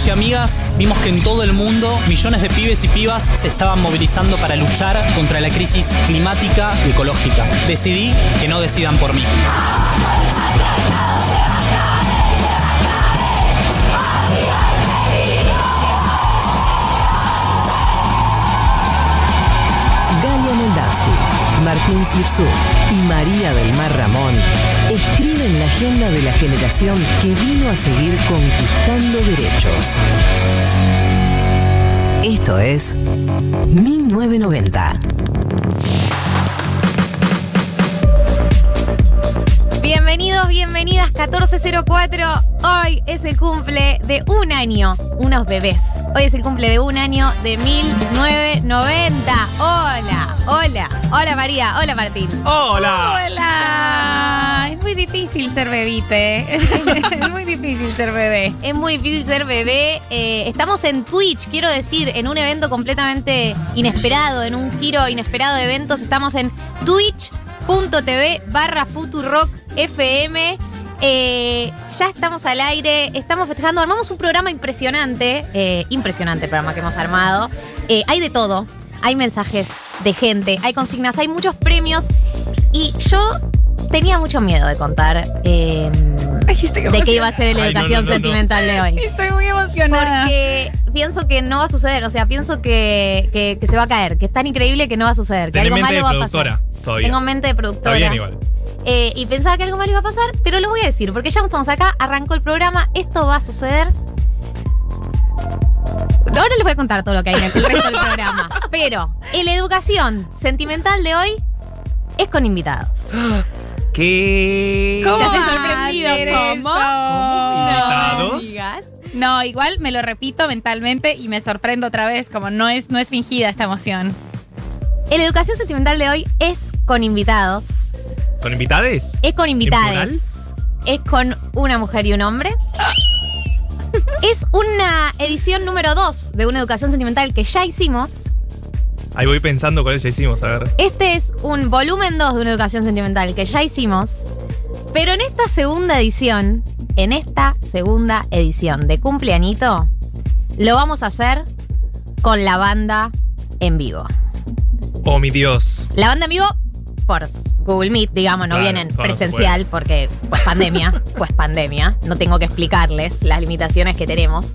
Amigos y amigas vimos que en todo el mundo millones de pibes y pibas se estaban movilizando para luchar contra la crisis climática y ecológica. Decidí que no decidan por mí. Galia Moldavsky, Martín Slipsuk y María del Mar Ramón escriben la agenda de la generación que vino a seguir conquistando derechos. Esto es 1990. Bienvenidos, bienvenidas 1404. Hoy es el cumple de un año, unos bebés. Hoy es el cumple de un año de 1990. Hola, hola, hola María, hola Martín. Hola. Hola. Muy difícil ser bebite. es muy difícil ser bebé. Es muy difícil ser bebé. Eh, estamos en Twitch, quiero decir, en un evento completamente inesperado, en un giro inesperado de eventos. Estamos en twitch.tv barra Futurock FM. Eh, ya estamos al aire, estamos festejando, armamos un programa impresionante, eh, impresionante el programa que hemos armado. Eh, hay de todo, hay mensajes de gente, hay consignas, hay muchos premios y yo tenía mucho miedo de contar eh, de qué iba a ser la Ay, no, educación no, no, no. sentimental de hoy. Estoy muy emocionada. Porque pienso que no va a suceder, o sea, pienso que, que- que se va a caer, que es tan increíble que no va a suceder, que algo malo va a pasar. productora todavía. Tengo mente de productora. Está bien igual. Eh, y pensaba que algo malo iba a pasar, pero lo voy a decir, porque ya estamos acá, arrancó el programa, esto va a suceder. Ahora les voy a contar todo lo que hay en el resto del programa. Pero en la educación sentimental de hoy es con invitados. ¿Qué? ¿Cómo Se hace sorprendido, ¿cómo? ¿Invitados? No. No, igual me lo repito mentalmente y me sorprendo otra vez, como no es, no es fingida esta emoción. En la educación sentimental de hoy es con invitados. ¿Son invitades? Es con invitades. Es con una mujer y un hombre. es una edición número 2 de una educación sentimental que ya hicimos. Ahí voy pensando cuál ya hicimos, a ver. Este es un volumen 2 de una educación sentimental que ya hicimos. Pero en esta segunda edición, en esta segunda edición de cumpleañito, lo vamos a hacer con la banda en vivo. Oh, mi Dios. La banda en vivo por Google Meet, digamos, no Claro, vienen claro, presencial porque pues pandemia, pues pandemia, no tengo que explicarles las limitaciones que tenemos.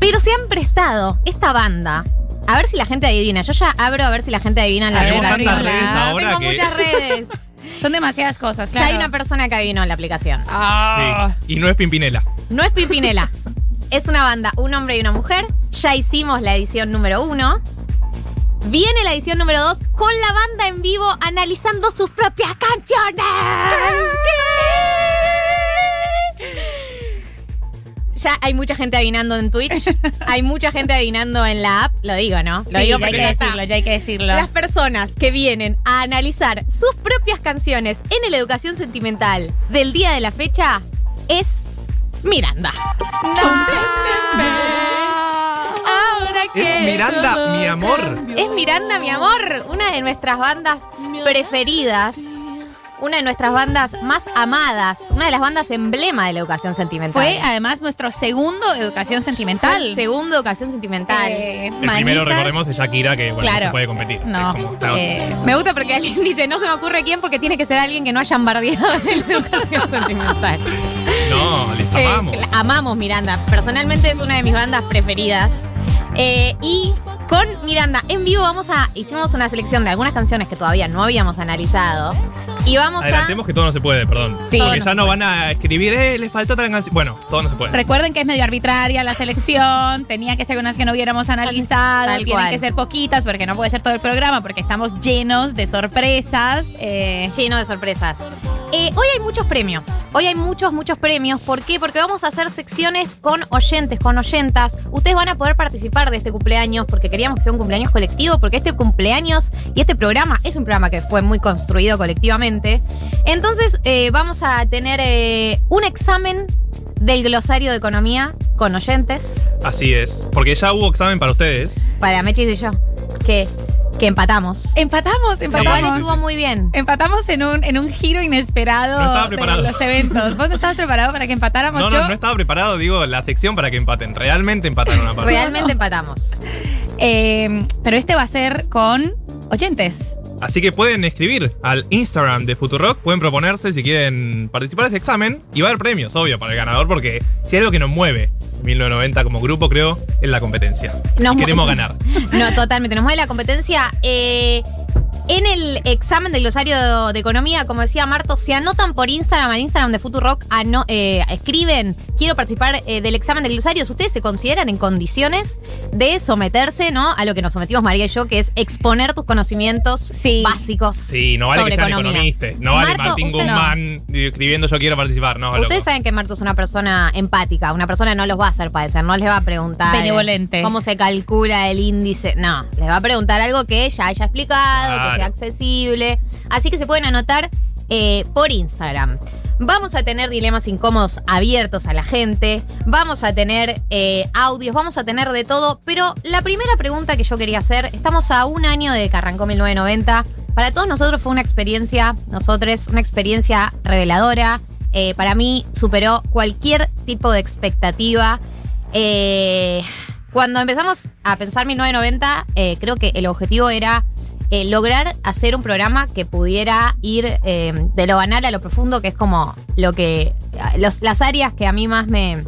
Pero se han prestado esta banda. A ver si la gente adivina. Yo ya abro a ver si la gente adivina la Tenemos aplicación. tantas redes ahora Tengo que- muchas redes. Son demasiadas cosas, Ya claro. hay una persona que adivinó la aplicación. Ah. Sí. Y no es Pimpinela. No es Pimpinela. es una banda, un hombre y una mujer. Ya hicimos la edición número uno. Viene la edición número dos con la banda en vivo analizando sus propias canciones. Ya hay mucha gente adivinando en Twitch. hay mucha gente adivinando en la app. Lo digo, ¿no? Lo Sí, digo ya hay porque que ya está. decirlo, ya hay que decirlo. Las personas que vienen a analizar sus propias canciones en la educación sentimental del día de la fecha es Miranda. Ahora Es Miranda, mi amor. Es Miranda, mi amor, una de nuestras bandas preferidas. Una de nuestras bandas más amadas, una de las bandas emblema de la educación sentimental. Fue además nuestro segundo educación sentimental. Segundo educación sentimental. Eh, El primero, recordemos, es Shakira, que bueno, no se puede competir. No, Es como, claro, eh, Me gusta porque alguien dice, no se me ocurre quién porque tiene que ser alguien que no hayan bardeado en la educación sentimental. No, les Eh, amamos. amamos Miranda. Personalmente es una de mis bandas preferidas. Eh, y con Miranda en vivo vamos a. Hicimos una selección de algunas canciones que todavía no habíamos analizado. Y vamos a. Adelantemos que todo no se puede, perdón. Sí. Porque Todo ya no no van a escribir, eh, les faltó tal canción. Bueno, todo no se puede. Recuerden que es medio arbitraria la selección, tenía que ser unas que no hubiéramos analizado, Tal tienen cual. que ser poquitas porque no puede ser todo el programa porque estamos llenos de sorpresas. eh, Lleno de sorpresas. Eh, hoy hay muchos premios. Hoy hay muchos, muchos premios. ¿Por qué? Porque vamos a hacer secciones con oyentes, con oyentas. Ustedes van a poder participar de este cumpleaños porque queríamos que sea un cumpleaños colectivo, porque este cumpleaños y este programa es un programa que fue muy construido colectivamente. Entonces, eh, vamos a tener eh, un examen del glosario de economía con oyentes Así es. Porque ya hubo examen para ustedes. para Mechis y yo, que, que empatamos. empatamos, Lo cual empatamos. estuvo muy bien. Empatamos en un, en un giro inesperado No estaba de preparado. los eventos. ¿Vos no estabas preparado para que empatáramos? No, Yo, no, no estaba preparado, digo, la sección para que empaten. Realmente empataron aparte. Realmente empatamos. eh, pero este va a ser con oyentes. Así que pueden escribir al Instagram de Futurock, pueden proponerse si quieren participar de este examen y va a haber premios, obvio, para el ganador, porque si hay algo que nos mueve en 1990 como grupo, creo, es la competencia. Nos queremos ganar. No, totalmente. Nos mueve la competencia. Eh, en el examen del glosario de economía, como decía Marto, se anotan por Instagram, al Instagram de Futurock, ano- eh, escriben, quiero participar eh, del examen del glosario. Si ustedes se consideran en condiciones de someterse, ¿no? a lo que nos sometimos María y yo, que es exponer tus conocimientos Sí. básicos. Sí, no vale sobre que sean economía. economistas. No vale Marto, Martín no. Guzmán escribiendo yo quiero participar. No, loco. Ustedes saben que Marto es una persona empática, una persona que no los va a hacer padecer, no les va a preguntar Benevolente. cómo se calcula el índice, no, les va a preguntar algo que ya haya explicado, Claro. que sea accesible, así que se pueden anotar eh, por Instagram. Vamos a tener dilemas incómodos abiertos a la gente, vamos a tener eh, audios, vamos a tener de todo, pero la primera pregunta que yo quería hacer, estamos a un año de que arrancó 1990, para todos nosotros fue una experiencia, nosotros, una experiencia reveladora, eh, para mí superó cualquier tipo de expectativa. Eh, cuando empezamos a pensar 1990, eh, creo que el objetivo era eh, lograr hacer un programa que pudiera ir eh, de lo banal a lo profundo, que es como lo que. las áreas que a mí más me,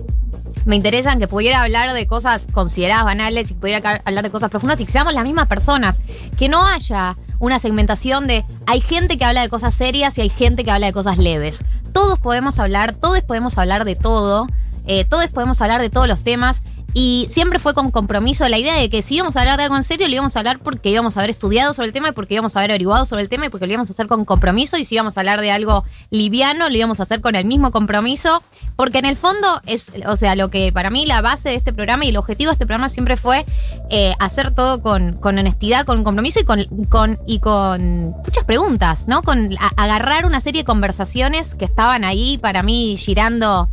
me interesan, que pudiera hablar de cosas consideradas banales y pudiera hablar de cosas profundas y que seamos las mismas personas. Que no haya una segmentación de hay gente que habla de cosas serias y hay gente que habla de cosas leves. Todos podemos hablar, todos podemos hablar de todo, eh, todos podemos hablar de todos los temas. Y siempre fue con compromiso la idea de que si íbamos a hablar de algo en serio, lo íbamos a hablar porque íbamos a haber estudiado sobre el tema y porque íbamos a haber averiguado sobre el tema y porque lo íbamos a hacer con compromiso. Y si íbamos a hablar de algo liviano, lo íbamos a hacer con el mismo compromiso. Porque en el fondo es, o sea, lo que para mí la base de este programa y el objetivo de este programa siempre fue eh, hacer todo con, con honestidad, con compromiso y con, con, y con muchas preguntas, ¿no? Con agarrar una serie de conversaciones que estaban ahí para mí girando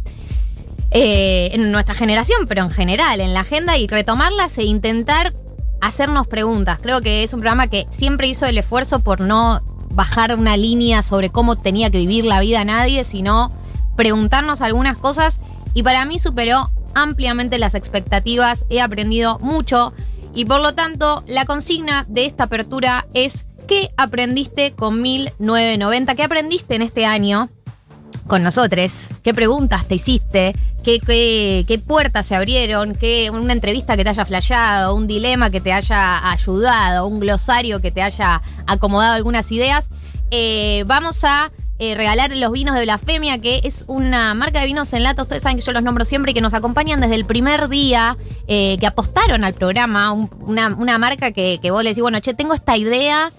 eh, en nuestra generación, pero en general, en la agenda, y retomarlas e intentar hacernos preguntas. Creo que es un programa que siempre hizo el esfuerzo por no bajar una línea sobre cómo tenía que vivir la vida nadie, sino preguntarnos algunas cosas y para mí superó ampliamente las expectativas, he aprendido mucho y por lo tanto la consigna de esta apertura es ¿qué aprendiste con 1990? ¿Qué aprendiste en este año? Con nosotros, qué preguntas te hiciste, qué, qué, qué puertas se abrieron, qué, una entrevista que te haya flasheado, un dilema que te haya ayudado, un glosario que te haya acomodado algunas ideas. Eh, vamos a eh, regalar los vinos de Blasfemia, que es una marca de vinos en lata, ustedes saben que yo los nombro siempre y que nos acompañan desde el primer día, eh, que apostaron al programa, un- una, una marca que, que vos le decís, bueno, che, tengo esta idea,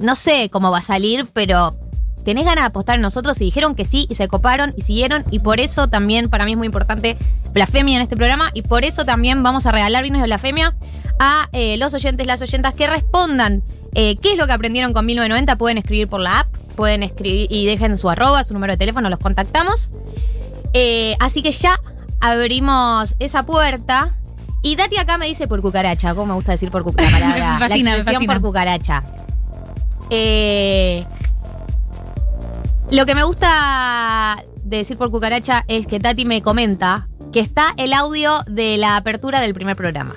no sé cómo va a salir, pero tenés ganas de apostar en nosotros y dijeron que sí y se coparon y siguieron y por eso también para mí es muy importante Blasfemia en este programa y por eso también vamos a regalar vinos de Blasfemia a eh, los oyentes, las oyentas que respondan eh, qué es lo que aprendieron con 1990, pueden escribir por la app, pueden escribir y dejen su arroba, su número de teléfono, los contactamos. Eh, así que ya abrimos esa puerta. Y Dati acá me dice por cucaracha, como me gusta decir por cucaracha, la expresión por cucaracha. Eh, lo que me gusta de decir por cucaracha es que Tati me comenta que está el audio de la apertura del primer programa.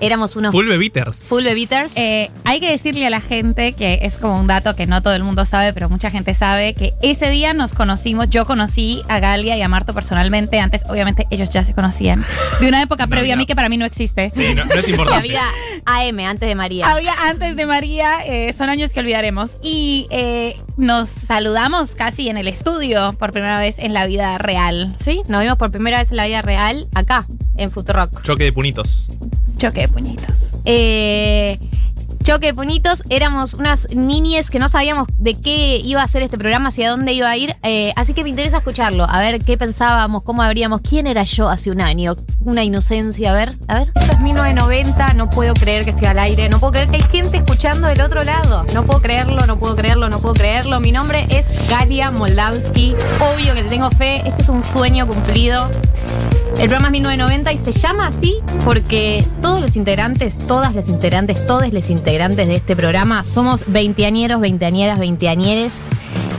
Éramos unos Full Bebitters. full bebitters. Eh, hay que decirle a la gente que es como un dato que no todo el mundo sabe, pero mucha gente sabe que ese día nos conocimos. Yo conocí a Galia y a Marto personalmente. Antes, obviamente, ellos ya se conocían. De una época No, previa a mí que para mí no existe. Sí, no, no es importante. vida, AM, antes de María. Había antes de María, eh, son años que olvidaremos. Y eh, nos saludamos casi en el estudio por primera vez en la vida real. Sí, nos vimos por primera vez en la vida real acá, en Futurock. Choque de punitos. Choque de puñitos. Eh, choque de puñitos, éramos unas niñes que no sabíamos de qué iba a ser este programa, hacia dónde iba a ir. eh, así que me interesa escucharlo, a ver qué pensábamos, cómo habríamos, quién era yo hace un año. Una inocencia, a ver, a ver. Esto es 1990, no puedo creer que estoy al aire, no puedo creer que hay gente escuchando del otro lado. No puedo creerlo, no puedo creerlo, no puedo creerlo. Mi nombre es Galia Moldavsky. Obvio que le tengo fe, este es un sueño cumplido. El programa es 1990 y se llama así porque todos los integrantes, todas las integrantes, todos los integrantes de este programa somos veinteañeros, veinteañeras, veinteañeres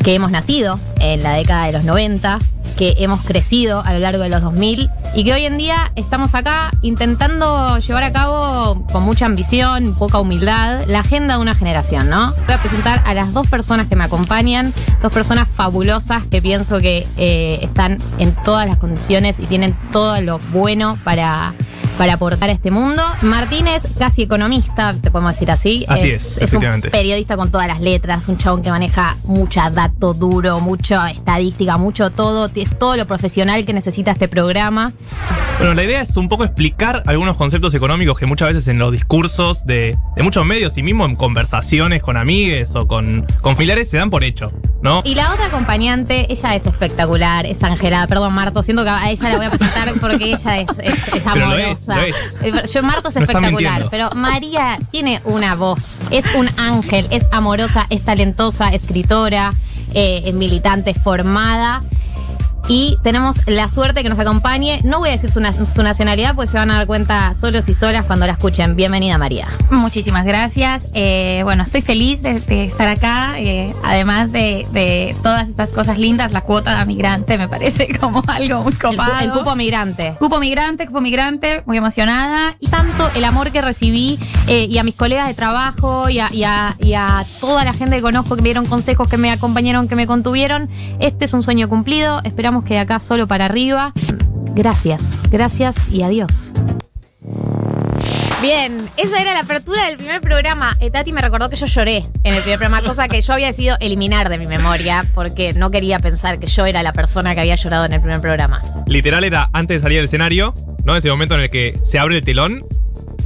que hemos nacido en la década de los 90, que hemos crecido a lo largo de los 2000 y que hoy en día estamos acá intentando llevar a cabo con mucha ambición, poca humildad, la agenda de una generación, ¿no? Voy a presentar a las dos personas que me acompañan, dos personas fabulosas que pienso que eh, están en todas las condiciones y tienen todo lo bueno para para aportar a este mundo. Martín es casi economista, te podemos decir así. Así es, un efectivamente. periodista con todas las letras, un chabón que maneja mucha dato duro, mucha estadística, mucho todo, es todo lo profesional que necesita este programa. Bueno, la idea es un poco explicar algunos conceptos económicos que muchas veces en los discursos de, de muchos medios y mismo en conversaciones con amigues o con, con familiares se dan por hecho, ¿no? Y la otra acompañante, ella es espectacular, es Ángela, perdón Marto, siento que a ella la voy a presentar porque ella es, es, es Pero lo amorosa. es, lo es. Eh, Yo, Marto es No espectacular, pero María tiene una voz, es un ángel, es amorosa, es talentosa, escritora, eh, es militante formada. Y tenemos la suerte que nos acompañe. No voy a decir su, na- su nacionalidad, pues se van a dar cuenta solos y solas cuando la escuchen. Bienvenida, María. Muchísimas gracias. Eh, bueno, estoy feliz de, de estar acá. eh, además de, de todas estas cosas lindas, la cuota de migrante me parece como algo muy El, copado. el cupo migrante. Cupo migrante, cupo migrante, muy emocionada. y tanto el amor que recibí eh, y a mis colegas de trabajo y a, y a- y a toda la gente que conozco que me dieron consejos, que me acompañaron, que me contuvieron. Este es un sueño cumplido. Esperamos que de acá solo para arriba. Gracias, gracias y adiós. Bien, esa era la apertura del primer programa. Eh, Tati me recordó que yo lloré en el primer programa, cosa que yo había decidido eliminar de mi memoria porque no quería pensar que yo era la persona que había llorado en el primer programa. Literal era antes de salir del escenario, ¿no? Ese momento en el que se abre el telón,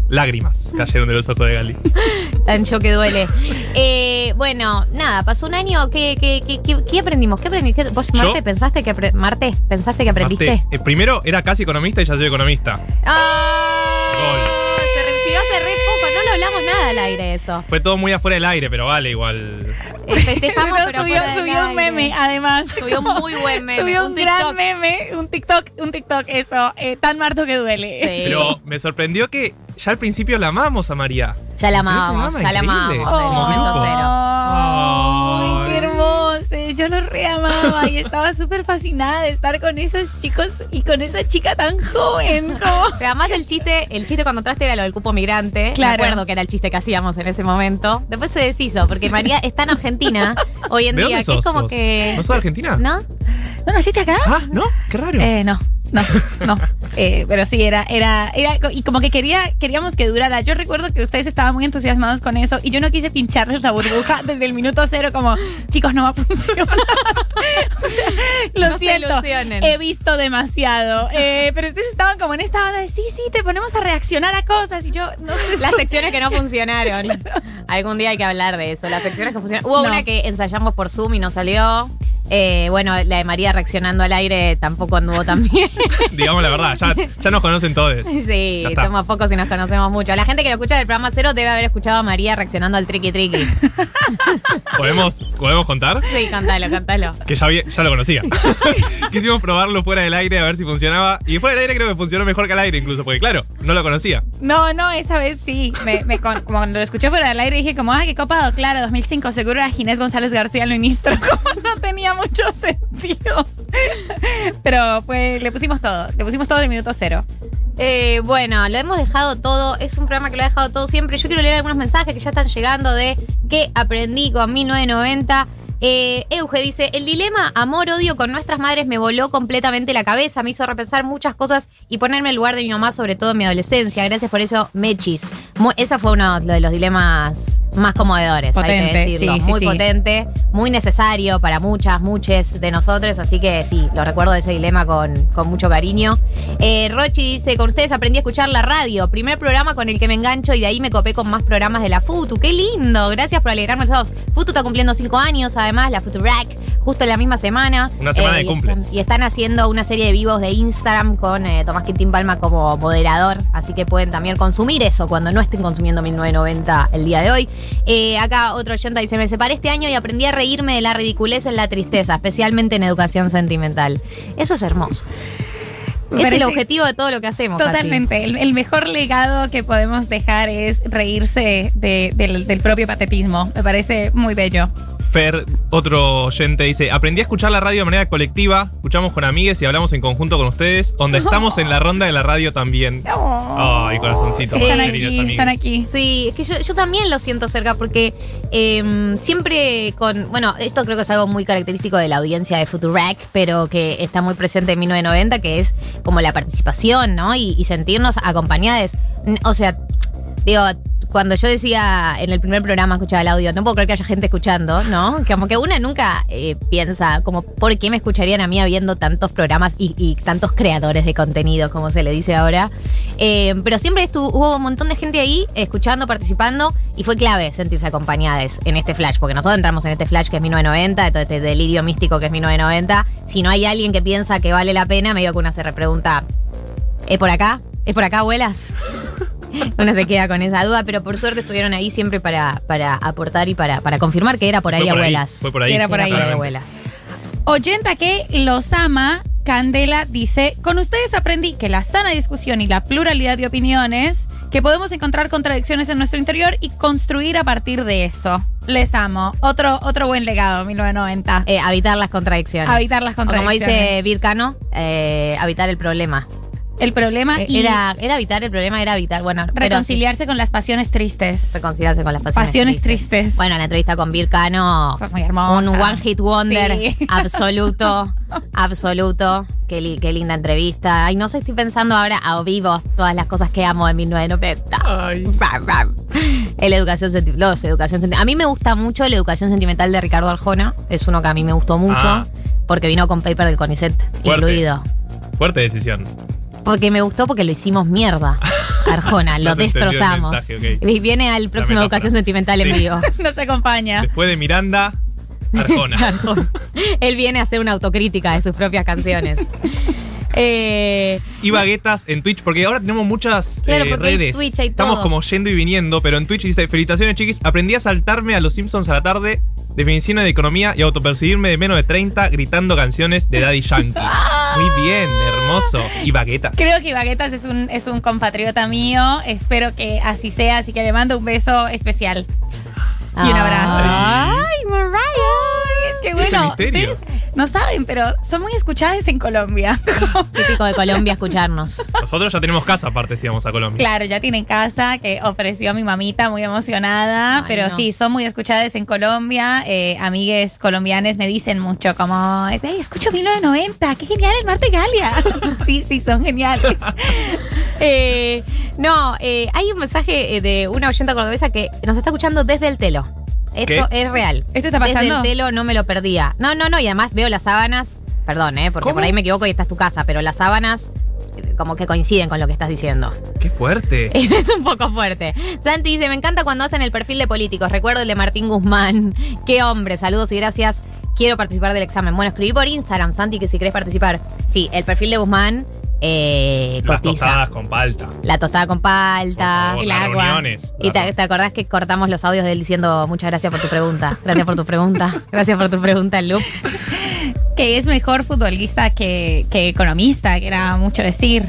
lágrimas cayeron de los ojos de Gali. Tan yo que duele. Eh, bueno, nada, pasó un año. ¿Qué, qué, qué, qué- aprendimos? ¿Qué aprendiste? ¿Vos, Yo- Marte, pensaste que, Marte, pensaste que aprendiste? Marte, eh, primero era casi economista y ya soy economista. ¡Ah! Gol. Aire eso. Fue todo muy afuera del aire, pero vale, igual. Eh, Festejamos, Pero pero subió, un meme, además. Subió un muy buen meme, Subió un, un gran TikTok. meme, un TikTok, un TikTok, eso. eh, tan marto que duele. Sí. Pero me sorprendió que ya al principio la amamos a María. Ya la programa, ya la el Como momento cero. Ay, Ay. Yo lo reamaba y estaba súper fascinada de estar con esos chicos y con esa chica tan joven. como- Pero además el chiste, el chiste cuando entraste era lo del cupo migrante. Claro. Me acuerdo que era el chiste que hacíamos en ese momento. Después se deshizo, porque María está en Argentina hoy en ¿De día, dónde que sos? es como vos? que. ¿No sos de Argentina? ¿No? ¿No naciste acá? Ah, ¿no? Qué raro. Eh, no, no, no. Eh, pero sí, era, era, era, y como que quería, queríamos que durara. Yo recuerdo que ustedes estaban muy entusiasmados con eso y yo no quise pincharles la burbuja desde el minuto cero, como, chicos, no va a funcionar. O sea, lo No siento. He visto demasiado. Eh, pero ustedes estaban como en esta onda de sí, sí, te ponemos a reaccionar a cosas. Y yo no sé Las secciones que no funcionaron. Algún día hay que hablar de eso. Las secciones que funcionaron. Hubo No. una que ensayamos por Zoom y no salió. Eh, bueno, la de María reaccionando al aire tampoco anduvo tan bien. Digamos la verdad, ya, ya nos conocen todos. Sí, somos pocos y nos conocemos mucho. La gente que lo escucha del programa cero debe haber escuchado a María reaccionando al triqui triqui. ¿Podemos, ¿Podemos contar? Sí, contalo, contalo. Que ya, lo conocía. Quisimos probarlo fuera del aire a ver si funcionaba. Y fuera del aire creo que funcionó mejor que al aire incluso, porque claro, no lo conocía. No, no, esa vez sí. Me, me con- cuando lo escuché fuera del aire dije como, ay, qué copado, claro, 2005, seguro era Ginés González García el ministro. Como no tenía mucho sentido. Pero fue, le pusimos todo, le pusimos todo del minuto cero. Eh, bueno, lo hemos dejado todo. Es un programa que lo ha dejado todo siempre. Yo quiero leer algunos mensajes que ya están llegando de qué aprendí con 1990. Eh, Euge dice, el dilema amor-odio con nuestras madres me voló completamente la cabeza, me hizo repensar muchas cosas y ponerme en el lugar de mi mamá, sobre todo en mi adolescencia. Gracias por eso, Mechis. Mu- esa fue uno de los dilemas más conmovedores, hay Potente, que decirlo. sí, muy sí. potente, muy necesario para muchas, muchos de nosotros, así que sí, lo recuerdo de ese dilema con, con mucho cariño. Eh, Rochi dice, con ustedes aprendí a escuchar la radio, primer programa con el que me engancho y de ahí me copé con más programas de la FUTU. ¡Qué lindo! Gracias por alegrarme los sábados. FUTU está cumpliendo cinco años, además, la FUTU Rack, justo en la misma semana. Una semana Eh, de y cumples. están- Y están haciendo una serie de vivos de Instagram con eh, Tomás Quintín Palma como moderador, así que pueden también consumir eso cuando no estén consumiendo 1990 el día de hoy. Eh, acá otro oyente dice, me separé este año y aprendí a reírme de la ridiculez en la tristeza, especialmente en educación sentimental. Eso es hermoso. Me Es el objetivo de todo lo que hacemos. Totalmente. El, el mejor legado que podemos dejar es reírse de- del, del propio patetismo. Me parece muy bello. Fer, otro oyente, dice: Aprendí a escuchar la radio de manera colectiva, escuchamos con amigues y hablamos en conjunto con ustedes, donde estamos en la ronda de la radio también. Ay, corazoncito. Están aquí, están aquí. Sí, es que yo, yo también lo siento cerca porque eh, siempre con. Bueno, esto creo que es algo muy característico de la audiencia de Futurac, pero que está muy presente en 1990, que es como la participación, ¿no? Y, y sentirnos acompañadas. O sea, digo. Cuando yo decía en el primer programa, escuchaba el audio, no puedo creer que haya gente escuchando, ¿no? Como que una nunca eh, piensa, como, ¿por qué me escucharían a mí habiendo tantos programas y, tantos creadores de contenido, como se le dice ahora? Eh, pero siempre estuvo, hubo un montón de gente ahí escuchando, participando y fue clave sentirse acompañadas en este flash, porque nosotros entramos en este flash que es 1990, todo este delirio místico que es 1990. Si no hay alguien que piensa que vale la pena, medio que una se repregunta, ¿es por acá? ¿Es por acá, abuelas? Una se queda con esa duda, pero por suerte estuvieron ahí siempre para, para aportar y para, para confirmar que era por ahí, Fue por ahí, abuelas. fue por ahí. Que Era por ahí, abuelas. Oyenta que los ama, Candela dice, con ustedes aprendí que la sana discusión y la pluralidad de opiniones, que podemos encontrar contradicciones en nuestro interior y construir a partir de eso. Les amo. Otro, otro buen legado, 1990. Eh, habitar las contradicciones. Habitar las O Como contradicciones. dice Vircano, eh, habitar el problema. El problema Eh, y Era, era evitar el problema, era evitar, bueno, reconciliarse con las pasiones tristes. reconciliarse con las pasiones. Pasiones tristes. Bueno, la entrevista con Vircano, Fue muy hermosa. un one hit wonder Sí. absoluto, absoluto. Qué, li- qué linda entrevista. Ay, no sé, estoy pensando ahora a vivo todas las cosas que amo de 1990. Ay. Bam, bam. El educación senti- los educación sentimental. A mí me gusta mucho la educación sentimental de Ricardo Arjona. Es uno que a mí me gustó mucho. Ah. Porque vino con paper del CONICET Fuerte. incluido. Fuerte decisión. Porque me gustó porque lo hicimos mierda. Arjona, lo destrozamos. mensaje, ok. Y viene al próximo. Educación Sentimental en vivo. Nos acompaña. Después de Miranda, Arjona. Arjona. Él viene a hacer una autocrítica de sus propias canciones. Eh, y baguetas en Twitch, porque ahora tenemos muchas Claro, eh, hay redes. Twitch, hay Estamos todo. como yendo y viniendo, pero en Twitch dice: Felicitaciones, chiquis. Aprendí a saltarme a los Simpsons a la tarde, definiciones de economía y autopercibirme de menos de 30 gritando canciones de Daddy Yankee. Muy bien, hermoso. Y baguetas. Creo que Baguetas es un, es un compatriota mío. Espero que así sea, así que le mando un beso especial. Y un abrazo. Ay. Ay, Mariah. Es que bueno, ustedes no saben, pero son muy escuchadas en Colombia. típico de Colombia escucharnos. Nosotros ya tenemos casa aparte si vamos a Colombia. claro, ya tienen casa que ofreció mi mamita muy emocionada, Ay, pero no. sí, son muy escuchadas en Colombia. Eh, amigues colombianes me dicen mucho como, "Ey, escucho 1990, qué genial el Marte Galia. sí, sí, son geniales. Eh, no, eh, hay un mensaje eh, de una oyenta cordobesa que nos está escuchando desde el telo. Esto ¿Qué? es real. ¿Esto está Desde pasando? el telo no me lo perdía. No, no, no, y además veo las sábanas. Perdón, eh, porque ¿Cómo? por ahí me equivoco y esta es tu casa, pero las sábanas eh, como que coinciden con lo que estás diciendo. Qué fuerte. Es un poco fuerte. Santi dice, me encanta cuando hacen el perfil de políticos. Recuerdo el de Martín Guzmán. Qué hombre. Saludos y gracias. Quiero participar del examen. Bueno, escribí por Instagram, Santi, que si querés participar. Sí, el perfil de Guzmán eh, Las cotiza. tostadas con palta. La tostada con palta, favor, el las agua. reuniones. Y te, te acordás que cortamos los audios de él diciendo muchas gracias por tu pregunta. Gracias por tu pregunta. Gracias por tu pregunta, Lup. que es mejor futbolista que, que economista, que era mucho decir.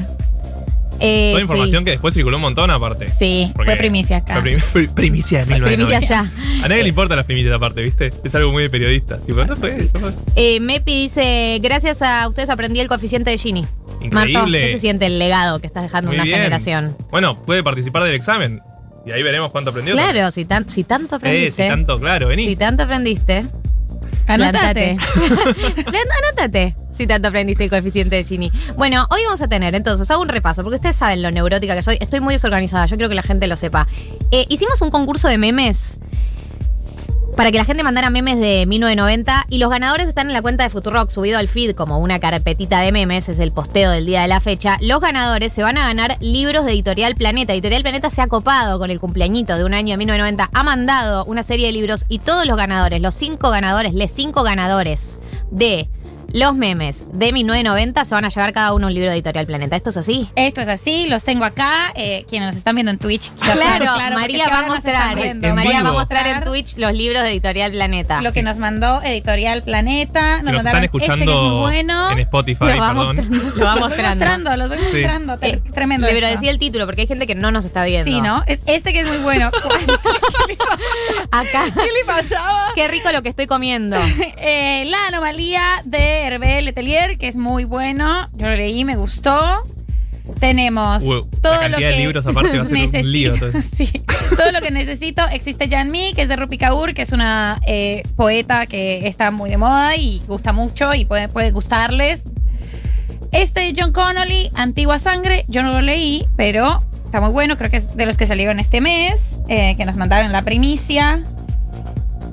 Eh, Toda sí. información que después circuló un montón aparte. Sí, fue primicia acá. fue prim- pri- primicia de Primicia 1990. ya. A nadie le importan las primicias aparte, ¿viste? Es algo muy de periodista. Tipo, no fue, no fue. Eh, Mepi dice, gracias a ustedes aprendí el coeficiente de Gini. Marto, Increíble. ¿qué se siente el legado que estás dejando Muy una bien. generación? Bueno, puede participar del examen. Y ahí veremos cuánto aprendió. Claro, si, tan- si tanto Eh, aprendiste. si tanto, claro, vení. Si tanto aprendiste. Anótate. Anótate. Si tanto aprendiste el coeficiente de Gini. Bueno, hoy vamos a tener, entonces, hago un repaso, porque ustedes saben lo neurótica que soy. Estoy muy desorganizada, yo quiero que la gente lo sepa. Eh, hicimos un concurso de memes para que la gente mandara memes de 1990 y los ganadores están en la cuenta de Futurock subido al feed como una carpetita de memes, es el posteo del día de la fecha. Los ganadores se van a ganar libros de Editorial Planeta. Editorial Planeta se ha copado con el cumpleañito de un año de 1990, ha mandado una serie de libros y todos los ganadores, los cinco ganadores, les cinco ganadores de los memes de 1990 se van a llevar cada uno un libro de Editorial Planeta. ¿Esto es así? Esto es así, los tengo acá. eh, quienes nos están viendo en Twitch. Claro, porque María va a mostrar, María va a mostrar en Twitch los libros de Editorial Planeta. Lo que nos mandó Editorial Planeta. Si Nos nos mandaron están este que es muy escuchando bueno. en Spotify, Lo va perdón. mostrando, lo va Los voy mostrando. los voy Sí. mostrando. Eh, Tre- Tremendo. Pero decía el título, porque hay gente que no nos está viendo. Sí, ¿no? Es este que es muy bueno. Acá. ¿Qué le pasaba? Qué rico lo que estoy comiendo. Eh, la anomalía de Hervé Letelier, que es muy bueno. Yo lo leí, me gustó. Tenemos Uy, todo lo que de libros aparte va a ser un necesito. lío, entonces. Sí, todo lo que necesito. Existe Jan Mi, que es de Rupi Kaur, que es una eh, poeta que está muy de moda y gusta mucho y puede, puede gustarles. Este de John Connolly, Antigua Sangre, yo no lo leí, pero está muy bueno. Creo que es de los que salieron este mes, eh, que nos mandaron la primicia.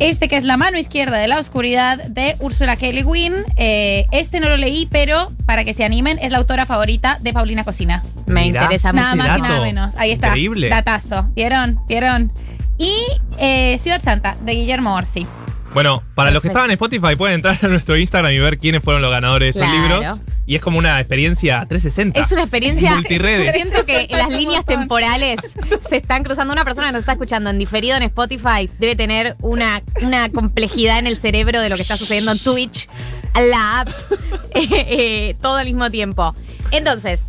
Este que es La mano izquierda de la oscuridad de Úrsula K. Le Guin. Eh, este no lo leí, pero para que se animen, es la autora favorita de Paulina Cocina. Me Mirá. interesa mucho. Nada más y nada menos. Ahí está. Increíble. Datazo. ¿Vieron? ¿Vieron? Y eh, Ciudad Santa, de Guillermo Orsi. Bueno, para los que estaban en Spotify pueden entrar a nuestro Instagram y ver quiénes fueron los ganadores de estos Claro. libros. Y es como una experiencia 360. Es una experiencia. Multiredes. Siento que las líneas temporales se están cruzando. Una persona que nos está escuchando en diferido en Spotify debe tener una, una complejidad en el cerebro de lo que está sucediendo en Twitch, la app, eh, eh, todo al mismo tiempo. Entonces.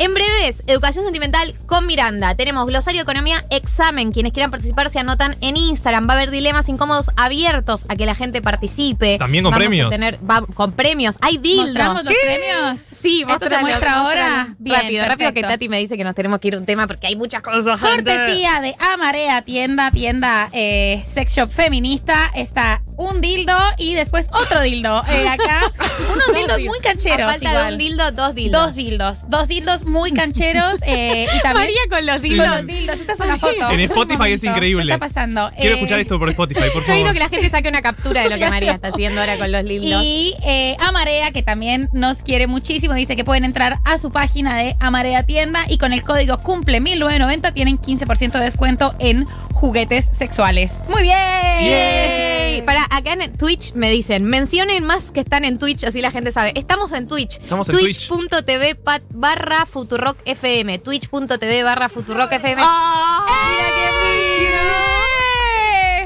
En breves, educación sentimental con Miranda. Tenemos glosario de economía, examen. Quienes quieran participar se anotan en Instagram. Va a haber dilemas incómodos abiertos a que la gente participe. También con Vamos a premios. tener- va- con premios. Hay dildos. ¿Mostramos los premios? Sí, ¿Esto se muestra ahora? Bien, rápido, rápido que. Tati me dice que nos tenemos que ir a un tema porque hay muchas cosas. Cortesía de Amarea, tienda, tienda eh, sex shop feminista. Está un dildo y después otro dildo. eh, acá, unos dildos muy A cancheros. falta igual. de un dildo, dos dildos. Dos dildos. Dos dildos muy cancheros. eh, y también. María con los Con dildos. los dildos. Esta es una foto. En Spotify es increíble. ¿Qué está pasando? Quiero Eh, escuchar esto por Spotify, por Yo favor. que la gente saque una captura de lo que María está haciendo ahora con los dildos. Y eh, Amarea, que también nos quiere muchísimo, dice que pueden entrar a su página de Amarea Tienda y con el código cumple 1990 tienen 15% de descuento en juguetes sexuales. Muy bien. Yay. Para acá en Twitch me dicen, mencionen más que están en Twitch, así la gente sabe. Estamos en Twitch. Estamos en Twitch. Twitch.tv barra Futurock FM. Twitch.tv barra Futurock FM. ¡Eh!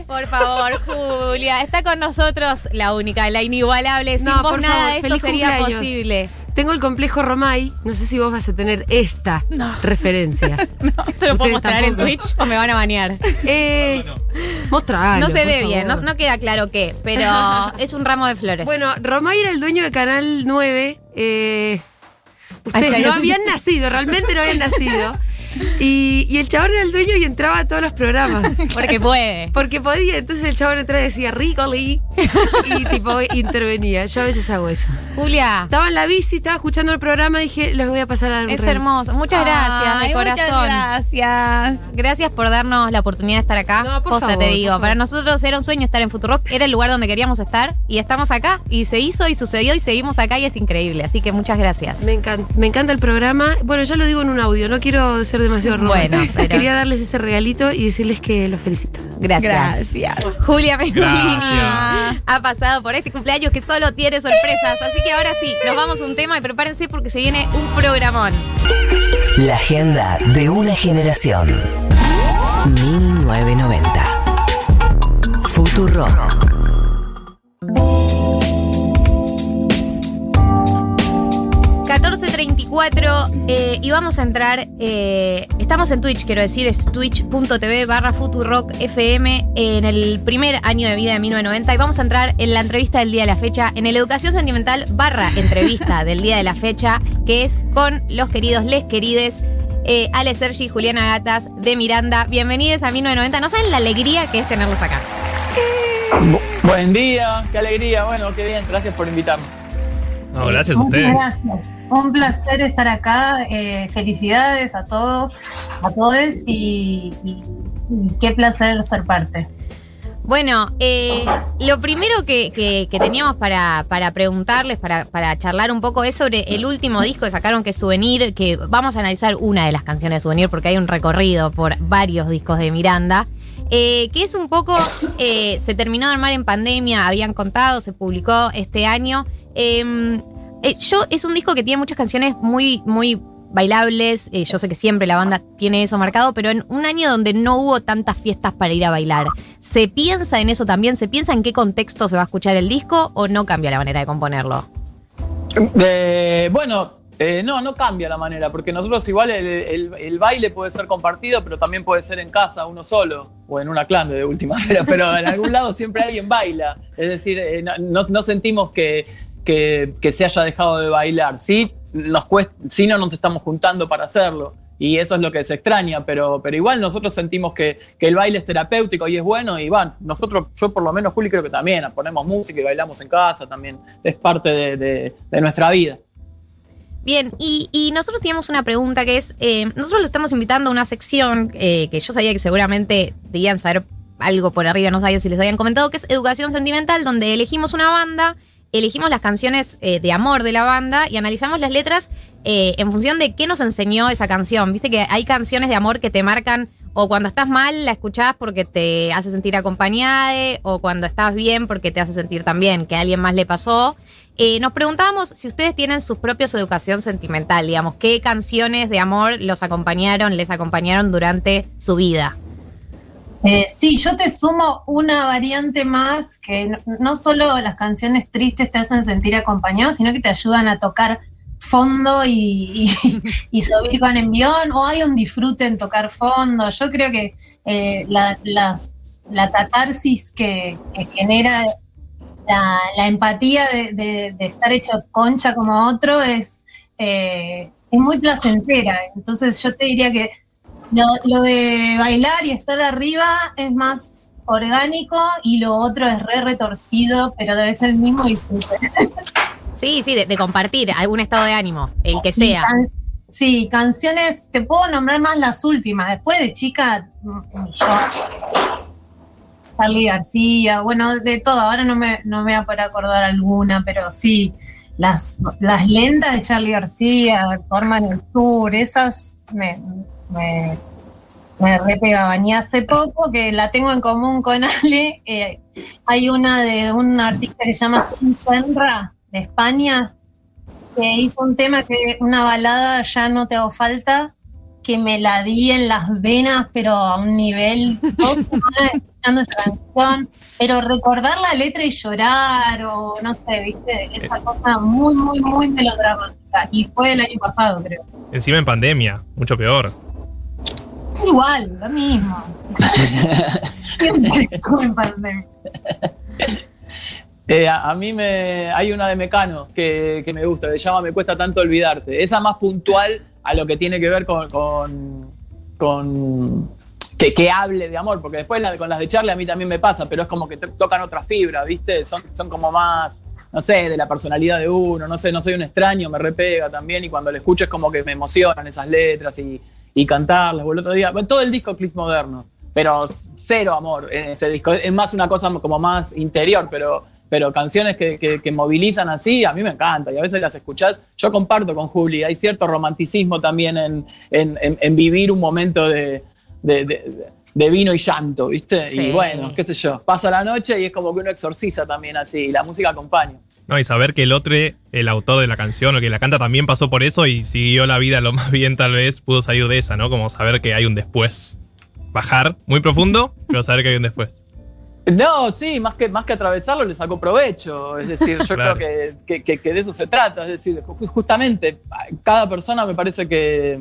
Por favor, Julia, está con nosotros la única, la inigualable. Sin No, vos por nada favor, de esto feliz sería cumpleaños. posible. Tengo el complejo Romay. No sé si vos vas a tener esta referencia. ¿Te lo puedo mostrar en. Twitch o me van a banear? Eh, no se ve bien, no, no queda claro qué, pero es un ramo de flores. Bueno, Romay era el dueño de Canal 9. eh, ustedes Ay, no habían nacido, realmente no habían nacido. Y, y el chabón era el dueño y entraba a todos los programas. porque puede. Porque podía, entonces el chabón entraba y decía Ricoli y tipo intervenía. Yo a veces hago eso. Julia, Estaba en la bici, estaba escuchando el programa, dije, les voy a pasar algo. es hermoso. Muchas gracias, de corazón. Muchas gracias. Gracias por darnos la oportunidad de estar acá. No, por Posta favor, te por digo. favor. Para nosotros era un sueño estar en Futurock. Era el lugar donde queríamos estar. Y estamos acá. Y se hizo y sucedió y seguimos acá y es increíble. Así que muchas gracias. Me encanta, me encanta el programa. Bueno, ya lo digo en un audio, no quiero ser demasiado Bueno, pero- Quería darles ese regalito y decirles que los felicito. Gracias. Gracias. Julia Mengolini Gracias. Ha pasado por este cumpleaños que solo tiene sorpresas. Así que ahora sí, nos vamos a un tema y prepárense porque se viene un programón. La agenda de una generación. 1990. Futurock. eh, y vamos a entrar, eh, estamos en Twitch, quiero decir, es twitch.tv barra Futurock FM en el primer año de vida de 1990 y vamos a entrar en la entrevista del día de la fecha, en el Educación Sentimental barra entrevista del día de la fecha, que es con los queridos, les querides, eh, Ale Sergi y Juliana Gatas de Miranda. Bienvenidos a 1990. No saben la alegría que es tenerlos acá. Buen día, qué alegría. Bueno, qué bien, gracias por invitarme. No, gracias a Muchas ustedes. gracias. Un placer estar acá. eh, felicidades a todos, a todos y, y- y qué placer ser parte. Bueno, eh, lo primero que, que- que teníamos para, para preguntarles, para, para charlar un poco, es sobre el último disco que sacaron, que es Souvenir, que vamos a analizar una de las canciones de Souvenir, porque hay un recorrido por varios discos de Miranda, eh, que es un poco, eh, se terminó de armar en pandemia, habían contado, se publicó este año. Eh, eh, yo, es un disco que tiene muchas canciones muy, muy bailables. yo sé que siempre la banda tiene eso marcado, pero en un año donde no hubo tantas fiestas para ir a bailar, ¿se piensa en eso también? ¿Se piensa en qué contexto se va a escuchar el disco o no cambia la manera de componerlo? Bueno, no, no cambia la manera, porque nosotros igual el baile puede ser compartido, pero también puede ser en casa, uno solo, o en una clan de última, pero, pero en algún lado siempre alguien baila. Es decir, eh, no, no- sentimos que, que- que se haya dejado de bailar. Sí, nos cuesta, sí no nos estamos juntando para hacerlo. Y eso es lo que se extraña, pero, pero igual nosotros sentimos que, que el baile es terapéutico y es bueno. Y van, nosotros, yo por lo menos, Juli, creo que también ponemos música y bailamos en casa también. Es parte de- de- de nuestra vida. Bien, y, y nosotros teníamos una pregunta que es, eh, nosotros lo estamos invitando a una sección eh, que yo sabía que seguramente debían saber algo por arriba, no sabía si les habían comentado, que es Educación Sentimental, donde elegimos una banda, elegimos las canciones eh, de amor de la banda y analizamos las letras eh, en función de qué nos enseñó esa canción. Viste que hay canciones de amor que te marcan o cuando estás mal la escuchás porque te hace sentir acompañada o cuando estás bien porque te hace sentir también que a alguien más le pasó. Eh, nos preguntábamos si ustedes tienen sus propios educación sentimental, digamos, qué canciones de amor los acompañaron, les acompañaron durante su vida. Eh, sí, yo te sumo una variante más que no, solo las canciones tristes te hacen sentir acompañado, sino que te ayudan a tocar fondo y, y- y subir con envión, o hay un disfrute en tocar fondo. Yo creo que eh, la, catarsis que genera la, la empatía de, de- de estar hecho concha como otro es, eh, es muy placentera. Entonces yo te diría que lo, lo de bailar y estar arriba es más orgánico y lo otro es re retorcido, pero ser el mismo disfrute. Sí, sí, de, de compartir algún estado de ánimo, el que sea. sí, canciones, te puedo nombrar más las últimas. Después de chica, mm, yo, Charlie García, bueno, de todo. Ahora no me, no me voy a poder acordar alguna, pero sí, las, las lentas de Charlie García, Forman el Sur, esas me, me, me repegaban. Y hace poco, que la tengo en común con Ale, eh, hay una de un artista que se llama Senra, de España, que hizo un tema que una balada ya no te hago falta, que me la di en las venas, pero a un nivel, dos semanas escuchando esa canción, pero recordar la letra y llorar, o no sé, viste, esa cosa muy, muy, muy melodramática. Y fue el año pasado, creo. Encima en pandemia, mucho peor. Igual, lo mismo. Siempre estuve en pandemia. Eh, a, mí me hay una de Mecano que, que me gusta, que se llama Me cuesta tanto olvidarte. Esa más puntual a lo que tiene que ver con, con, que, que hable de amor, porque después con las de Charlie a mí también me pasa, pero es como que tocan otra fibra, ¿viste? Son, son como más, no sé, de la personalidad de uno, no sé, no soy un extraño, me repega también, y cuando lo escucho es como que me emocionan esas letras y, y cantarlas. otro día, todo el disco Clips Moderno, pero cero amor ese disco. Es más una cosa como más interior, pero, pero canciones que, que- que movilizan así, a mí me encanta. Y a veces las escuchás. Yo comparto con Juli, hay cierto romanticismo también en, en- en- en vivir un momento de, de- de- de vino y llanto, ¿viste? Sí. Y bueno, qué sé yo, pasa la noche y es como que uno exorciza también así, y la música acompaña. No, y saber que el otro, el autor de la canción o que la canta también pasó por eso y siguió la vida lo más bien tal vez, pudo salir de esa, ¿no? Como saber que hay un después. Bajar muy profundo, pero saber que hay un después. No, sí, más que, más que atravesarlo le sacó provecho. Es decir, yo Claro. creo que, que- de eso se trata. Es decir, ju- justamente cada persona me parece que,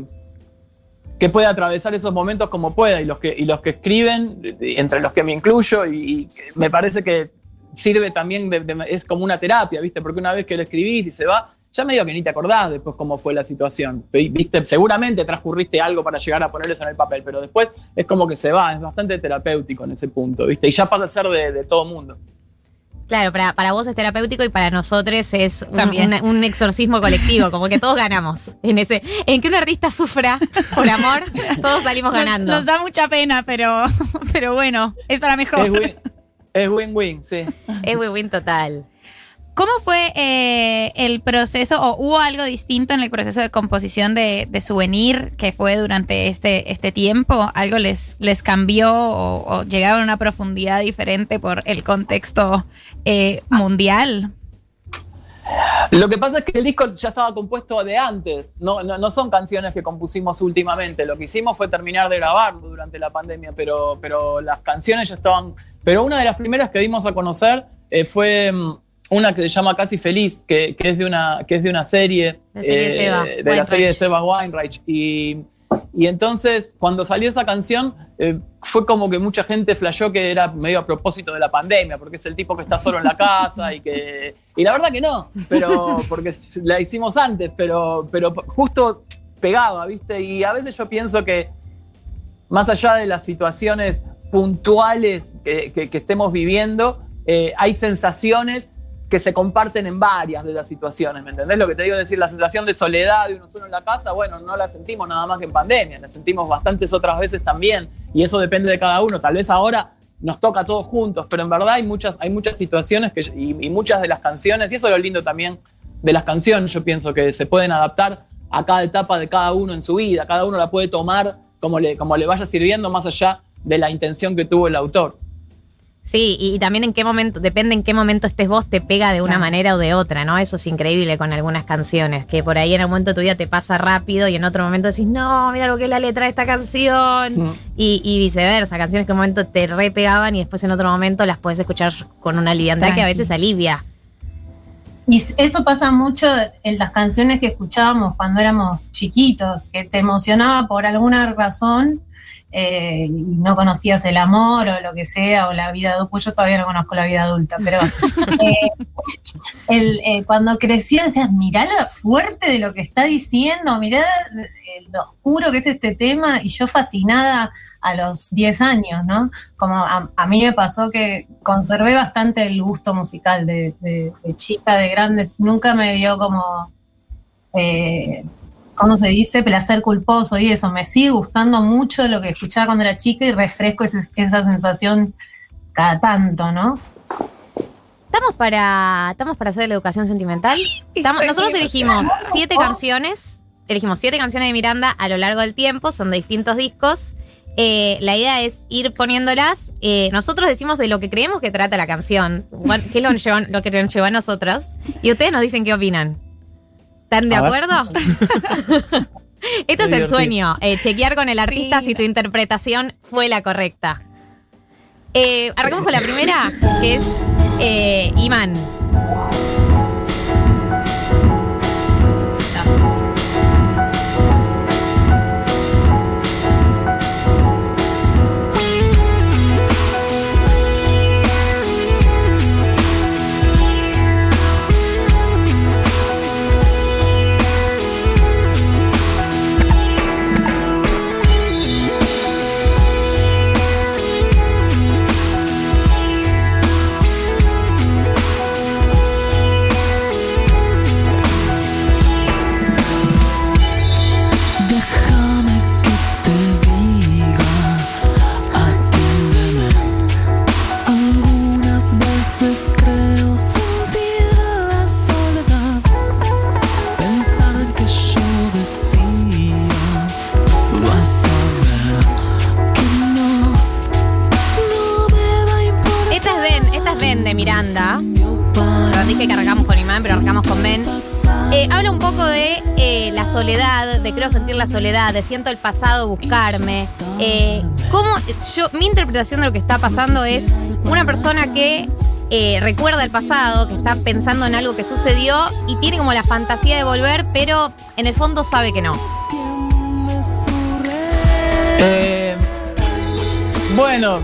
que puede atravesar esos momentos como pueda. Y los que, y los que escriben, entre los que me incluyo, y, y me parece que sirve también, de- de- es como una terapia, ¿viste? Porque una vez que lo escribís y se va, ya medio que ni te acordás después cómo fue la situación. Viste, seguramente transcurriste algo para llegar a poner eso en el papel, pero después es como que se va, es bastante terapéutico en ese punto, ¿viste? Y ya pasa a ser de, de todo mundo. Claro, para, para vos es terapéutico y para nosotros es un, También. un exorcismo colectivo, como que todos ganamos en ese. En que un artista sufra por amor, todos salimos Nos- ganando. Nos, da mucha pena, pero, pero bueno, es para mejor. Es win- Es win-win, sí. Es win-win total. ¿Cómo fue eh, el proceso o hubo algo distinto en el proceso de composición de, de Souvenir que fue durante este, este tiempo? ¿Algo les, les cambió o, llegaron a una profundidad diferente por el contexto eh, mundial? Lo que pasa es que el disco ya estaba compuesto de antes, no, no, no son canciones que compusimos últimamente, lo que hicimos fue terminar de grabarlo durante la pandemia, pero, pero las canciones ya estaban... Pero una de las primeras que dimos a conocer eh, fue mm, una que se llama Casi Feliz, que, que es, de una, que es de una serie, La serie de Seba de la serie de Seba Weinreich. Y, y entonces, cuando salió esa canción, eh, fue como que mucha gente flashó que era medio a propósito de la pandemia, porque es el tipo que está solo en la casa y que. Y la verdad que no, pero porque la hicimos antes, pero, pero justo pegaba, ¿viste? Y a veces yo pienso que más allá de las situaciones puntuales que, que- que estemos viviendo, eh, hay sensaciones que se comparten en varias de las situaciones, ¿me entendés? Lo que te digo es decir, la sensación de soledad de uno solo en la casa, bueno, no la sentimos nada más que en pandemia, la sentimos bastantes otras veces también, y eso depende de cada uno. Tal vez ahora nos toca a todos juntos, pero en verdad hay muchas, hay muchas situaciones que, y, y muchas de las canciones, y eso es lo lindo también de las canciones, yo pienso que se pueden adaptar a cada etapa de cada uno en su vida, cada uno la puede tomar como le, como le vaya sirviendo, más allá de la intención que tuvo el autor. Sí, y, y también en qué momento, depende en qué momento estés vos, te pega de una manera o de otra, ¿no? Eso es increíble con algunas canciones, que por ahí en un momento de tu vida te pasa rápido y en otro momento decís, no, mira lo que es la letra de esta canción. Mm. Y, y viceversa, canciones que en un momento te re pegaban y después en otro momento las puedes escuchar con una liviandad que a veces alivia. Y eso pasa mucho en las canciones que escuchábamos cuando éramos chiquitos, que te emocionaba por alguna razón eh, y no conocías el amor o lo que sea, o la vida adulta. Pues yo todavía no conozco la vida adulta, pero eh, el, eh, cuando crecía decías, mirá lo fuerte de lo que está diciendo, mirá lo oscuro que es este tema, y yo fascinada a los 10 años, ¿no? Como a, a mí me pasó que conservé bastante el gusto musical de, de- de chica, de grandes, nunca me dio como, eh, ¿cómo se dice? Placer culposo y eso, me sigue gustando mucho lo que escuchaba cuando era chica y refresco ese- esa sensación cada tanto, ¿no? ¿Estamos para, ¿Estamos para hacer la educación sentimental? Estamos- nosotros elegimos siete canciones. Elegimos siete canciones de Miranda a lo largo del tiempo, son de distintos discos. Eh, la idea es ir poniéndolas. Eh, nosotros decimos de lo que creemos que trata la canción, Bueno, qué es lo, que llevan- lo que nos lleva a nosotros. Y ustedes nos dicen qué opinan. ¿Están de A acuerdo? Esto es el sueño, eh, chequear con el artista si tu interpretación fue la correcta. Eh, arrancamos con la primera, que es eh, Imán. Poco de eh, la soledad, de creo sentir la soledad, de siento el pasado buscarme. Eh, cómo yo, mi interpretación de lo que está pasando es una persona que eh, recuerda el pasado, que está pensando en algo que sucedió y tiene como la fantasía de volver, pero en el fondo sabe que no. Eh, bueno,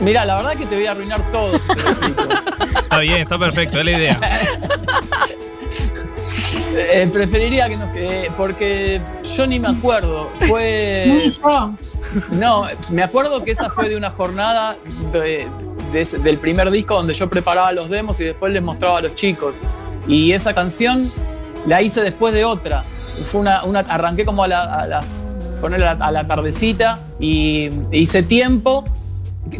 mira, la verdad que te voy a arruinar todo. si te lo explico. Está bien, está perfecto, es la idea. Eh, preferiría que nos que porque yo ni me acuerdo. Fue. Ni yo. No, me acuerdo que esa fue de una jornada de- del primer disco donde yo preparaba los demos y después les mostraba a los chicos. Y esa canción la hice después de otra. Fue una, una- arranqué como a la, a la- ponerle a la, a la tardecita y hice tiempo.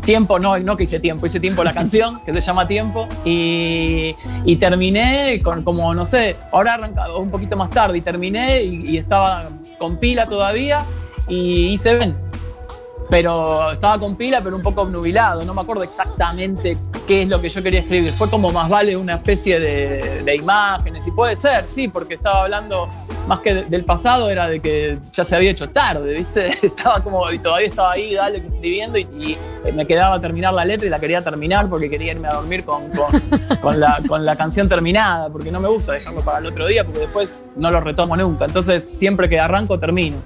Tiempo, no, no que hice tiempo, hice tiempo la canción, que se llama Tiempo, y, y terminé con como, no sé, ahora arranca un poquito más tarde, y terminé y, y estaba con pila todavía, y hice ven. Pero estaba con pila, pero un poco obnubilado, no me acuerdo exactamente qué es lo que yo quería escribir. Fue como más vale una especie de, de imágenes, y puede ser, sí, porque estaba hablando más que de- del pasado, era de que ya se había hecho tarde, ¿viste? Estaba como, y todavía estaba ahí, dale, escribiendo, y, y me quedaba a terminar la letra y la quería terminar porque quería irme a dormir con, con, con la, con la canción terminada, porque no me gusta dejarlo para el otro día, porque después no lo retomo nunca. Entonces, siempre que arranco, termino.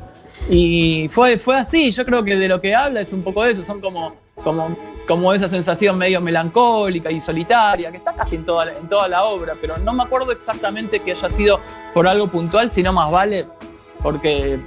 Y fue, fue así, yo creo que de lo que habla es un poco de eso, son como, como, como esa sensación medio melancólica y solitaria, que está casi en toda, en toda la obra, pero no me acuerdo exactamente que haya sido por algo puntual, sino más vale porque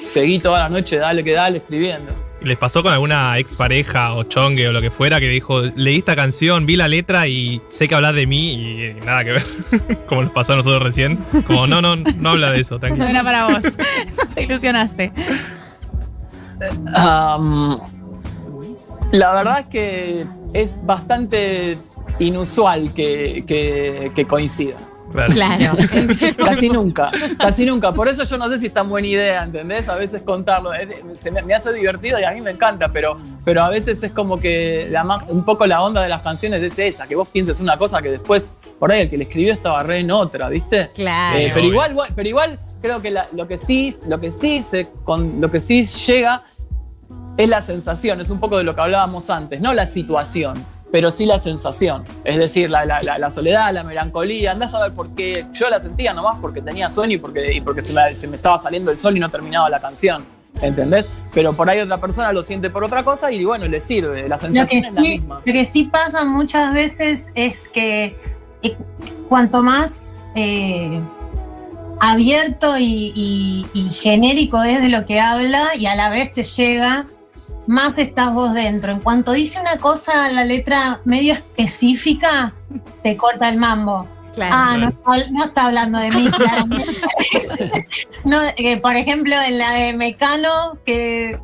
seguí toda la noche, dale que dale, escribiendo. ¿Les pasó con alguna expareja o chongue o lo que fuera que dijo, leí esta canción, vi la letra y sé que hablas de mí y eh, nada que ver? Como nos pasó a nosotros recién. Como, no, no, no habla de eso, No tranquilo. era para vos. Te ilusionaste. Am, la verdad es que es bastante inusual que, que, que coincida. Claro. casi nunca, casi nunca. Por eso yo no sé si es tan buena idea, ¿entendés? A veces contarlo. Es- se me, me hace divertido y a mí me encanta, pero, pero a veces es como que la, un poco la onda de las canciones es esa, que vos pienses una cosa que después, por ahí el que le escribió estaba re en otra, ¿viste? Claro. Eh, pero igual, pero igual creo que la- lo que sí, lo que sí se, con lo que sí llega es la sensación, es un poco de lo que hablábamos antes, no la situación, pero sí la sensación. Es decir, la, la- la- la soledad, la melancolía, andás a ver por qué. Yo la sentía nomás porque tenía sueño y porque, y porque se, me, se me estaba saliendo el sol y no terminaba la canción. ¿Entendés? Pero por ahí otra persona lo siente por otra cosa y bueno, le sirve. La sensación es la sí, misma. lo que sí pasa muchas veces es que eh, cuanto más eh, abierto y, y- y genérico es de lo que habla y a la vez te llega, más estás vos dentro. En cuanto dice una cosa, la letra medio específica, te corta el mambo. Claro. Ah, no, está- no está hablando de mí, claramente. no, eh, por ejemplo, en la de Mecano, que,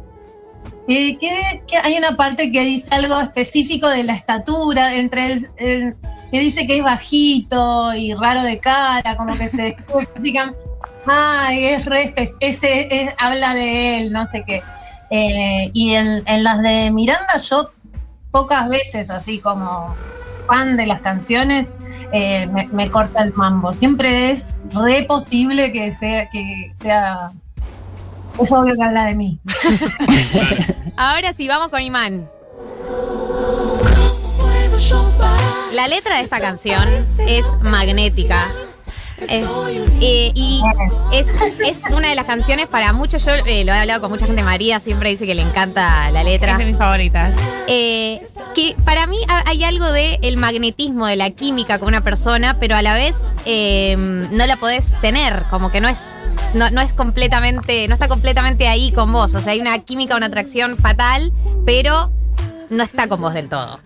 que, que- que hay una parte que dice algo específico de la estatura, entre el, el- que dice que es bajito y raro de cara, como que se. Ah, es re ese es- habla de él, no sé qué. Eh, y en, las de Miranda, yo pocas veces, así como fan de las canciones, eh, me, corta el mambo. Siempre es re posible que sea, que sea. Es obvio que habla de mí. Ahora sí, vamos con Imán. La letra de esa canción es magnética. Es- eh, y es, es una de las canciones para muchos, yo eh, lo he hablado con mucha gente, María siempre dice que le encanta la letra. Es de mis favoritas. Eh, que para mí ha- hay algo de el magnetismo, de la química con una persona, pero a la vez eh, no la podés tener, como que no es, no, no es completamente, no está completamente ahí con vos. O sea, hay una química, una atracción fatal, pero no está con vos del todo.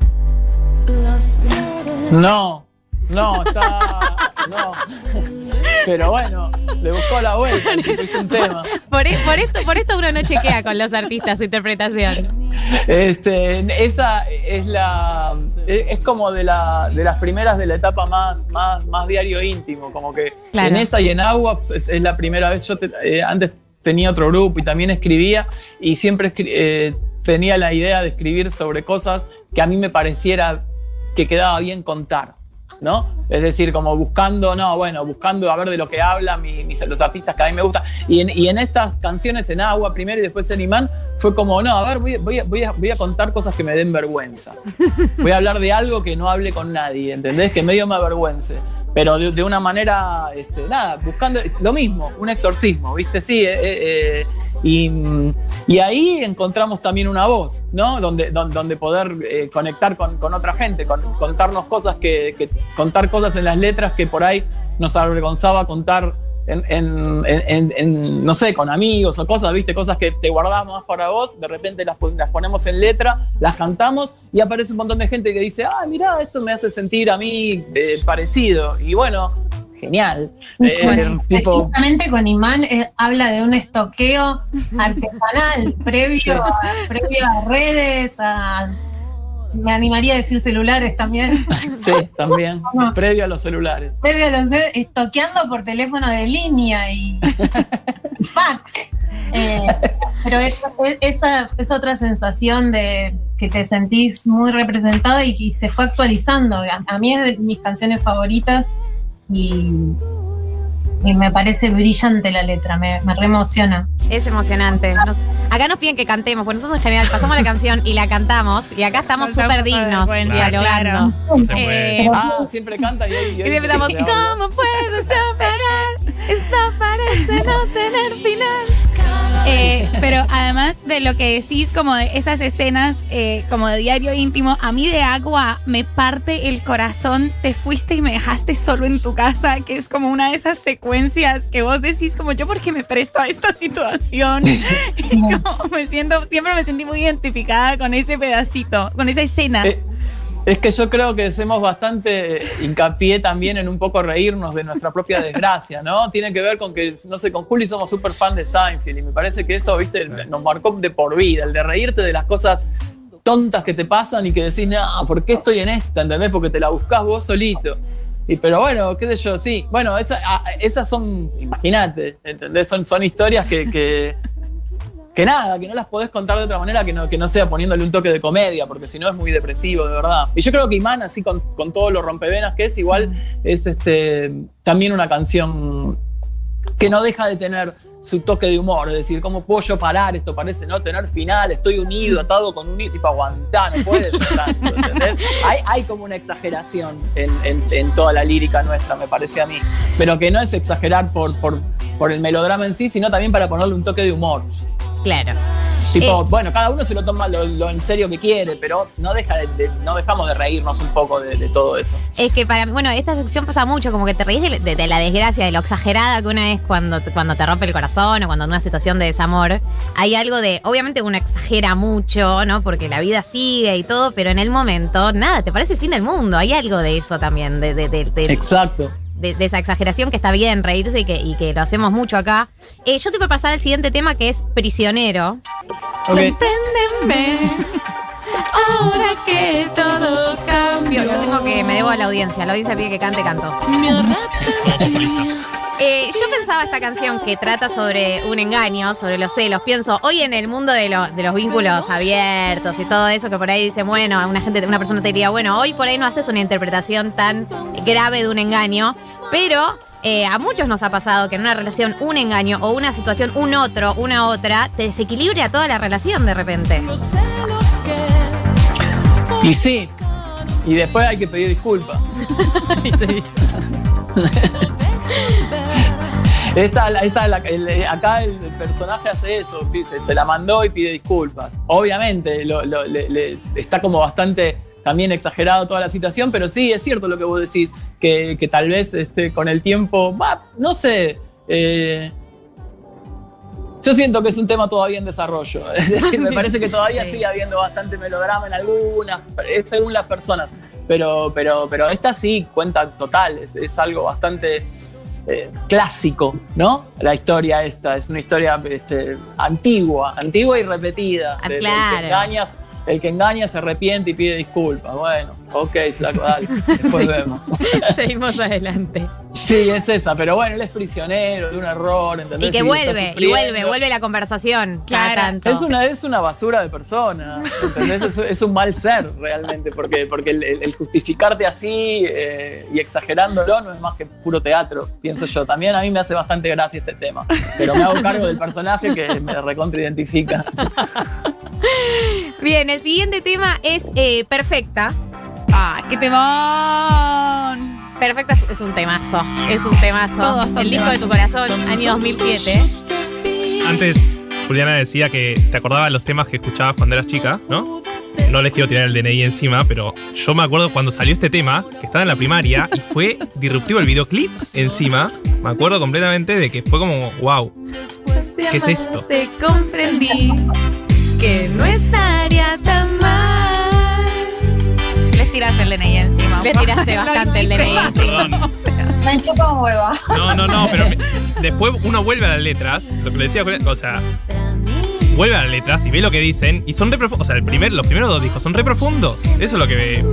No, no, está. No. Pero bueno, le buscó la vuelta, es un tema. Por, e- por esto, por esto uno no chequea con los artistas su interpretación. Este, esa es la. Es como de, la, de las primeras de la etapa más, más, más diario íntimo. Como que Claro. en esa y en agua pues, es, es la primera vez. Yo te- eh, antes tenía otro grupo y también escribía y siempre escri- eh, tenía la idea de escribir sobre cosas que a mí me pareciera que quedaba bien contar. ¿No? Es decir, como buscando, no, bueno, buscando a ver de lo que hablan mi- mis- los artistas que a mí me gustan. Y en, estas canciones, en Agua primero y después en Imán, fue como, no, a ver, voy, a- voy a, contar cosas que me den vergüenza. Voy a hablar de algo que no hable con nadie, ¿entendés? Que medio me avergüence. Pero de, una manera, este, nada, buscando lo mismo, un exorcismo, ¿viste? Sí, eh, eh, Y, y ahí encontramos también una voz, ¿no? Donde, don- donde poder eh, conectar con, con otra gente, con- contarnos cosas que, que- contar cosas en las letras que por ahí nos avergonzaba contar en, en- en- en, no sé, con amigos o cosas, ¿viste? Cosas que te guardamos para vos, de repente las, las ponemos en letra, las cantamos y aparece un montón de gente que dice, ah, mirá, esto me hace sentir a mí eh, parecido. Y bueno, genial. Eh, tipo, con Imán eh, habla de un estoqueo artesanal previo a, previo a redes, a, me animaría a decir celulares también. sí, también, previo a los celulares. Previo a los estoqueando por teléfono de línea y fax. Eh, pero es- es- esa es otra sensación de que te sentís muy representado y, y se fue actualizando. A, a mí es de mis canciones favoritas y, y me parece brillante la letra, me, me reemociona. Es emocionante. Nos- acá nos piden que cantemos, pues nosotros en general pasamos la canción y la cantamos y acá estamos súper dignos dialogando. claro. Eh, Ah, siempre canta y ahí. y siempre estamos, ¿cómo puedo yo parar? Esto parece no tener final. Eh, pero además de lo que decís, como de esas escenas eh, como de diario íntimo, a mí de agua me parte el corazón. Te fuiste y me dejaste solo en tu casa, que es como una de esas secuencias que vos decís como yo porque me presto a esta situación. Y como me siento, siempre me sentí muy identificada con ese pedacito, con esa escena. Eh, Es que yo creo que hacemos bastante hincapié también en un poco reírnos de nuestra propia desgracia, ¿no? Tiene que ver con que, no sé, con Juli somos súper fan de Seinfeld y me parece que eso, viste, nos marcó de por vida, el de reírte de las cosas tontas que te pasan y que decís, no, ¿por qué estoy en esta? ¿Entendés? Porque te la buscás vos solito. Y, pero bueno, qué sé yo, sí. Bueno, esa- a- esas son, imagínate, ¿entendés? Son, son historias que, que, que nada, que no las podés contar de otra manera que no, que no sea poniéndole un toque de comedia, porque si no es muy depresivo, de verdad. Y yo creo que Imán, así con, con todo lo rompevenas que es, igual es este, también una canción que no deja de tener su toque de humor, es decir, ¿cómo puedo yo parar? Esto parece no tener final, estoy unido, atado con un hilo, tipo aguantar, no puedes ¿entendés? Hay, hay como una exageración en, en- toda la lírica nuestra, me parece a mí, pero que no es exagerar por, por el melodrama en sí, sino también para ponerle un toque de humor. Claro. Tipo, Eh, bueno, cada uno se lo toma lo, lo en serio que quiere, pero no, deja de, de- no dejamos de reírnos un poco de, de todo eso. Es que para mí, bueno, esta sección pasa mucho, como que te reís de, la desgracia, de lo exagerada que una es cuando, te- cuando te rompe el corazón o cuando en una situación de desamor. Hay algo de, obviamente uno exagera mucho, ¿no? Porque la vida sigue y todo, pero en el momento, nada, te parece el fin del mundo. Hay algo de eso también, de- de- de- Exacto. De, de esa exageración que está bien reírse y que, y que lo hacemos mucho acá. Eh, yo te voy a pasar al siguiente tema que es Prisionero. Compréndeme. Ahora que todo cambió. Yo tengo que, me debo a la audiencia, la audiencia pide que cante, canto. Eh, yo pensaba esta canción que trata sobre un engaño, sobre los celos. Pienso, hoy en el mundo de, lo- de los vínculos abiertos y todo eso, que por ahí dice, bueno, una gente, una persona te diría, bueno, hoy por ahí no haces una interpretación tan grave de un engaño, pero eh, a muchos nos ha pasado que en una relación un engaño o una situación, un otro, una otra, te desequilibra toda la relación de repente. Y sí, y después hay que pedir disculpas. Esta, esta, la- el- acá el, personaje hace eso, se la mandó y pide disculpas. Obviamente lo- lo- le- le- está como bastante también exagerado toda la situación, pero sí, es cierto lo que vos decís, que, que tal vez este, con el tiempo, no sé, eh, yo siento que es un tema todavía en desarrollo. Es decir, me parece que todavía sigue habiendo bastante melodrama en algunas, según las personas. Pero, pero, pero esta sí cuenta total, es, es algo bastante eh, clásico, ¿no? La historia esta, es una historia este, antigua, antigua y repetida. Ah, De- claro. El que engaña se arrepiente y pide disculpas. Bueno, ok, flaco, dale, después vemos. Seguimos adelante. Sí, es esa, pero bueno, él es prisionero de un error, ¿entendés? Y que vuelve, y vuelve, vuelve la conversación. Claro. tanto. Es una, es una basura de persona, ¿entendés? Es, es un mal ser realmente, porque, porque el, el- el justificarte así eh, y exagerándolo no es más que puro teatro, pienso yo. También a mí me hace bastante gracia este tema, pero me hago cargo del personaje que me recontra identifica. Bien, el siguiente tema es eh, Perfecta. ¡Ah, qué temón! Perfecta es- es un temazo. Es un temazo. Todos son el disco de tu corazón, año 2007. Antes, Juliana decía que te acordabas los temas que escuchabas cuando eras chica, ¿no? No les quiero tirar el DNI encima, pero yo me acuerdo cuando salió este tema, que estaba en la primaria, y fue disruptivo el videoclip encima. Me acuerdo completamente de que fue como, wow, ¿qué es esto? Te comprendí que no estaría tan mal. Les tiraste el DNI encima. Le tiraste bastante el. DNI encima. Me un huevo. No, no, no, pero me- después uno vuelve a las letras, lo que le decía, Julián, o sea, vuelve a las letras y ve lo que dicen y son re profundos. O sea, el primer, los primeros dos discos son re profundos. Eso es lo que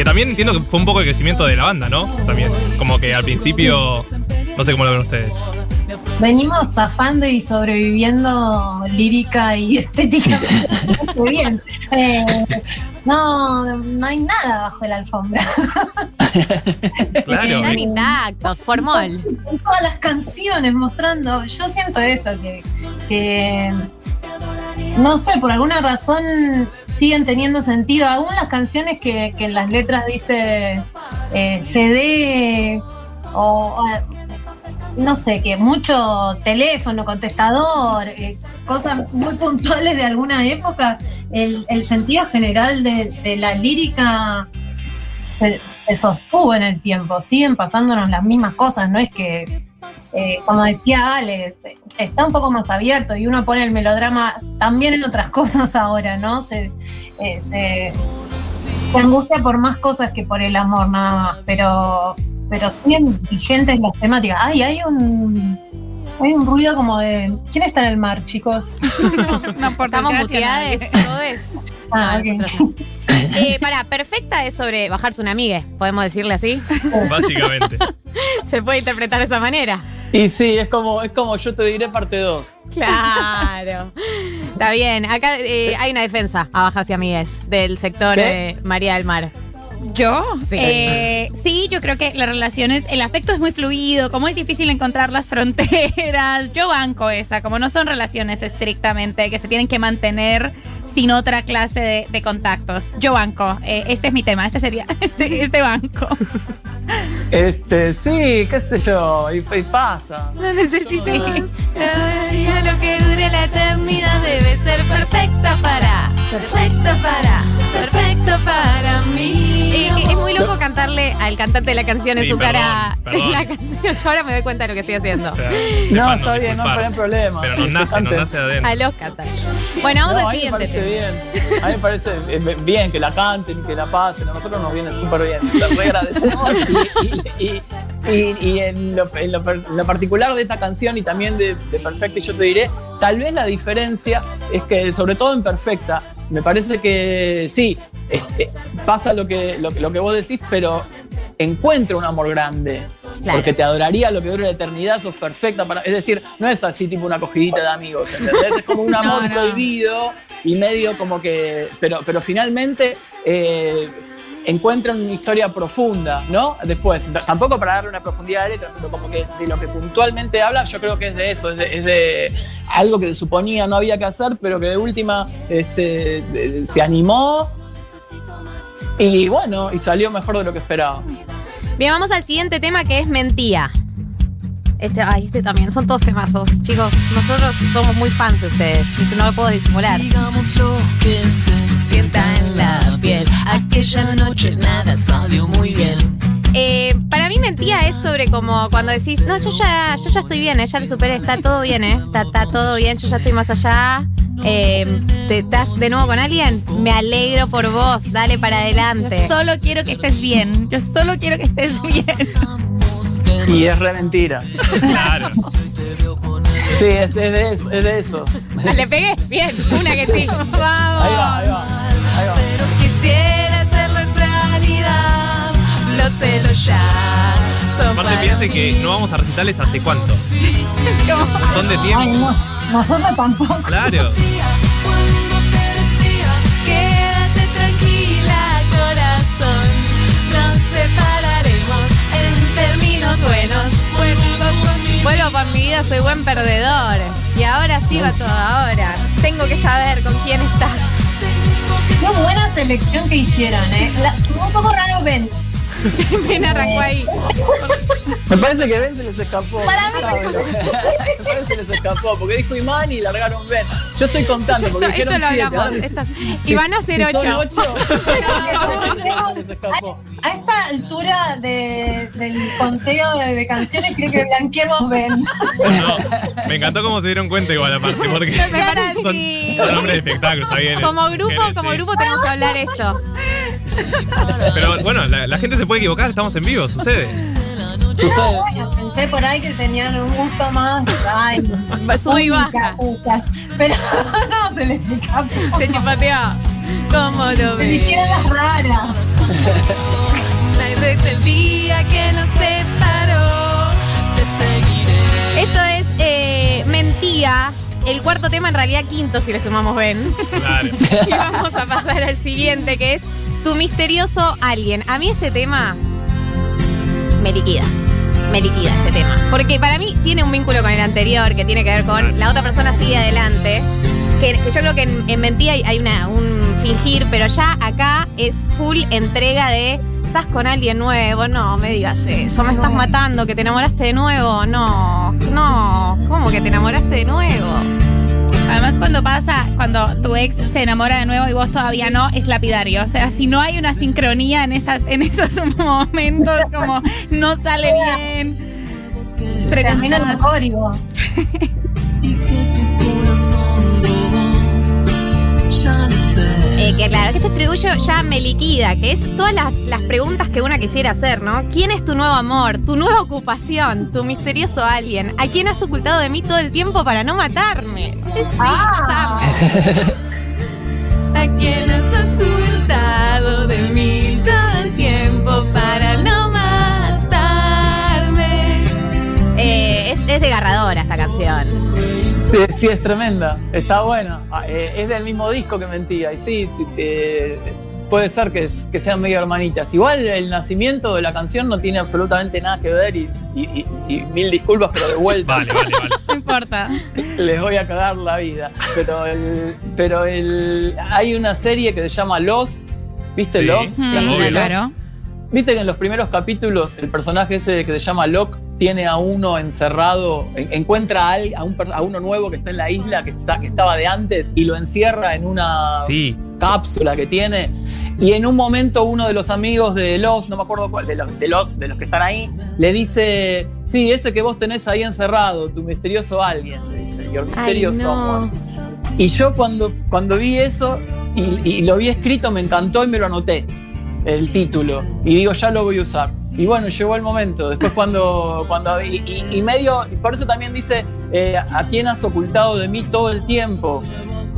que también entiendo que fue un poco el crecimiento de la banda, ¿no? También, como que al principio, no sé cómo lo ven ustedes. Venimos zafando y sobreviviendo lírica y estéticamente muy bien. Eh, no, no hay nada bajo la alfombra. Claro. Están intactos, formol. En todas las canciones mostrando, yo siento eso, que, que no sé, por alguna razón siguen teniendo sentido. Aún las canciones que, en las letras dice eh, CD o, o, no sé, que mucho teléfono, contestador, eh, cosas muy puntuales de alguna época, el, sentido general de, la lírica se, se sostuvo en el tiempo, siguen pasándonos las mismas cosas, no es que, eh, como decía Ale, está un poco más abierto y uno pone el melodrama también en otras cosas ahora, ¿no? Se, eh, se, se angustia por más cosas que por el amor nada más, pero, pero siguen vigentes las temáticas. Ay, hay un... Hay un ruido como de. ¿Quién está en el mar, chicos? No, por Estamos muteadas. Ah, No, no. Eh, para, perfecta es sobre bajarse una amiga, podemos decirle así. Básicamente. Se puede interpretar de esa manera. Y sí, es como, es como yo te diré parte 2. Claro. Está bien. Acá eh, hay una defensa a bajarse amigues del sector eh, María del Mar. ¿Yo? Sí. Eh, sí, yo creo que las relaciones, el afecto es muy fluido, como es difícil encontrar las fronteras. Yo banco esa, como no son relaciones estrictamente que se tienen que mantener sin otra clase de, de contactos. Yo banco. Eh, este es mi tema, este sería este, este banco. Este, sí, qué sé yo, y, y pasa. No necesito. lo que dure la eternidad debe ser perfecta para. Perfecto para. Perfecto para mí. Eh, es muy loco cantarle al cantante de la canción en Sí, su perdón, cara perdón. la canción. Yo ahora me doy cuenta de lo que estoy haciendo. O sea, No, sepan está bien, no disculpar. hay problema. Pero nos nace, nos Antes- nace de adentro. A los cantantes. Bueno, vamos No, al a mí me siguiente parece tema. bien. A mí me parece eh, bien que la canten, que la pasen. A nosotros nos viene súper bien. Te re agradecemos. Y, y- y- y en, lo, en lo per- en lo particular de esta canción y también de, de Perfecta, yo te diré, tal vez la diferencia es que, sobre todo en Perfecta, me parece que sí, este, pasa lo que, lo, que- lo que vos decís, pero encuentra un amor grande. Claro. Porque te adoraría lo que dure la eternidad, sos perfecta para. Es decir, no es así tipo una cogidita de amigos, ¿entendés? Es como un amor No, no. prohibido y medio como que. Pero, pero finalmente eh, encuentran una historia profunda, ¿no? Después, tampoco para darle una profundidad la letra, pero como que de lo que puntualmente habla, yo creo que es de eso, es de, es de algo que se suponía no había que hacer, pero que de última este, de- se animó. Y bueno, y salió mejor de lo que esperaba. Bien, vamos al siguiente tema que es mentira. Este, ay, este también, son todos temazos. Chicos, nosotros somos muy fans de ustedes, y no lo puedo disimular. Digamos lo que se sienta en la piel. Aquella noche nada salió muy bien. Eh, para mí mentira es sobre como cuando decís, no, yo ya, yo ya estoy bien, eh, ya lo superé, está todo bien, eh, está, está todo bien, yo ya estoy más allá. Eh, ¿te estás de nuevo con alguien? Me alegro por vos, dale para adelante. Yo solo quiero que estés bien. Yo solo quiero que estés bien. Y es re mentira. Claro. Sí, es, es de eso. Es de eso. Ah, ¿Le pegué? Bien, una que sí. Vamos. Ahí va, ahí va. Ahí va. Lo sé, ya. Son Aparte para piensen que no vamos a recitales hace cuánto. Un montón de Ay, tiempo. nos- nosotros tampoco. Claro. Quédate tranquila, corazón. Nos separaremos en términos buenos. Vuelvo por mi vida, soy buen perdedor. Y ahora sí va todo ahora. Tengo que saber con quién estás. Qué buena selección que hicieron, ¿eh? La- un poco raro Ben. Ben arrancó ahí. Me parece que Ben se les escapó. Para mí- ¿saben? Me parece que se les escapó porque dijo Imán y largaron Ben. Yo estoy contando porque Esto, dijeron esto lo hablamos. si- van a ser si son ocho. A esta altura de- del conteo de, de canciones, creo que blanqueemos Ben. Me encantó cómo se dieron cuenta igual aparte, porque son, son hombres de espectáculo, está bien. Como grupo, Género, como sí. grupo tenemos que hablar esto. Pero bueno, la, la gente se puede equivocar, estamos en vivo, sucede. Sucede. Bueno, pensé por ahí que tenían un gusto más. Ay, Sube y únicas, baja. únicas. Pero no se les escapó. Se chupateó. ¿Cómo lo ves? Eligieron las raras. Desde el día que nos separó, te seguiré. Esto es eh, Mentía. El cuarto tema, en realidad quinto, si le sumamos Ben. Claro. y vamos a pasar al siguiente, que es Tu misterioso alguien. A mí este tema me liquida. Me liquida este tema. Porque para mí tiene un vínculo con el anterior, que tiene que ver con la otra persona sigue adelante. Que, que yo creo que en, en Mentía hay, hay una, un fingir, pero ya acá es full entrega de. Estás con alguien nuevo, no me digas eso, me estás matando, que te enamoraste de nuevo, no, no, ¿cómo que te enamoraste de nuevo? Además, cuando pasa, cuando tu ex se enamora de nuevo y vos todavía no, es lapidario. O sea, si no hay una sincronía en esas, en esos momentos, como no sale bien. Preguntas. código. Eh, que claro, que este estribillo ya me liquida, que es todas las, las preguntas que una quisiera hacer, ¿no? ¿Quién es tu nuevo amor? ¿Tu nueva ocupación? ¿Tu misterioso alguien? ¿A quién has ocultado de mí todo el tiempo para no matarme? Es Ah. ¿A quién has ocultado de mí todo el tiempo para no matarme? Eh, es, es desgarradora esta canción. Sí, sí, es tremenda. Está buena. Ah, eh, es del mismo disco que mentía. Y sí, te- puede ser que, es- que sean medio hermanitas. Igual el nacimiento de la canción no tiene absolutamente nada que ver y, y- y- y mil disculpas, pero de vuelta. Vale, vale, vale. No importa. Les voy a cagar la vida. Pero el, pero el, hay una serie que se llama Lost. ¿Viste Sí, Lost? Lost. claro. Viste que en los primeros capítulos el personaje ese que se llama Locke tiene a uno encerrado, en- encuentra a, un a uno nuevo que está en la isla, que, está, que estaba de antes, y lo encierra en una Sí. cápsula que tiene. Y en un momento uno de los amigos de los, no me acuerdo cuál, de los, de los, de los que están ahí, le dice, sí, ese que vos tenés ahí encerrado, tu misterioso alguien, le dice, your mysterious someone. Y yo cuando, cuando vi eso y, y lo vi escrito me encantó y me lo anoté, el título. Y digo, ya lo voy a usar. Y bueno, llegó el momento. Después cuando... cuando y, medio... por eso también dice, eh, ¿a quién has ocultado de mí todo el tiempo?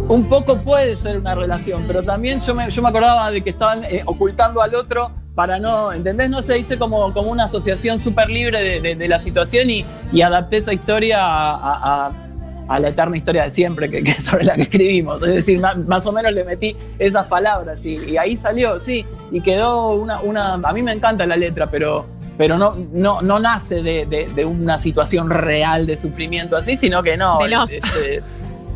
Un poco puede ser una relación, pero también yo me, yo me acordaba de que estaban eh, ocultando al otro para no, ¿entendés? No se hice como, como una asociación súper libre de, la situación y, y adapté esa historia a- a la eterna historia de siempre que, que sobre la que escribimos. Es decir, ma- más, o menos le metí esas palabras y, y ahí salió, sí, y quedó una, una... A mí me encanta la letra, pero, pero no, no, no nace de, de- de una situación real de sufrimiento así, sino que no. De Lost. este,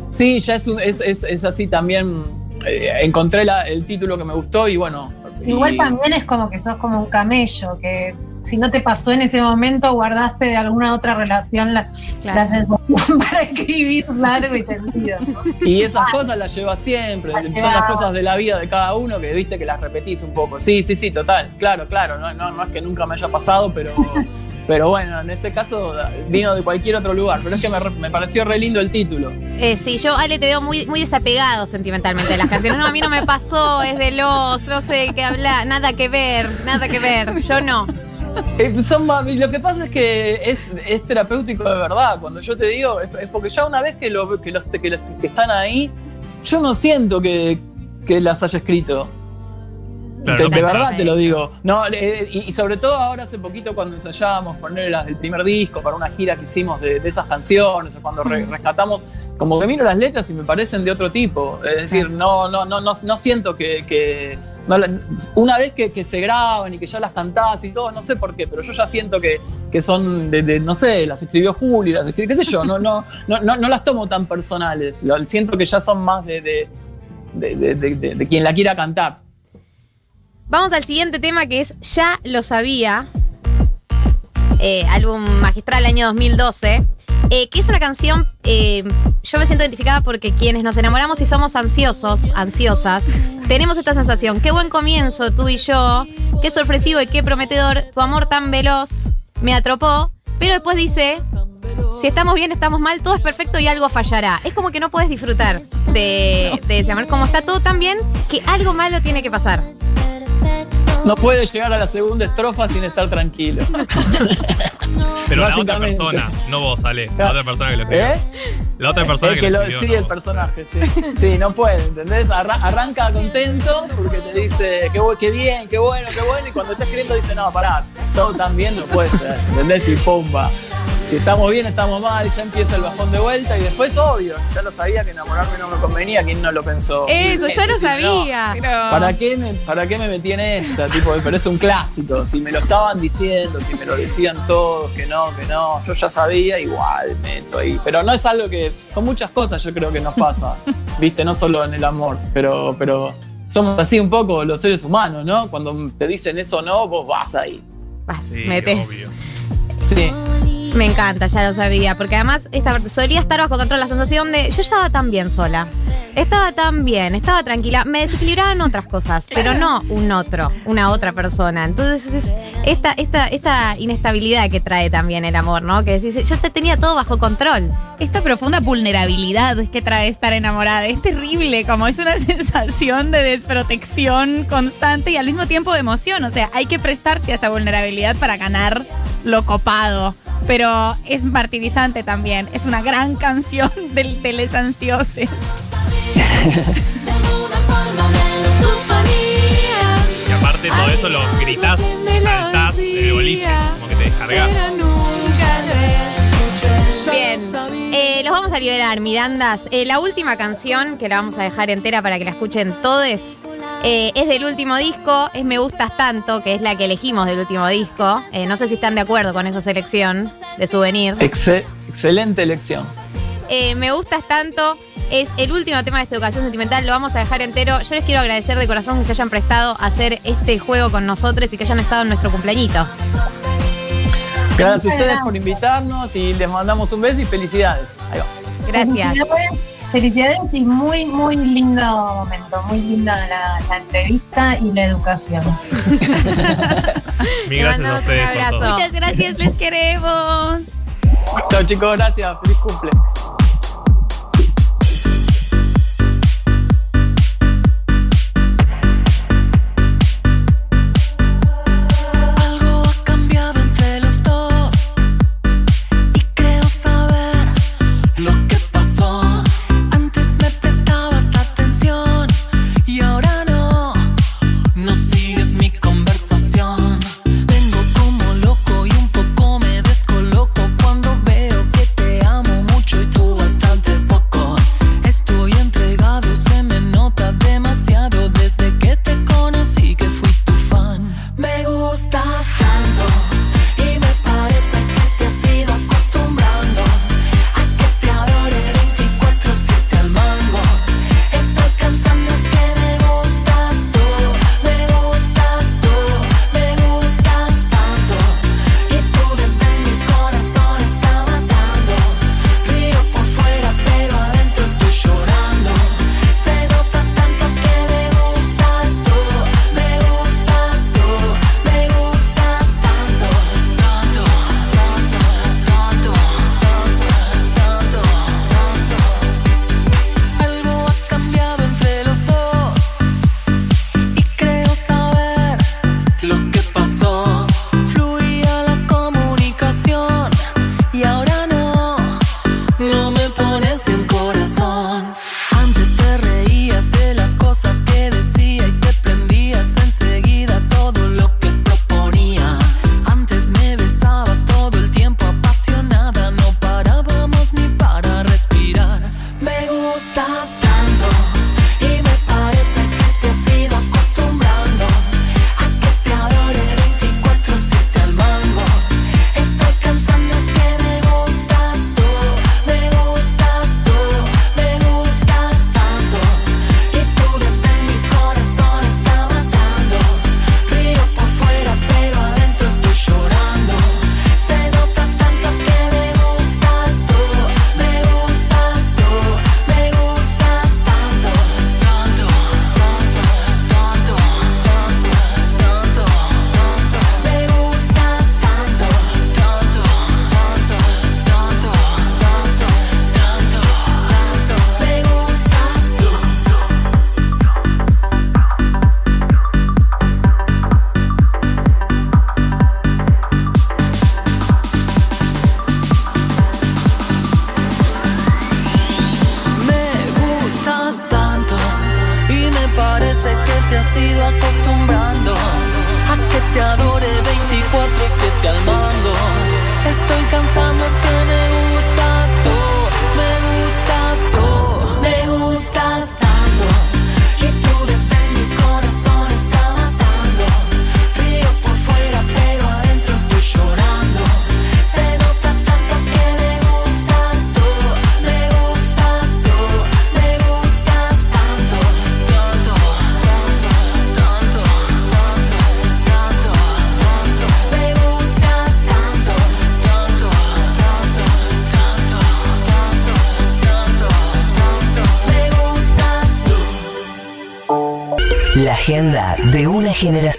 sí, ya es, un- es, es- es así también. eh, encontré la- el título que me gustó y bueno. Igual y- también es como que sos como un camello, que si no te pasó en ese momento, guardaste de alguna otra relación la, Claro. la sensación para escribir largo y tendido. ¿no? Y esas cosas las llevas siempre, son las cosas de la vida de cada uno que viste que las repetís un poco. Sí, sí, sí, total, claro, claro, no, no, no es que nunca me haya pasado, pero, pero bueno, en este caso vino de cualquier otro lugar, pero es que me, re- me pareció re lindo el título. Eh, sí, yo, Ale, te veo muy, muy desapegado sentimentalmente de las canciones. No, a mí no me pasó, es de los, no sé qué hablar, nada que ver, nada que ver. Yo no. Eh, son lo que pasa es que es, es terapéutico de verdad, cuando yo te digo, es, es porque ya una vez que, lo- que los, que los que están ahí, yo no siento que, que las haya escrito. Claro, de, no de pensás. verdad te lo digo. No, eh, y, y sobre todo ahora hace poquito cuando ensayábamos poner las- el primer disco para una gira que hicimos de, de esas canciones, o cuando re- rescatamos, como que miro las letras y me parecen de otro tipo. Es decir, no, no, no, no, no siento que. Una vez que, se graban y que ya las cantás y todo, no sé por qué, pero yo ya siento que, que son de, no sé, las escribió Juli, las escribió, qué sé yo, no, no, no, no, no las tomo tan personales. Siento que ya son más de- de- de quien la quiera cantar. Vamos al siguiente tema que es Ya lo sabía. Eh, álbum magistral año 2012. Eh, que es una canción, eh, yo me siento identificada porque quienes nos enamoramos y somos ansiosos, ansiosas, tenemos esta sensación. Qué buen comienzo tú y yo, qué sorpresivo y qué prometedor, tu amor tan veloz me atropó, pero después dice, si estamos bien, estamos mal, todo es perfecto y algo fallará. Es como que no puedes disfrutar de, de ese amor, como está todo tan bien que algo malo tiene que pasar. No puede llegar a la segunda estrofa sin estar tranquilo. Pero la otra persona, no vos, Ale. La otra persona que lo escribió. ¿Eh? La otra persona que, que lo escribió. sí, no el vos. personaje, sí. Sí, no puede, ¿entendés? Arra- arranca contento porque te dice, qué, qué bien, qué bueno, qué bueno, y cuando está escribiendo dice, no, pará, todo tan bien no puede ser, ¿entendés? Y pumba. Si estamos bien, estamos mal, ya empieza el bajón de vuelta y después, obvio, ya lo sabía que enamorarme no me convenía, ¿quién no lo pensó? Eso, yo lo Sí, no. sabía. ¿Para qué, me, ¿Para qué me metí en esta? Tipo, pero es un clásico. Si me lo estaban diciendo, si me lo decían todos, que no, que no, yo ya sabía, igual meto ahí. Pero no es algo que. Con muchas cosas yo creo que nos pasa. Viste, no solo en el amor, pero, pero somos así un poco los seres humanos, ¿no? Cuando te dicen eso o no, vos vas ahí. Vas, metes. Sí. Me encanta, ya lo sabía, porque además esta solía estar bajo control la sensación de yo estaba tan bien sola. Estaba tan bien, estaba tranquila. Me desequilibraban otras cosas, pero no un otro, una otra persona. Entonces es esta, esta, esta inestabilidad que trae también el amor, ¿no? Que decís, yo te tenía todo bajo control. Esta profunda vulnerabilidad que trae estar enamorada es terrible, como es una sensación de desprotección constante y al mismo tiempo de emoción. O sea, hay que prestarse a esa vulnerabilidad para ganar lo copado. Pero es martirizante también. Es una gran canción del de les ansioses. Y aparte todo eso lo gritás, saltás en el boliche, como que te descargas. Bien, eh, los vamos a liberar, Mirandas. Eh, la última canción, que la vamos a dejar entera para que la escuchen todos, eh, es del último disco, es Me Gustas Tanto, que es la que elegimos del último disco. Eh, no sé si están de acuerdo con esa selección de souvenir. Exce- excelente elección. Eh, me gustas tanto. Es el último tema de esta educación sentimental. Lo vamos a dejar entero. Yo les quiero agradecer de corazón que se hayan prestado a hacer este juego con nosotros y que hayan estado en nuestro cumpleañito. Gracias a ustedes por invitarnos y les mandamos un beso y felicidades. Ahí va. Gracias. Felicidades, y muy, muy lindo momento. Muy linda la, la entrevista y la educación. Mil gracias a un abrazo. Muchas gracias, les queremos. Chao chicos, gracias. Feliz cumple.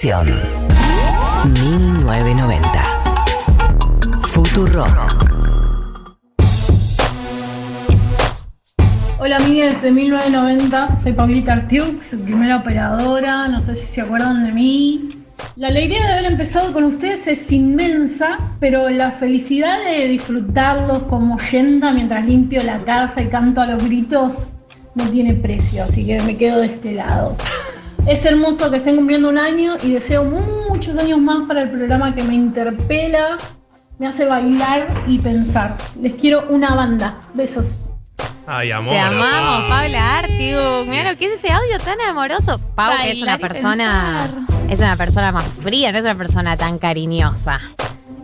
Generación. 1990. Futuro. Hola amigues de 1990, soy Paulita Artiuk, su primera operadora, no sé si se acuerdan de mí. La alegría de haber empezado con ustedes es inmensa, pero la felicidad de disfrutarlos como oyenta mientras limpio la casa y canto a los gritos no tiene precio, así que me quedo de este lado. Es hermoso que estén cumpliendo un año y deseo muchos años más para el programa que me interpela, me hace bailar y pensar. Les quiero una banda. Besos. Ay, amor. Te amamos, Pau. Paula Artiuk. Mira lo que es ese audio tan amoroso. Pau, que es una persona. Es una persona más fría, no es una persona tan cariñosa.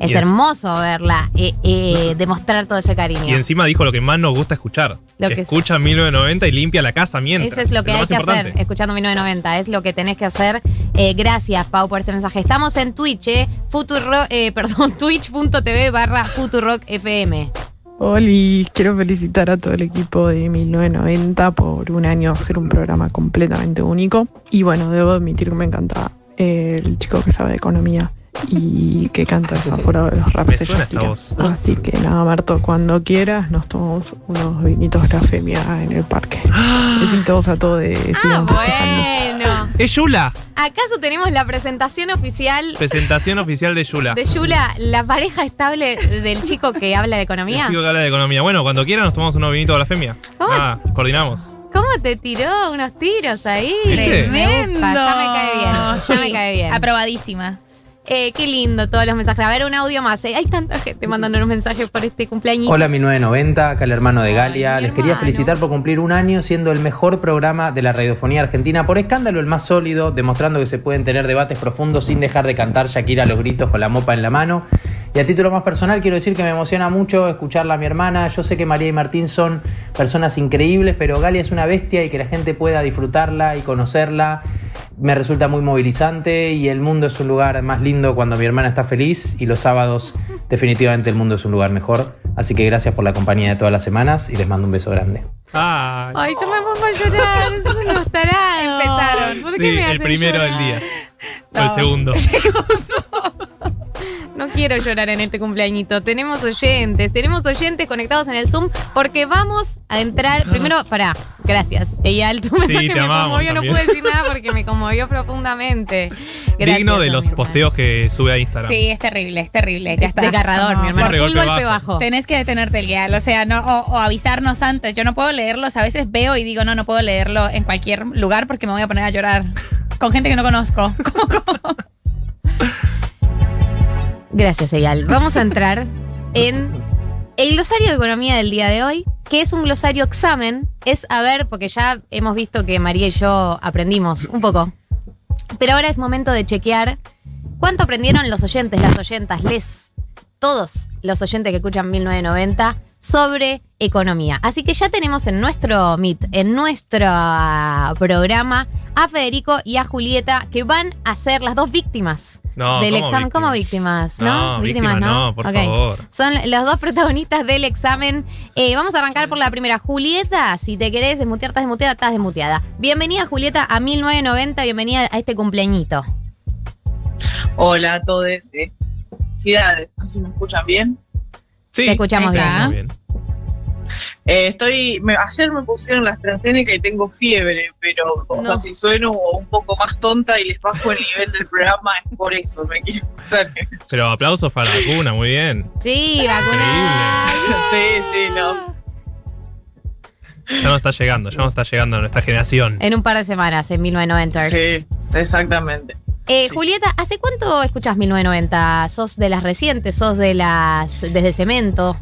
Es Y es- hermoso verla eh, eh, demostrar todo ese cariño. Y encima dijo lo que más nos gusta escuchar. Lo que escucha 1990 y limpia la casa mientras. Eso es lo que hay que importante. hacer, escuchando 1990. Es lo que tenés que hacer. Eh, gracias, Pau, por este mensaje. Estamos en Twitch, eh, Futuro, eh, perdón, twitch.tv barra Futurock FM. Oli, quiero felicitar a todo el equipo de 1990 por un año ser un programa completamente único. Y bueno, debo admitir que me encanta el chico que sabe de economía y que canta desaforado de los raps. Me de suena esta voz. Así que nada, Marto, cuando quieras nos tomamos unos vinitos grafemia en el parque. Besitos a todos de Ah, bueno. Es Yula. ¿Acaso tenemos la presentación oficial Presentación oficial de Yula. de Yula, la pareja estable del chico que habla de El economía? chico que habla de economía. Bueno, cuando quiera nos tomamos unos vinitos de la femia. ¿Cómo? Ah, coordinamos. ¿Cómo te tiró unos tiros ahí? ¿Viste? Me gusta, ya me cae bien. Ya me cae bien. Aprobadísima. Eh, qué lindo todos los mensajes. A ver, un audio más. eh. Hay tanta gente mandándonos mensajes por este cumpleaños. Hola 1990, acá el hermano de Galia. Les quería felicitar por cumplir un año siendo el mejor programa de la radiofonía argentina. Por escándalo, el más sólido, demostrando que se pueden tener debates profundos sin dejar de cantar Shakira a los gritos con la mopa en la mano. Y a título más personal, quiero decir que me emociona mucho escucharla a mi hermana. Yo sé que María y Martín son personas increíbles, pero Galia es una bestia y que la gente pueda disfrutarla y conocerla me resulta muy movilizante y el mundo es un lugar más lindo cuando mi hermana está feliz y los sábados definitivamente el mundo es un lugar mejor. Así que gracias por la compañía de todas las semanas y les mando un beso grande. Ay. Ay, yo me pongo a llorar. Eso no estará. Empezaron. ¿Por qué Sí, me el primero llorar? del día. O el segundo. No quiero llorar en este cumpleañito. Tenemos oyentes, tenemos oyentes conectados en el Zoom porque vamos a entrar. Primero, pará, gracias. Eyal, tu mensaje te me amamos conmovió. No pude decir nada porque me conmovió profundamente. Gracias, Digno de los posteos que sube a Instagram. Sí, es terrible, es terrible. Ya Es está. desgarrador, mi hermano. Full golpe golpe bajo. bajo. Tenés que detenerte el guial, o sea, no, o, o avisarnos antes. Yo no puedo leerlos, a veces veo y digo, no, no puedo leerlo en cualquier lugar porque me voy a poner a llorar. Con gente que no conozco. Gracias, Eyal. Vamos a entrar en el glosario de economía del día de hoy, que es un glosario examen. Es a ver, porque ya hemos visto que María y yo aprendimos un poco. Pero ahora es momento de chequear cuánto aprendieron los oyentes, las oyentas, les, todos los oyentes que escuchan 1990 sobre economía. Así que ya tenemos en nuestro Meet, en nuestro ah, programa, a Federico y a Julieta, que van a ser las dos víctimas No, del ¿cómo examen. ¿Cómo víctimas? ¿No? No, víctimas no, por Ok. favor. Son los dos protagonistas del examen. Eh, vamos a arrancar por la primera. Julieta, si te querés desmutear, estás desmuteada, estás desmuteada. Bienvenida, Julieta, a 1990. Bienvenida a este cumpleañito. Hola a todos. Eh. Felicidades. No sé si me escuchan bien. Sí, Te escuchamos bien. Eh, estoy, me- ayer me pusieron la AstraZeneca y tengo fiebre, pero o sea, si sueno un poco más tonta y les bajo el nivel del programa es por eso. Me quiero escuchar. Pero aplausos para la vacuna, muy bien. Sí, vacuna. sí, sí, no. Ya no está llegando, ya no está llegando a nuestra generación. En un par de semanas, en 1990. Sí, exactamente. Eh, Julieta, ¿hace cuánto escuchas 1990? ¿Sos de las recientes? ¿Sos de las. desde Cemento?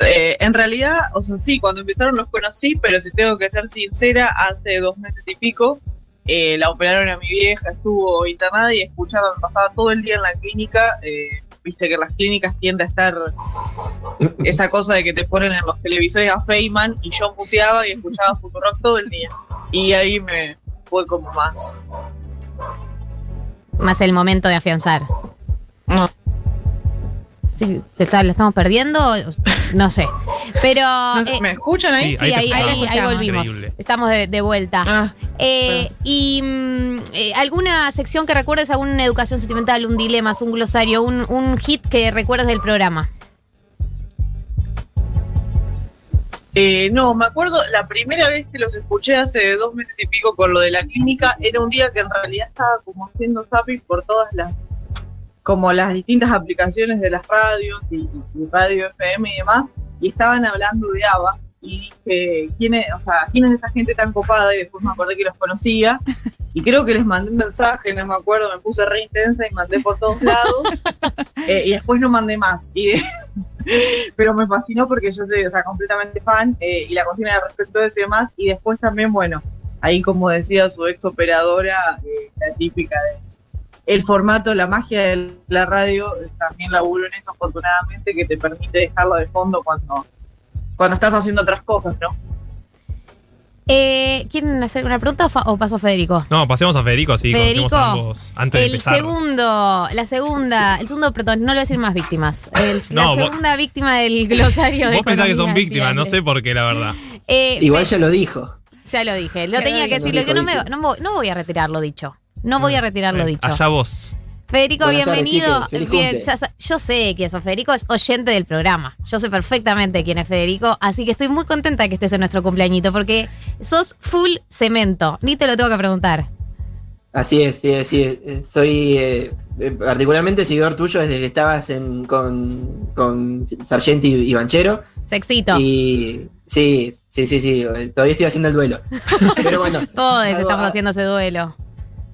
Eh, en realidad, o sea, sí, cuando empezaron los conocí, pero si tengo que ser sincera, hace dos meses y pico eh, la operaron a mi vieja, estuvo internada y escuchaba, me pasaba todo el día en la clínica. eh, Viste que en las clínicas tiende a estar esa cosa de que te ponen en los televisores a Feynman y yo muteaba y escuchaba Futurock todo el día. Y ahí me fue como más. Más el momento de afianzar. Sí, ¿te está- ¿la estamos perdiendo? No sé. Pero. sé, eh, ¿me escuchan ahí? Sí, Sí, ahí, ahí te ahí- escuchamos. ahí volvimos. Increíble. Estamos de, de vuelta. Ah, Eh, y mm, eh, alguna sección que recuerdes, alguna educación sentimental, un dilema, un glosario, un, un hit que recuerdes del programa. Eh, no, me acuerdo la primera vez que los escuché hace dos meses y pico con lo de la clínica, era un día que en realidad estaba como haciendo zapping por todas las, como las distintas aplicaciones de las radios y, y radio FM y demás, y estaban hablando de ABBA, y dije, ¿quién es, o sea, ¿quién es esa gente tan copada? Y después me acordé que los conocía, y creo que les mandé un mensaje, no me acuerdo, me puse re intensa y mandé por todos lados, eh, y después no mandé más. Y pero me fascinó porque yo soy completamente fan eh, y la cocina de respecto de eso y demás. Y después también, bueno, ahí como decía su ex operadora, eh, la típica de el formato, la magia de la radio, también laburo en eso afortunadamente, que te permite dejarlo de fondo cuando, cuando estás haciendo otras cosas, ¿no? Eh, ¿Quieren hacer una pregunta o, o paso a Federico? No, pasemos a Federico, así Federico, ambos antes de el empezar. segundo, la segunda, el segundo protagonista, no le voy a decir más víctimas. El- No, la vos- segunda víctima del glosario de Vos pensás que son víctimas, no sé por qué, la verdad. Eh, Igual ya lo dijo. Ya lo dije, lo Ya tenía lo que dijo, decirlo, lo que no, me, no, voy- no voy a retirar lo dicho. No voy a retirar lo Eh, dicho. Allá vos. Federico, Buenas bienvenido. Bien, ya yo sé quién sos. Federico es oyente del programa. Yo sé perfectamente quién es Federico, así que estoy muy contenta que estés en nuestro cumpleañito porque sos full cemento. Ni te lo tengo que preguntar. Así es, sí, sí. eh, Soy eh, eh, particularmente seguidor tuyo desde que estabas en, con, con Sargenti y Banchero. Sexito. Y sí, sí, sí, sí. Todavía estoy haciendo el duelo. Pero bueno, Todos estamos haciendo ese duelo.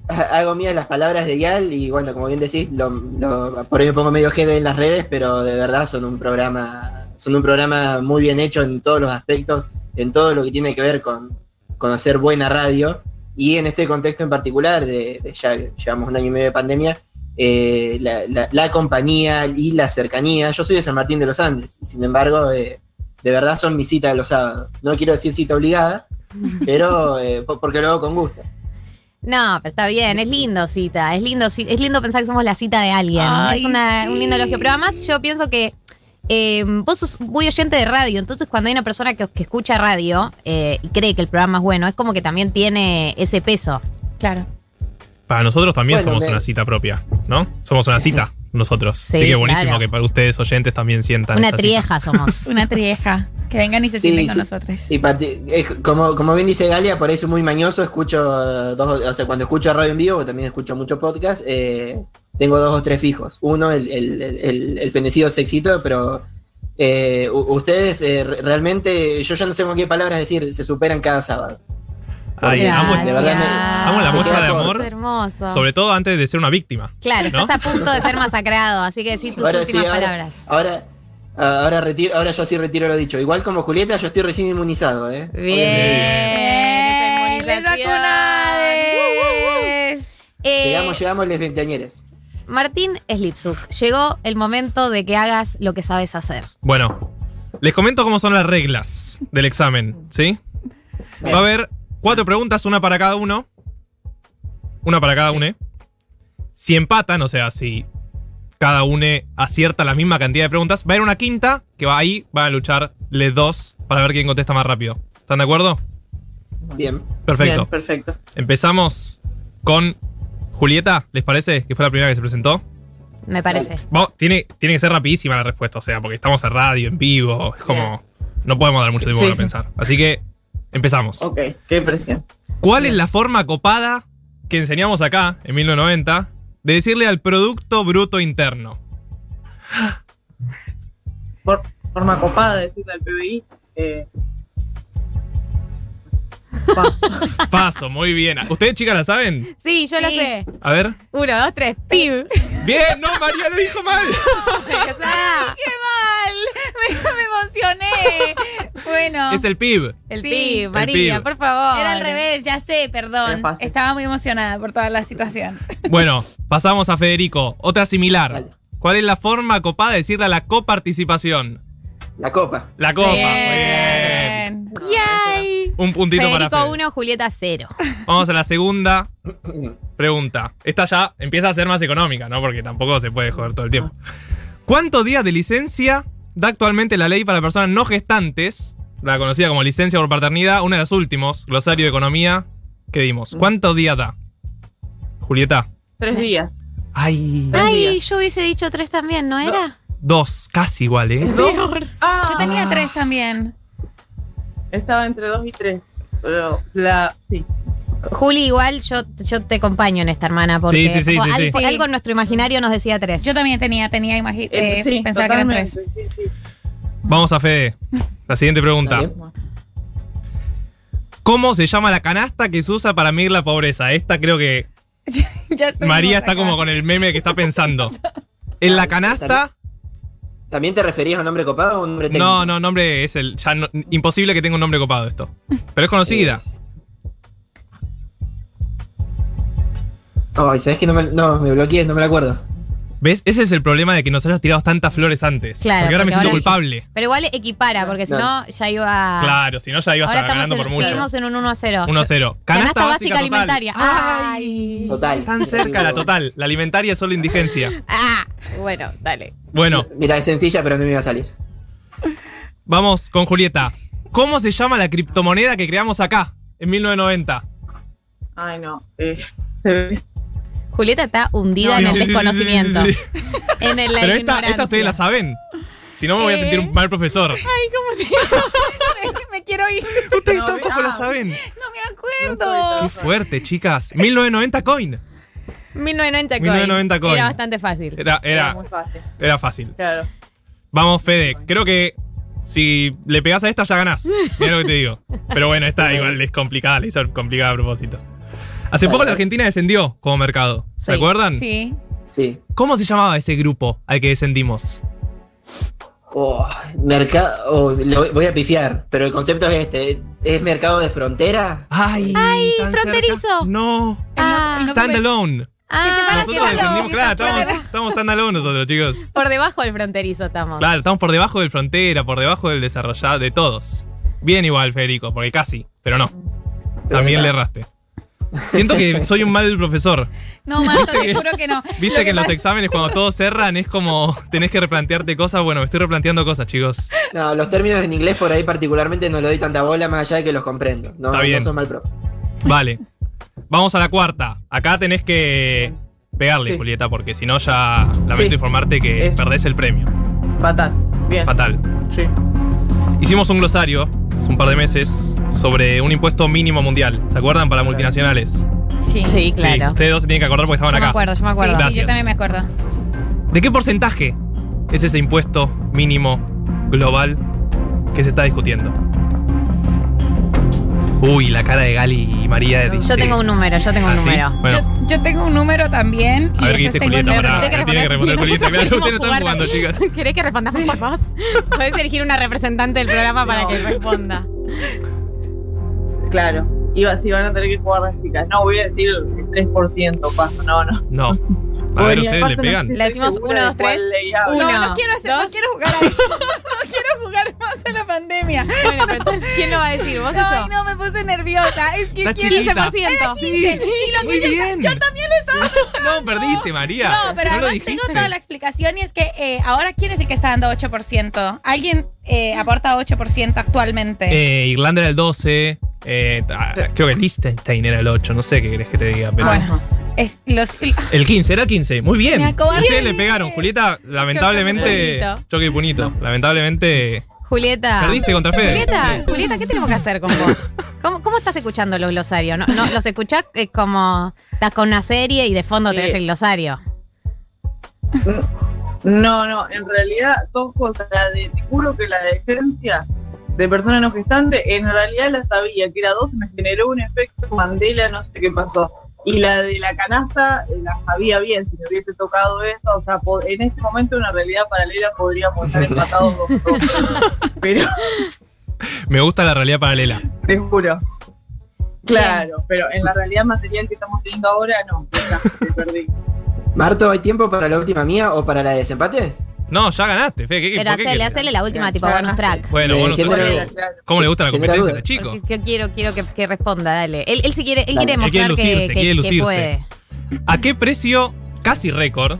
hago mías las palabras de Yal y bueno, como bien decís, lo- por ahí me pongo medio GD en las redes, pero de verdad son un programa, son un programa muy bien hecho en todos los aspectos, en todo lo que tiene que ver con, con hacer buena radio y en este contexto en particular, de, de ya llevamos un año y medio de pandemia, eh, la, la- la compañía y la cercanía. Yo soy de San Martín de los Andes, y sin embargo, eh, de verdad son mi cita de los sábados. No quiero decir cita obligada, pero eh, po- porque lo hago con gusto. No, pero está bien, es lindo cita, es lindo, es lindo pensar que somos la cita de alguien. Ay, es una- un lindo elogio. Pero además yo pienso que eh, vos sos muy oyente de radio, entonces cuando hay una persona que, que escucha radio eh, y cree que el programa es bueno, es como que también tiene ese peso. Claro. Para nosotros también Bueno, somos una cita propia, ¿no? Somos una cita nosotros. Sí, Así que buenísimo claro. que para ustedes oyentes también sientan. Una trieja somos. Una trieja. Que vengan y se Sí, sienten con sí. nosotros. Y como, como bien dice Galia, por eso muy mañoso, escucho eh, dos, o sea, cuando escucho radio en vivo, también escucho mucho podcast, eh, tengo dos o tres fijos. Uno, el, el, el, el fenecido sexito, pero eh, ustedes eh, re- realmente, yo ya no sé con qué palabras decir, se superan cada sábado. Ay, amo, de verdad me- amo la muestra de amor. Hermoso. Sobre todo antes de ser una víctima. Claro, ¿no? estás a punto de ser masacrado, así que decí tus Ahora últimas sí, ahora- palabras. Ahora, ah, ahora, retiro, ahora yo sí retiro lo dicho. Igual como Julieta, yo estoy recién inmunizado, ¿eh? Bien, les vacunades. Eh, Llegamos, llegamos les veinteañeres. Martín Slipsuk, llegó el momento de que hagas lo que sabes hacer. Bueno, les comento cómo son las reglas del examen, ¿sí? Va a haber cuatro preguntas, una para cada uno. Una para cada uno. Si empatan, o sea, si cada uno acierta la misma cantidad de preguntas, va a haber una quinta que va ahí, van a luchar les dos para ver quién contesta más rápido. ¿Están de acuerdo? Bien. Perfecto. Bien, perfecto. Empezamos con Julieta, ¿les parece? Que fue la primera que se presentó. Me parece. Vamos, tiene, tiene que ser rapidísima la respuesta, o sea, porque estamos en radio, en vivo, es como. No podemos dar mucho tiempo Sí, para sí. pensar. Así que empezamos. Ok, qué presión. ¿Cuál es la forma copada que enseñamos acá, en 1990, de decirle al Producto Bruto Interno? Por, forma copada de decirle al PBI. eh, Paso, muy bien. ¿Ustedes, chicas, la saben? Sí, yo Sí. sé. A ver. Uno, dos, tres. Pib. Bien, no, María lo dijo mal. Ah, ¡Qué mal! Me, me emocioné. Bueno. Es el PIB. El Sí. pib, El María, pib. por favor. Era al revés, ya sé, Era perdón. fácil. Estaba muy emocionada por toda la situación. Bueno, pasamos a Federico. Otra similar. Dale. ¿Cuál es la forma copada de decirle a la coparticipación? La copa. La copa. Muy Bien. bien. Un puntito para Federico Fede. 1, Julieta 0. Vamos a la segunda pregunta. Esta ya empieza a ser más económica, ¿no? Porque tampoco se puede joder todo el tiempo. ¿Cuántos días de licencia da actualmente la ley para personas no gestantes? La conocida como licencia por paternidad, una de los últimos, glosario de economía que dimos. ¿Cuántos días da? Julieta. Tres días. Ay. Tres Ay, días. yo hubiese dicho 3 también, ¿no era? Dos, casi igual, ¿eh? Yo tenía tres también. Estaba entre dos y tres. Pero la. Sí. Juli, igual yo, yo te acompaño en esta hermana porque Sí, sí, sí, algo en nuestro imaginario nos decía 3. Yo también tenía, tenía imagi- Eh, eh, sí, pensaba que eran tres. Sí, sí. Vamos a Fede. La siguiente pregunta. Dale. ¿Cómo se llama la canasta que se usa para medir la pobreza? Esta creo que Ya María acá. está como con el meme que está pensando. ¿En la canasta? ¿También te referías a un nombre copado o un nombre técnico? No, no, nombre es el. Ya no- imposible que tenga un nombre copado esto. Pero es conocida. Ay, ¿sabes que no me, no, me bloqueé, no me la acuerdo. ¿Ves? Ese es el problema de que nos hayas tirado tantas flores antes. Claro, porque ahora me siento ahora- culpable. Pero igual equipara, porque si no, ya iba. Claro, si no ya ibas Ahora a ganando en, por mucho. seguimos en un 1 a 0. 1 a 0. Canasta, básica, total. alimentaria. Ay. Total. Tan cerca la total. La alimentaria es solo indigencia. Ah, bueno, dale. Bueno, Mira, es sencilla, pero no me iba a salir. vamos con Julieta. ¿Cómo se llama la criptomoneda que creamos acá en 1990? Ay, no. Eh, se ve- Julieta está hundida en el sí, sí, sí, desconocimiento. sí, sí. En el, la Pero esta, esta ustedes la saben. Si no, me voy a sentir un mal profesor. Ay, ¿cómo se me quiero ir. Ustedes No, tampoco la ah. saben. No me acuerdo. Qué fuerte, chicas. 1990 coin. 1990 coin. 1990 coin. Era bastante fácil. Era, Era era, muy fácil. era fácil. Claro. Vamos, Fede. Creo que si le pegas a esta ya ganás. Mira lo que te digo. Pero bueno, esta igual es complicada, la hizo complicada a propósito. Hace poco la Argentina descendió como mercado. ¿Se Sí. acuerdan? Sí. Sí. ¿Cómo se llamaba ese grupo al que descendimos? Oh, mercado. oh, lo voy a pifiar, pero el concepto es este: ¿es mercado de frontera? ¡Ay! ¡Ay, tan fronterizo! cerca. No. Ah, Standalone. ah, Nosotros descendimos, claro, claro. estamos, estamos standalone nosotros, chicos. Por debajo del fronterizo estamos. Claro, estamos por debajo del frontera, por debajo del desarrollado, de todos. Bien igual, Federico, porque casi, pero no. También le erraste. Siento que soy un mal profesor. No, Marto, te juro que no. Viste Lo que en los exámenes cuando todos cerran es como tenés que replantearte cosas. Bueno, me estoy replanteando cosas, chicos. No, los términos en inglés por ahí particularmente no le doy tanta bola más allá de que los comprendo. No, Está bien. no son mal profe. Vale. Vamos a la cuarta. Acá tenés que pegarle, Sí. Julieta, porque si no ya lamento Sí. informarte que Es- perdés el premio. Fatal. Bien. Fatal. Sí. Hicimos un glosario hace un par de meses sobre un impuesto mínimo mundial. ¿Se acuerdan? Para multinacionales. Sí. Sí, Sí, claro. ustedes dos se tienen que acordar porque estaban yo me acá. acuerdo, yo me Sí, acuerdo. sí, Gracias. yo también me acuerdo. ¿De qué porcentaje es ese impuesto mínimo global que se está discutiendo? Uy, la cara de Gali y María dice. Yo tengo un número, yo tengo un ¿Ah, sí? número. Bueno, Yo, yo tengo un número también. a ver qué y dice después tengo el Julieta. Tiene que responder Julieta. Claro, ustedes no están jugando, chicas. ¿Querés que respondamos por vos? Podés elegir una representante del programa para No. que responda. Claro. Iba, sí, van a tener que jugar las chicas. No, voy a decir el 3%, paso. No, no. No. A ver, ustedes le no pegan. Le decimos segura uno, de dos, tres. cuál ley habla. Uno, No, no quiero, hacer, no dos. quiero jugar a eso. no quiero jugar más a la pandemia. Bueno, pero entonces, ¿quién lo va a decir? ¿Vos o Ay, yo? no, me puse nerviosa. Es que Está quiero chiquita. 15%. Era 15. y lo Muy que yo, bien. yo también lo estaba No, perdiste, María. No, pero no además tengo toda la explicación y es que eh, ahora ¿quién es el que está dando 8%? ¿Alguien eh, aporta 8% actualmente? Eh, Irlanda era el 12. eh, creo que Liechtenstein era el 8. No sé qué querés que te diga. Pero Bueno, es los, El 15, era el 15. Muy bien. Ustedes le pegaron. Julieta, lamentablemente. Choque y Choque y punito. Lamentablemente. Julieta. Perdiste contra Fede. Julieta, Julieta, ¿qué tenemos que hacer con vos? ¿Cómo, cómo estás escuchando los glosarios? ¿No, no, ¿Los escuchás eh, como estás con una serie y de fondo tenés Eh. el glosario? No, no, en realidad dos cosas. La de, te juro que la de agencia de persona no gestante, en realidad la sabía, que era dos, me generó un efecto Mandela, no sé qué pasó. Y la de la canasta eh, la sabía bien, si me hubiese tocado eso, o sea, en este momento una realidad paralela podríamos estar empatados dos, dos. Pero Me gusta la realidad paralela. te juro. Claro, pero en la realidad material que estamos teniendo ahora, no, ya, me perdí. Marto, ¿hay tiempo para la última mía o para la de desempate? No, ya ganaste, Fe. ¿qué- Pero por qué hacele, querés? hacele la última, tipo bonus track. Bueno, Me bueno, genera- ¿cómo le gusta la genera competencia, duda. chico? Porque yo quiero, quiero que, que responda, dale. Él, él sí quiere, él Dale. quiere Él mostrar quiere lucirse, que, quiere que- que lucirse. puede. ¿A qué precio, casi récord,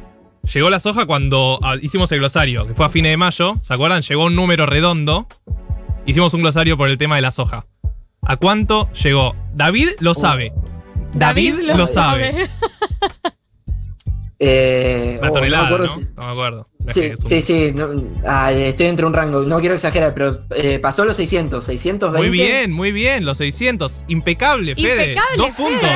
llegó la soja cuando ah, hicimos el glosario? Que fue a fines de mayo, ¿se acuerdan? Llegó un número redondo. Hicimos un glosario por el tema de la soja. ¿A cuánto llegó? David lo sabe. David, lo, sabe. Eh, Una oh, tonelada, no me ¿no? acuerdo si- No me acuerdo. Sí, sí, sí. no, ah, estoy entre un rango. No quiero exagerar, pero eh, pasó los 600. 620. Muy bien, muy bien. Los 600. Impecable, Fede. Impecable, Dos puntos.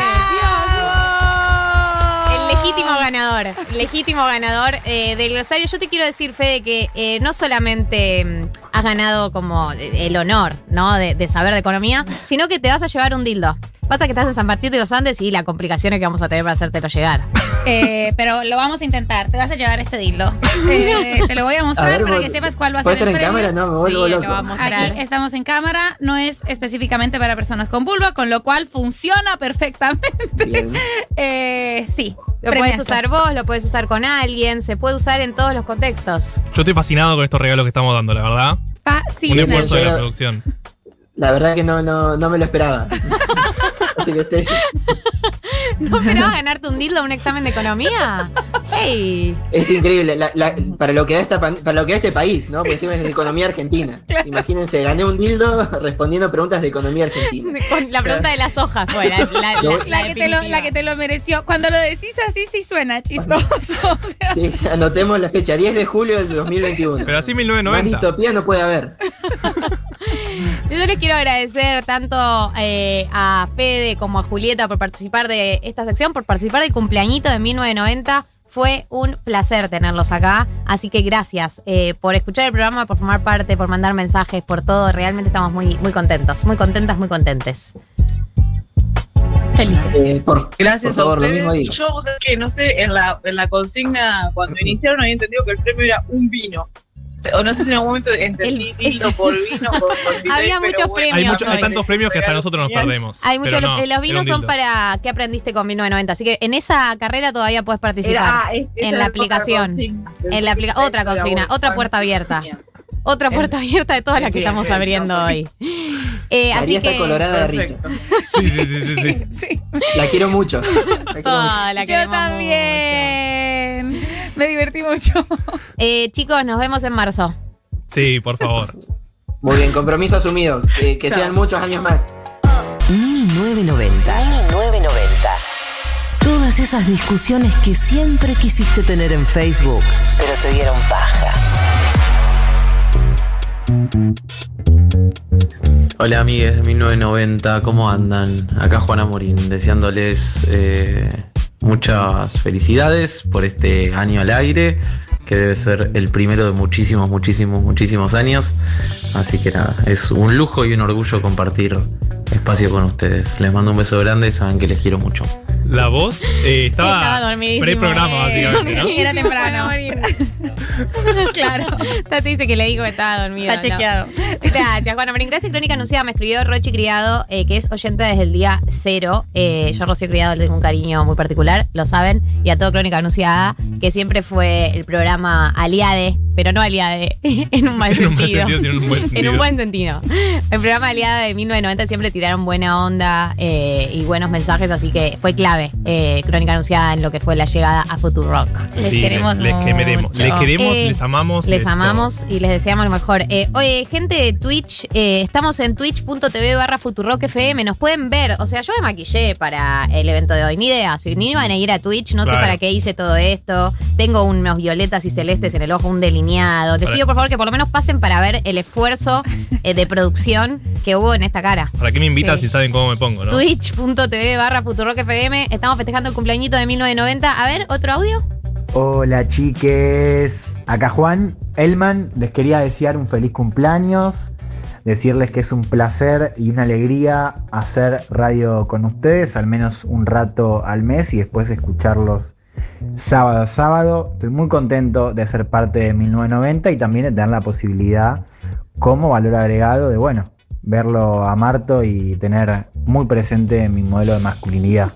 Ganador, legítimo ganador eh, del glosario. Yo te quiero decir, Fede, que eh, no solamente mm, has ganado como el honor, ¿no? De, de saber de economía, sino que te vas a llevar un dildo. Pasa que estás en San Martín de los Andes y las complicaciones que vamos a tener para hacértelo llegar. Eh, pero lo vamos a intentar. Te vas a llevar este dildo. Eh, te lo voy a mostrar A ver, para vos- que sepas cuál va a ¿puedes ser el estar en premio. cámara? No, me vuelvo Sí, lo loco. va a mostrar. Aquí estamos en cámara, no es específicamente para personas con vulva, con lo cual funciona perfectamente. Bien. Eh, sí. Lo premiazo. puedes usar vos, lo puedes usar con alguien, se puede usar en todos los contextos. Yo estoy fascinado con estos regalos que estamos dando, la verdad. Fascinante. Un esfuerzo de la producción. La verdad que no, no, no me lo esperaba. Así que estoy. ¿No esperabas ganarte un dildo en un examen de economía? ¡Ey! Es increíble. la- la- para, lo que da esta, para lo que da este país, ¿no? Porque encima es de economía argentina. Imagínense, gané un dildo respondiendo preguntas de economía argentina. Con la pregunta de las hojas fue la, la- la- La, la que te lo, la que te lo mereció. Cuando lo decís así, sí suena chistoso. O sea, Sí, anotemos la fecha, 10 de julio del 2021. Pero así Más 1990. distopía no puede haber. Yo les quiero agradecer tanto eh, a Fede como a Julieta por participar de esta sección, por participar del cumpleañito de 1990. Fue un placer tenerlos acá, así que gracias eh, por escuchar el programa, por formar parte, por mandar mensajes, por todo. Realmente estamos muy, muy contentos, muy contentas, muy contentes. Felices. Eh, por, Gracias por favor, a lo ustedes. mismo Y digo. yo, vos sabés que no sé, en la, en la consigna, cuando iniciaron, había entendido que el premio era un vino. O no sé si en algún momento entendí El- vino por vino. Por, por vino, Había muchos bueno, premios Hay, mucho- hay hoy. tantos premios que hasta nosotros nos perdemos. Hay muchos, no, los vinos son para qué aprendiste con 1990, así que en esa carrera todavía puedes participar. Era- ah, en la aplicación. consigna. En la aplica otra consigna, otra puerta abierta. Otra puerta abierta de todas las que estamos abriendo hoy. Eh, así María que. está colorada de risa. Sí, sí, sí, sí, sí. sí. La quiero mucho. La quiero Oh, la Yo también. Me divertí mucho. Eh, chicos, nos vemos en marzo. Sí, por favor. Muy bien, compromiso asumido. Que, que sean muchos años más. 1990. 1990. Todas esas discusiones que siempre quisiste tener en Facebook, pero te dieron paja. Hola amigues de 1990, ¿cómo andan? Acá Juana Morín, deseándoles eh, muchas felicidades por este año al aire, que debe ser el primero de muchísimos, muchísimos, muchísimos años. Así que nada, es un lujo y un orgullo compartir espacio con ustedes. Les mando un beso grande, saben que les quiero mucho. La voz eh, estaba, Estaba pre-programa, Eh, básicamente, ¿no? Era temprano. claro. Tati dice que le dijo que estaba dormido. Está ¿no? chequeado. Gracias, Juana Marín. Gracias, Crónica Anunciada. Me escribió Rochi Criado, eh, que es oyente desde el día cero. Eh, yo, Rocío Criado, le tengo un cariño muy particular, lo saben. Y a todo Crónica Anunciada, que siempre fue el programa aliade, pero no aliade, en un mal En un sentido. mal sentido, sino en un buen En sentido. un buen sentido. El programa aliade de 1990 siempre tiraron buena onda eh, y buenos mensajes, así que fue clave eh, Crónica Anunciada en lo que fue la llegada a Futurock. Les Sí, queremos les, mucho. queremos, les queremos, Eh, les amamos. Les amamos y les deseamos lo mejor. Eh, oye, gente de Twitch, eh, estamos en twitch.tv barra Futurock FM. Nos pueden ver. O sea, yo me maquillé para el evento de hoy. Ni idea. Si ni iban a ir a Twitch, no sé para qué hice todo esto. Tengo unos violetas y celestes en el ojo, un delineado. Les Para- pido por favor que por lo menos pasen para ver el esfuerzo eh, de producción que hubo en esta cara. ¿Para qué me invitas Sí. si saben cómo me pongo, no? Twitch.tv barra Futurock FM. Estamos festejando el cumpleañito de 1990. A ver, otro audio. Hola chiques, acá Juan Elman, les quería desear un feliz cumpleaños decirles que es un placer y una alegría hacer radio con ustedes, al menos un rato al mes y después escucharlos sábado a sábado. Estoy muy contento de ser parte de 1990 y también de tener la posibilidad como valor agregado de, bueno, verlo a Marto y tener muy presente mi modelo de masculinidad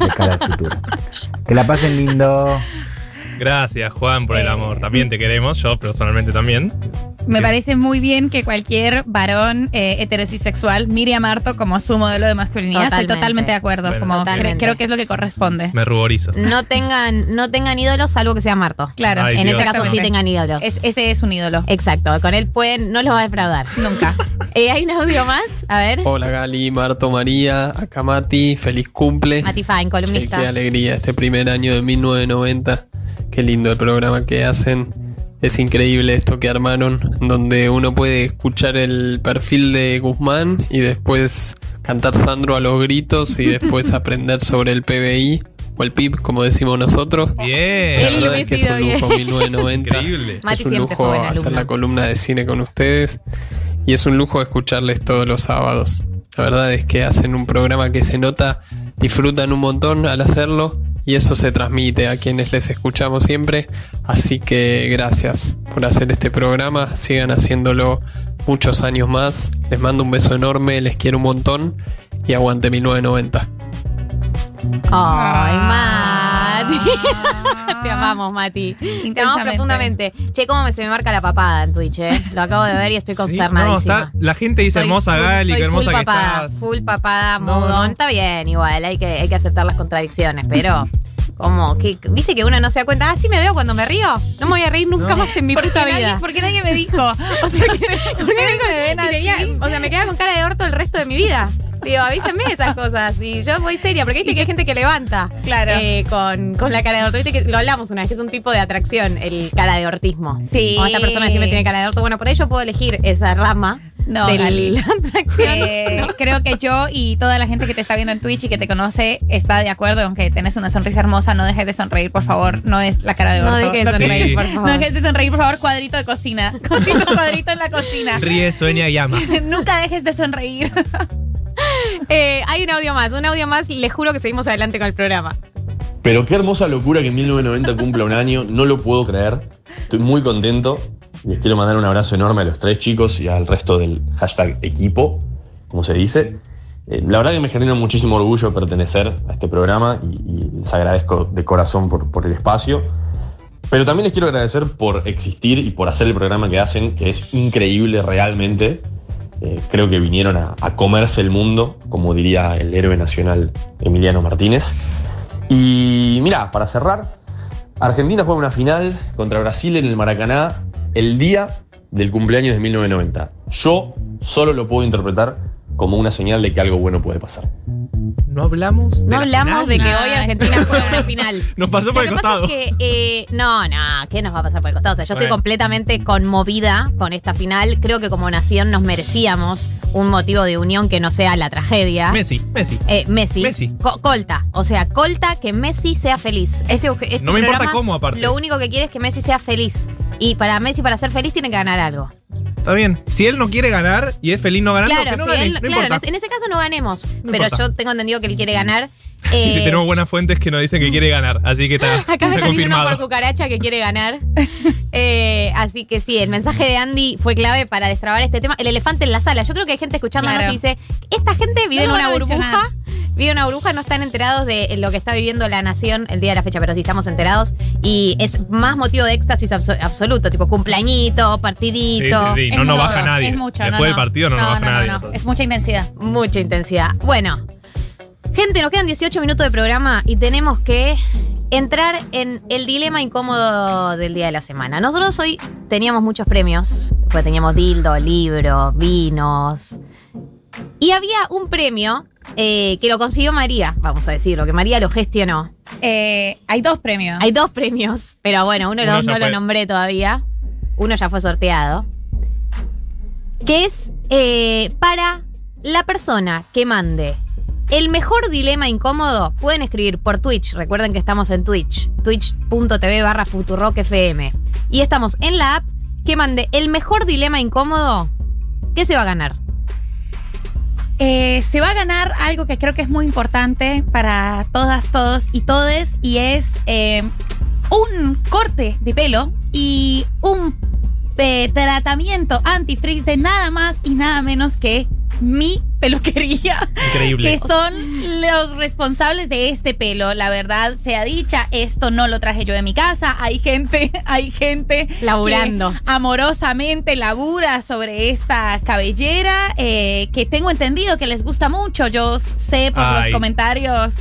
de cara al futuro. Que la pasen lindo. Gracias, Juan, por el amor. También te queremos, yo personalmente también. Me parece muy bien que cualquier varón eh, heterosexual mire a Marto como su modelo de masculinidad. Estoy Totalmente. de acuerdo. Bueno. como cre- creo que es lo que corresponde. Me ruborizo. No tengan, no tengan ídolos salvo que sea Marto. Claro. Ay, en Dios. ese caso sí tengan ídolos. Es- ese es un ídolo. Exacto, con él pueden, no los va a defraudar. Nunca. Eh, Hay un audio más, a ver. Hola Gali, Marto, María, acá Mati, feliz cumple. Mati Fine, Che, columnista. qué alegría, este primer año de 1990. Qué lindo el programa que hacen. Es increíble esto que armaron, donde uno puede escuchar el perfil de Guzmán y después cantar Sandro a los gritos y después aprender sobre el PBI o el PIB, como decimos nosotros. Bien. La verdad es que es un lujo bien. 1990. Increíble. Es un lujo hacer la columna de cine con ustedes y es un lujo escucharles todos los sábados. La verdad es que hacen un programa que se nota, disfrutan un montón al hacerlo y eso se transmite a quienes les escuchamos siempre. Así que gracias por hacer este programa, sigan haciéndolo muchos años más. Les mando un beso enorme, les quiero un montón y aguante 1990. Ay, Mati. Te amamos, Mati. Te amamos profundamente. Che, cómo me, se me marca la papada en Twitch, ¿eh? Lo acabo de ver y estoy Sí, no, consternadísima. está- la gente dice Soy hermosa full- Gali, qué hermosa full que papada, estás. Full papada, No, modón. no. Está bien, igual, hay que, hay que aceptar las contradicciones, pero. ¿Cómo? ¿Qué- ¿Viste que uno no se da cuenta? Ah, sí me veo cuando me río. No me voy a reír nunca más en mi puta nadie, vida. porque nadie me dijo. O sea, que ustedes me ven tenía- o sea, me queda con cara de orto el resto de mi vida. Digo, avísenme esas cosas. Y yo voy seria, porque viste que hay gente que levanta Claro. eh, con, con la cara de orto. Viste que lo hablamos una vez, que es un tipo de atracción, el cara de ortismo. Sí. Como esta persona siempre tiene cara de orto. Bueno, por ello puedo elegir esa rama No, de Gali. la atracción. Eh, Creo que yo y toda la gente que te está viendo en Twitch y que te conoce está de acuerdo en que tenés una sonrisa hermosa. No dejes de sonreír, por favor. No es la cara de No orto. dejes de sonreír, Sí. por favor. No dejes de sonreír, por favor. Cuadrito de cocina. Cuadrito, cuadrito en la cocina. Ríe, sueña y ama. Nunca dejes de sonreír. Eh, hay un audio más, un audio más. Les juro que seguimos adelante con el programa. Pero qué hermosa locura que 1990 cumpla un año, no lo puedo creer. Estoy muy contento. Les quiero mandar un abrazo enorme a los tres chicos y al resto del hashtag equipo, como se dice. Eh, la verdad que me genera muchísimo orgullo pertenecer a este programa y, les agradezco de corazón por, el espacio. Pero también les quiero agradecer por existir y por hacer el programa que hacen, que es increíble realmente. Eh, creo que vinieron a, a comerse el mundo, como diría el héroe nacional Emiliano Martínez. Y mira, para cerrar, Argentina juega una final contra Brasil en el Maracaná el día del cumpleaños de 1990. Yo solo lo puedo interpretar como una señal de que algo bueno puede pasar. No hablamos. de No la hablamos final. de que hoy Argentina juega una final. Nos pasó Lo por que el pasa costado. es que, eh, no, no, ¿qué nos va a pasar por el costado? O sea, yo estoy completamente conmovida con esta final. Creo que como nación nos merecíamos un motivo de unión que no sea la tragedia. Messi, Messi. Eh, Messi. Messi. Co- colta. O sea, colta que Messi sea feliz. Este, este No me importa cómo, aparte. Lo único que quiere es que Messi sea feliz. Y para Messi, para ser feliz, tiene que ganar algo. Está bien. Si él no quiere ganar y es feliz no ganando, claro, que no si gane, él- no claro, importa. en ese caso no ganemos. No pero importa. yo tengo entendido que él quiere ganar. Sí, sí, Eh, tenemos buenas fuentes que nos dicen que quiere ganar, así que está, Acá está diciendo por confirmado. cucaracha que quiere ganar. Eh, así que sí, el mensaje de Andy fue clave para destrabar este tema. El elefante en la sala. Yo creo que hay gente escuchándonos Claro. y dice, esta gente vive No en una burbuja. Vive en una burbuja, no están enterados de lo que está viviendo la nación el día de la fecha, pero sí estamos enterados. Y es más motivo de éxtasis abso- absoluto, tipo cumpleañito, partidito. Sí, sí, sí, Es no nos baja nadie. Es mucho, Después no, del no. partido no nos baja nadie. Es mucha intensidad. Mucha intensidad. Bueno, gente, nos quedan 18 minutos de programa y tenemos que entrar en el dilema incómodo del día de la semana. Nosotros hoy teníamos muchos premios, pues teníamos dildo, libro, vinos. Y había un premio eh, que lo consiguió María, vamos a decirlo, que María lo gestionó. Eh, hay dos premios. Hay dos premios, pero bueno, uno de los Uno dos ya no lo nombré todavía. Uno ya fue sorteado. Que es eh, para la persona que mande el mejor dilema incómodo. Pueden escribir por Twitch. Recuerden que estamos en Twitch. Twitch.tv barra Futurock FM. Y estamos en la app que mande el mejor dilema incómodo ¿Qué se va a ganar? Eh, se va a ganar algo que creo que es muy importante para todas, todos y todes, y es eh, un corte de pelo y un eh, tratamiento antifrizz de nada más y nada menos que mi peluquería. Increíble. Que son los responsables de este pelo. La verdad sea dicha, esto no lo traje yo de mi casa. Hay gente, hay gente Laburando. que amorosamente labura sobre esta cabellera eh, que tengo entendido que les gusta mucho. Yo sé por los comentarios.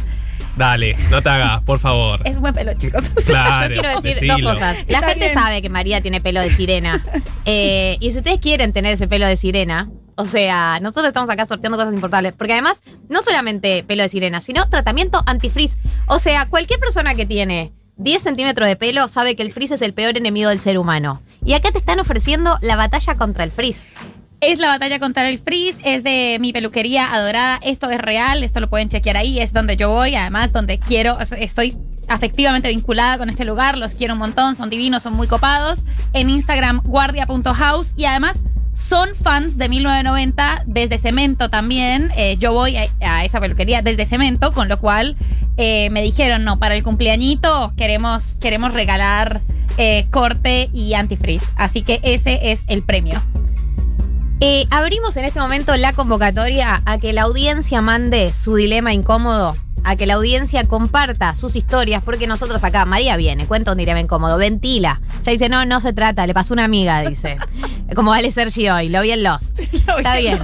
Dale, no te hagas, por favor. Es buen pelo, chicos. Claro, Yo quiero decir decilo. dos cosas. La Está gente bien. sabe que María tiene pelo de sirena. Eh, y si ustedes quieren tener ese pelo de sirena, o sea, nosotros estamos acá sorteando cosas importantes. Porque además, no solamente pelo de sirena, sino tratamiento antifrizz. O sea, cualquier persona que tiene 10 centímetros de pelo sabe que el frizz es el peor enemigo del ser humano. Y acá te están ofreciendo la batalla contra el frizz. Es la batalla contra el frizz, es de mi peluquería adorada. Esto es real, esto lo pueden chequear ahí, es donde yo voy, además donde quiero, estoy afectivamente vinculada con este lugar, los quiero un montón, son divinos, son muy copados. En Instagram, guardia.house y además son fans de 1990 desde Cemento también. Eh, yo voy a, esa peluquería desde Cemento, con lo cual eh, me dijeron, no, para el cumpleañito queremos, queremos regalar eh, corte y antifrizz. Así que ese es el premio. Abrimos en este momento la convocatoria a que la audiencia mande su dilema incómodo, a que la audiencia comparta sus historias, porque nosotros acá, María viene, cuenta un dilema incómodo, ventila. Ya dice, no, no se trata, le pasó una amiga, dice. Como vale Sergi hoy, lo vi en Lost. Está bien.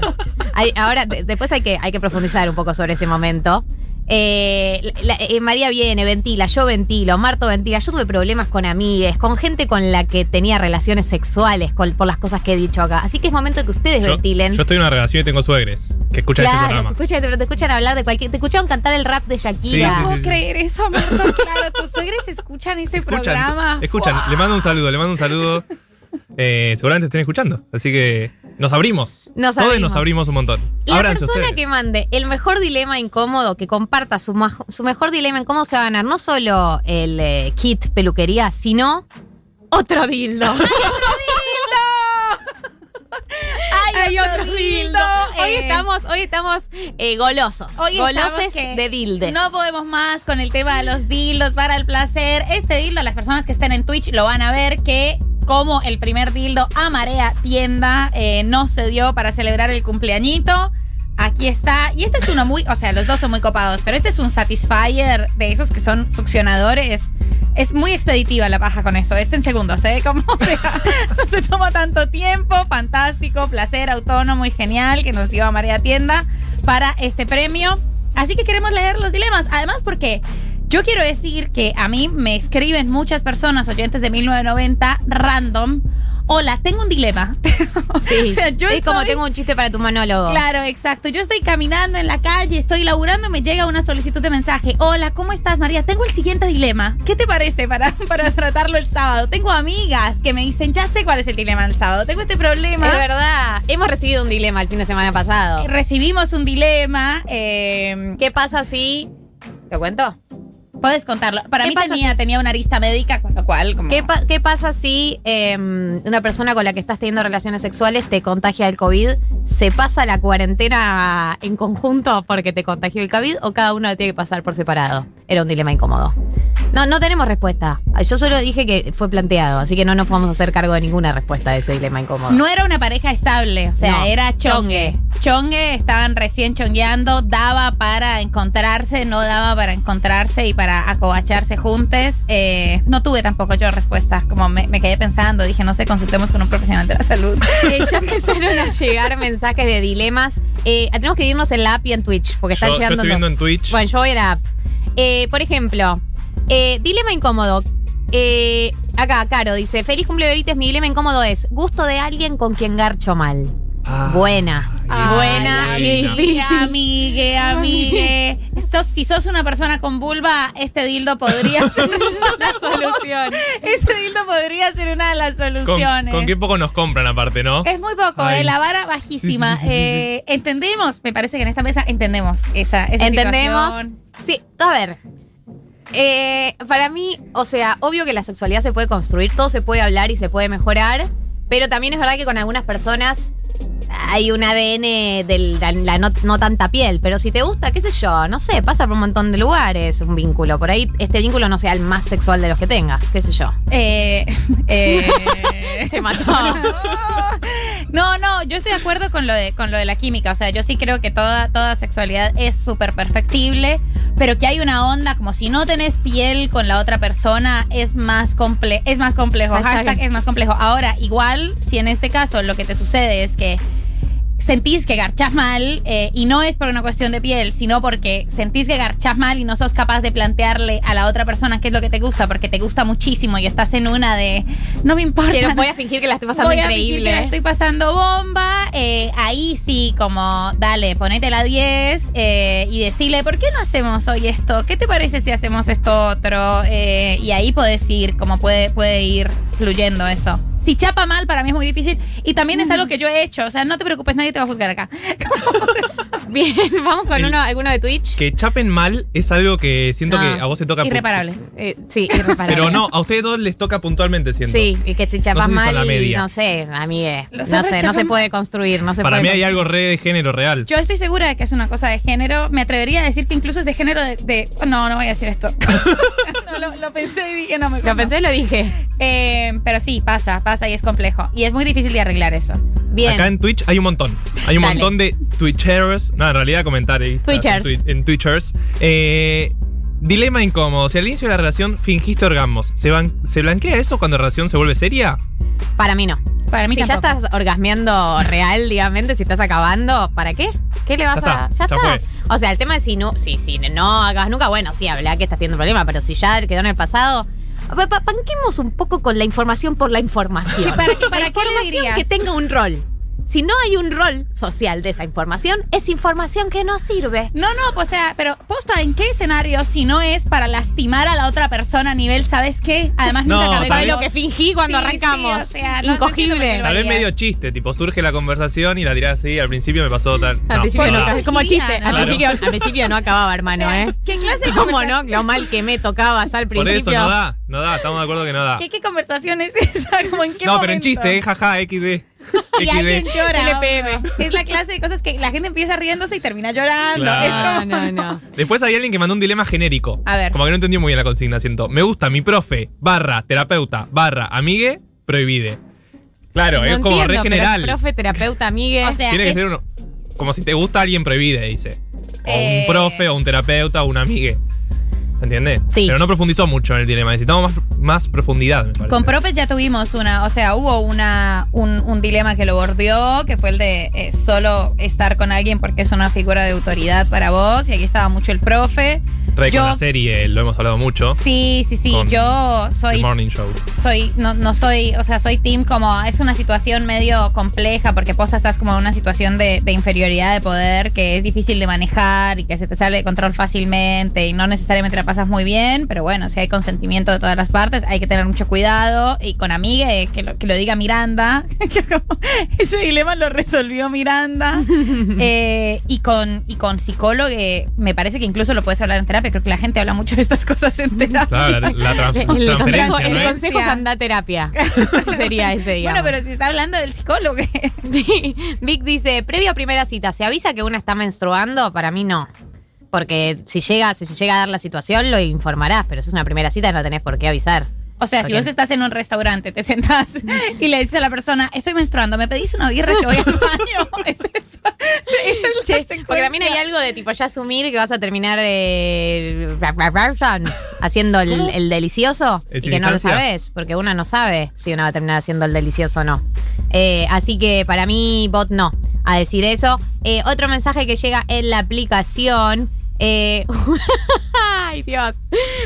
Hay- ahora, de- después hay que, hay que profundizar un poco sobre ese momento. Eh, la- eh, María viene, ventila, yo ventilo, Marto ventila. Yo tuve problemas con amigues, con gente con la que tenía relaciones sexuales con- por las cosas que he dicho acá. Así que es momento de que ustedes Yo, ventilen. yo estoy en una relación y tengo suegres que escuchan este Claro, te programa. escuchan, pero te escuchan hablar de cualquier. Te escucharon cantar el rap de Shakira. Sí, sí, No sí, puedo sí. creer eso, Marto. Claro, tus suegres escuchan este Escuchan, programa. escuchan, Fua. le mando un saludo, le mando un saludo. Eh, seguramente estén escuchando. Así que nos abrimos. Nos Todos abrimos. nos abrimos un montón. La persona ustedes. que mande el mejor dilema incómodo, que comparta su, su mejor dilema incómodo, se va a ganar no solo el eh, kit peluquería, sino otro dildo. Ay, otro dildo. Hoy Eh, estamos, hoy estamos eh, golosos. Hoy estamos goloses de dildes. No podemos más con el tema de los dildos para el placer. Este dildo, las personas que estén en Twitch lo van a ver que como el primer dildo a marea tienda eh, no se dio para celebrar el cumpleañito. Aquí está. Y este es uno muy, o sea, los dos son muy copados, pero este es un Satisfyer de esos que son succionadores. Es muy expeditiva la paja con eso. Es en segundos, ¿eh? Como sea, no se toma tanto tiempo. Fantástico, placer, autónomo y genial que nos dio a Marea Tienda para este premio. Así que queremos leer los dilemas. Además, porque yo quiero decir que a mí me escriben muchas personas, oyentes de 1990, random. Hola, tengo un dilema. Sí, O sea, yo es como estoy- tengo un chiste para tu monólogo. Claro, exacto. Yo estoy caminando en la calle, estoy laburando, me llega una solicitud de mensaje. Hola, ¿cómo estás, María? Tengo el siguiente dilema. ¿Qué te parece para, para tratarlo el sábado? Tengo amigas que me dicen, ya sé cuál es el dilema del sábado. Tengo este problema. Es verdad. Hemos recibido un dilema el fin de semana pasado. Recibimos un dilema. eh, ¿Qué pasa si. ¿Te cuento? Puedes contarlo. Para ¿Qué mí tenía, tenía una arista médica, con lo cual, como. ¿Qué, pa- qué pasa si eh, una persona con la que estás teniendo relaciones sexuales te contagia el COVID? ¿Se pasa la cuarentena en conjunto porque te contagió el COVID o cada uno lo tiene que pasar por separado? Era un dilema incómodo. No, no tenemos respuesta. Yo solo dije que fue planteado, así que no nos podemos hacer cargo de ninguna respuesta de ese dilema incómodo. No era una pareja estable, o sea, No, era chongue. Chongue, estaban recién chongueando, daba para encontrarse, no daba para encontrarse y para acobacharse juntos. Eh, no tuve tampoco yo respuesta, como me, me quedé pensando, dije, no sé, consultemos con un profesional de la salud. Eh, ya empezaron a llegar mensajes de dilemas. Eh, tenemos que irnos en la app y en Twitch, porque están Yo- yo llegando. estoy viendo en Twitch. Bueno, yo voy a la app. Eh, por ejemplo, eh, dilema incómodo. Eh, acá, Caro dice: Feliz cumple bebites. Mi dilema incómodo es gusto de alguien con quien garcho mal. Buena. buena Ay, y amigue, difícil. amigue, amigue. Sos- si sos una persona con vulva, este dildo podría ser una solución. Este dildo podría ser una de las Con, soluciones. con qué poco nos compran aparte, ¿no? Es muy poco, eh, la vara bajísima. Sí, sí, sí, sí, Eh, entendemos, me parece que en esta mesa entendemos esa, esa ¿Entendemos? situación. Sí, a ver. Eh, para mí, o sea, obvio que la sexualidad se puede construir, todo se puede hablar y se puede mejorar, pero también es verdad que con algunas personas hay un ADN de la, la no, no tanta piel. Pero si te gusta, qué sé yo, no sé, pasa por un montón de lugares un vínculo. Por ahí este vínculo no sea el más sexual de los que tengas, qué sé yo. Eh, eh, Se mató. No, no, yo estoy de acuerdo con lo de, con lo de la química. O sea, yo sí creo que toda, toda sexualidad es súper perfectible, pero que hay una onda como si no tenés piel con la otra persona, es más, comple es más complejo. Hashtag. Hashtag es más complejo. Ahora, igual, si en este caso lo que te sucede es que sentís que garchás mal eh, y no es por una cuestión de piel, sino porque sentís que garchás mal y no sos capaz de plantearle a la otra persona qué es lo que te gusta, porque te gusta muchísimo y estás en una de no me importa. Voy a fingir que la estoy pasando Voy a fingir increíble. que la estoy pasando bomba. eh, ahí sí, como dale, ponete la 10 eh, y decirle, ¿por qué no hacemos hoy esto? ¿Qué te parece si hacemos esto otro? Y ahí puedes ir, como puede, puede ir fluyendo eso. Si chapa mal, para mí es muy difícil. Y también es algo que yo he hecho. O sea, no te preocupes, nadie te va a juzgar acá. Bien, vamos con uno, alguno de Twitch. Que chapen mal es algo que siento No. que a vos te toca. pu- Irreparable. Eh, sí, irreparable. Pero no, a ustedes dos les toca puntualmente, siento. Sí, y que si No chapas sé si son mal, la media. no sé, amigue. Los No hombres sé, no se chapan- puede construir, no se Para puede mí hay algo re de género real. Yo estoy segura de que es una cosa de género. Me atrevería a decir que incluso es de género de. de- no, no voy a decir esto. Lo, lo pensé y dije, no me Lo pensé y lo dije. Eh, pero sí, pasa, pasa y es complejo. Y es muy difícil de arreglar eso. Bien. Acá en Twitch hay un montón. Hay un Dale. montón de Twitchers. No, en realidad comentarios. Twitchers. En, twi- en Twitchers. Eh, dilema incómodo. Si al inicio de la relación fingiste orgasmos, ¿se, ban- ¿se blanquea eso cuando la relación se vuelve seria? Para mí no. Para mí si ya estás orgasmeando real, digamos, si estás acabando, ¿para qué? ¿Qué le vas Ya a.? está, ya fue. O sea, el tema es si no, si, si no hagas nunca, bueno, sí, habla que estás teniendo un problema, pero si ya quedó en el pasado. pa- pa- Panquemos un poco con la información por la información. ¿Y para qué- para La qué le dirías? que tenga un rol. Si no hay un rol social de esa información, es información que no sirve. No, no, pues, o sea, pero posta, ¿en qué escenario si no es para lastimar a la otra persona a nivel, ¿sabes qué? Además, No, nunca acabé ¿sabes lo que fingí cuando Sí, arrancamos? sí, o sea, no- no Incogible. por lo Tal vez medio chiste, tipo, surge la conversación y la tirás así. Al principio me pasó tal. Al no, principio no, no, no. es como chiste. Al, Claro. principio, al principio no acababa, hermano, O sea, ¿eh? ¿Qué clase de ¿Cómo no? Lo mal que me tocabas al Por principio. eso no da, no da, estamos de acuerdo que no da. ¿Qué, qué conversación es esa? ¿Cómo en qué No, pero en chiste, eh, jaja, XD. Y alguien llora. LPM. Es la clase de cosas que la gente empieza riéndose y termina llorando. Claro. Es como, No, no, no. Después hay alguien que mandó un dilema genérico. A ver. Como que no entendió muy bien la consigna, siento. Me gusta mi profe, barra, terapeuta, barra, amigue, prohibide. Claro, No es como entiendo, re pero general. profe, terapeuta, amigue. O sea, Tiene que es- ser uno. Como si te gusta alguien prohibide, dice. O Eh. un profe, o un terapeuta, o un amigue. ¿Se entiende? Sí. Pero no profundizó mucho en el dilema. Necesitamos más, más profundidad, me parece. Con profes ya tuvimos una, o sea, hubo una, un, un dilema que lo bordeó, que fue el de eh, solo estar con alguien porque es una figura de autoridad para vos, y aquí estaba mucho el profe. Re, yo- con la serie lo hemos hablado mucho. Sí, sí, sí, yo The soy Morning Show. soy, no, no soy, o sea, soy team como, es una situación medio compleja porque posta estás como en una situación de, de inferioridad de poder que es difícil de manejar y que se te sale de control fácilmente y no necesariamente la pasas muy bien, pero bueno, si hay consentimiento de todas las partes, hay que tener mucho cuidado y con amigue, que lo, que lo diga Miranda, ese dilema lo resolvió Miranda, Eh, y con, y con psicólogo, me parece que incluso lo puedes hablar en terapia, creo que la gente habla mucho de estas cosas en terapia. Claro, la, la trans- el consejo, transferencia, el ¿no es? consejo es anda a terapia. Sería ese, digamos. Bueno, pero si está hablando del psicólogo. Vic dice, previo a primera cita, ¿se avisa que una está menstruando? Para mí no. Porque si llega, si llega a dar la situación, lo informarás, pero si es una primera cita no tenés por qué avisar. O sea, si vos estás en un restaurante, te sentás y le dices a la persona, estoy menstruando, ¿me pedís una birra que voy al baño? Es eso. Esa es la Che, porque también hay algo de tipo ya asumir que vas a terminar eh, haciendo el, el delicioso ¿En y que no lo sabes, porque una no sabe si una va a terminar haciendo el delicioso o no. Eh, así que para mí, bot no, a decir eso. Eh, otro mensaje que llega en la aplicación. Eh, Ay, Dios.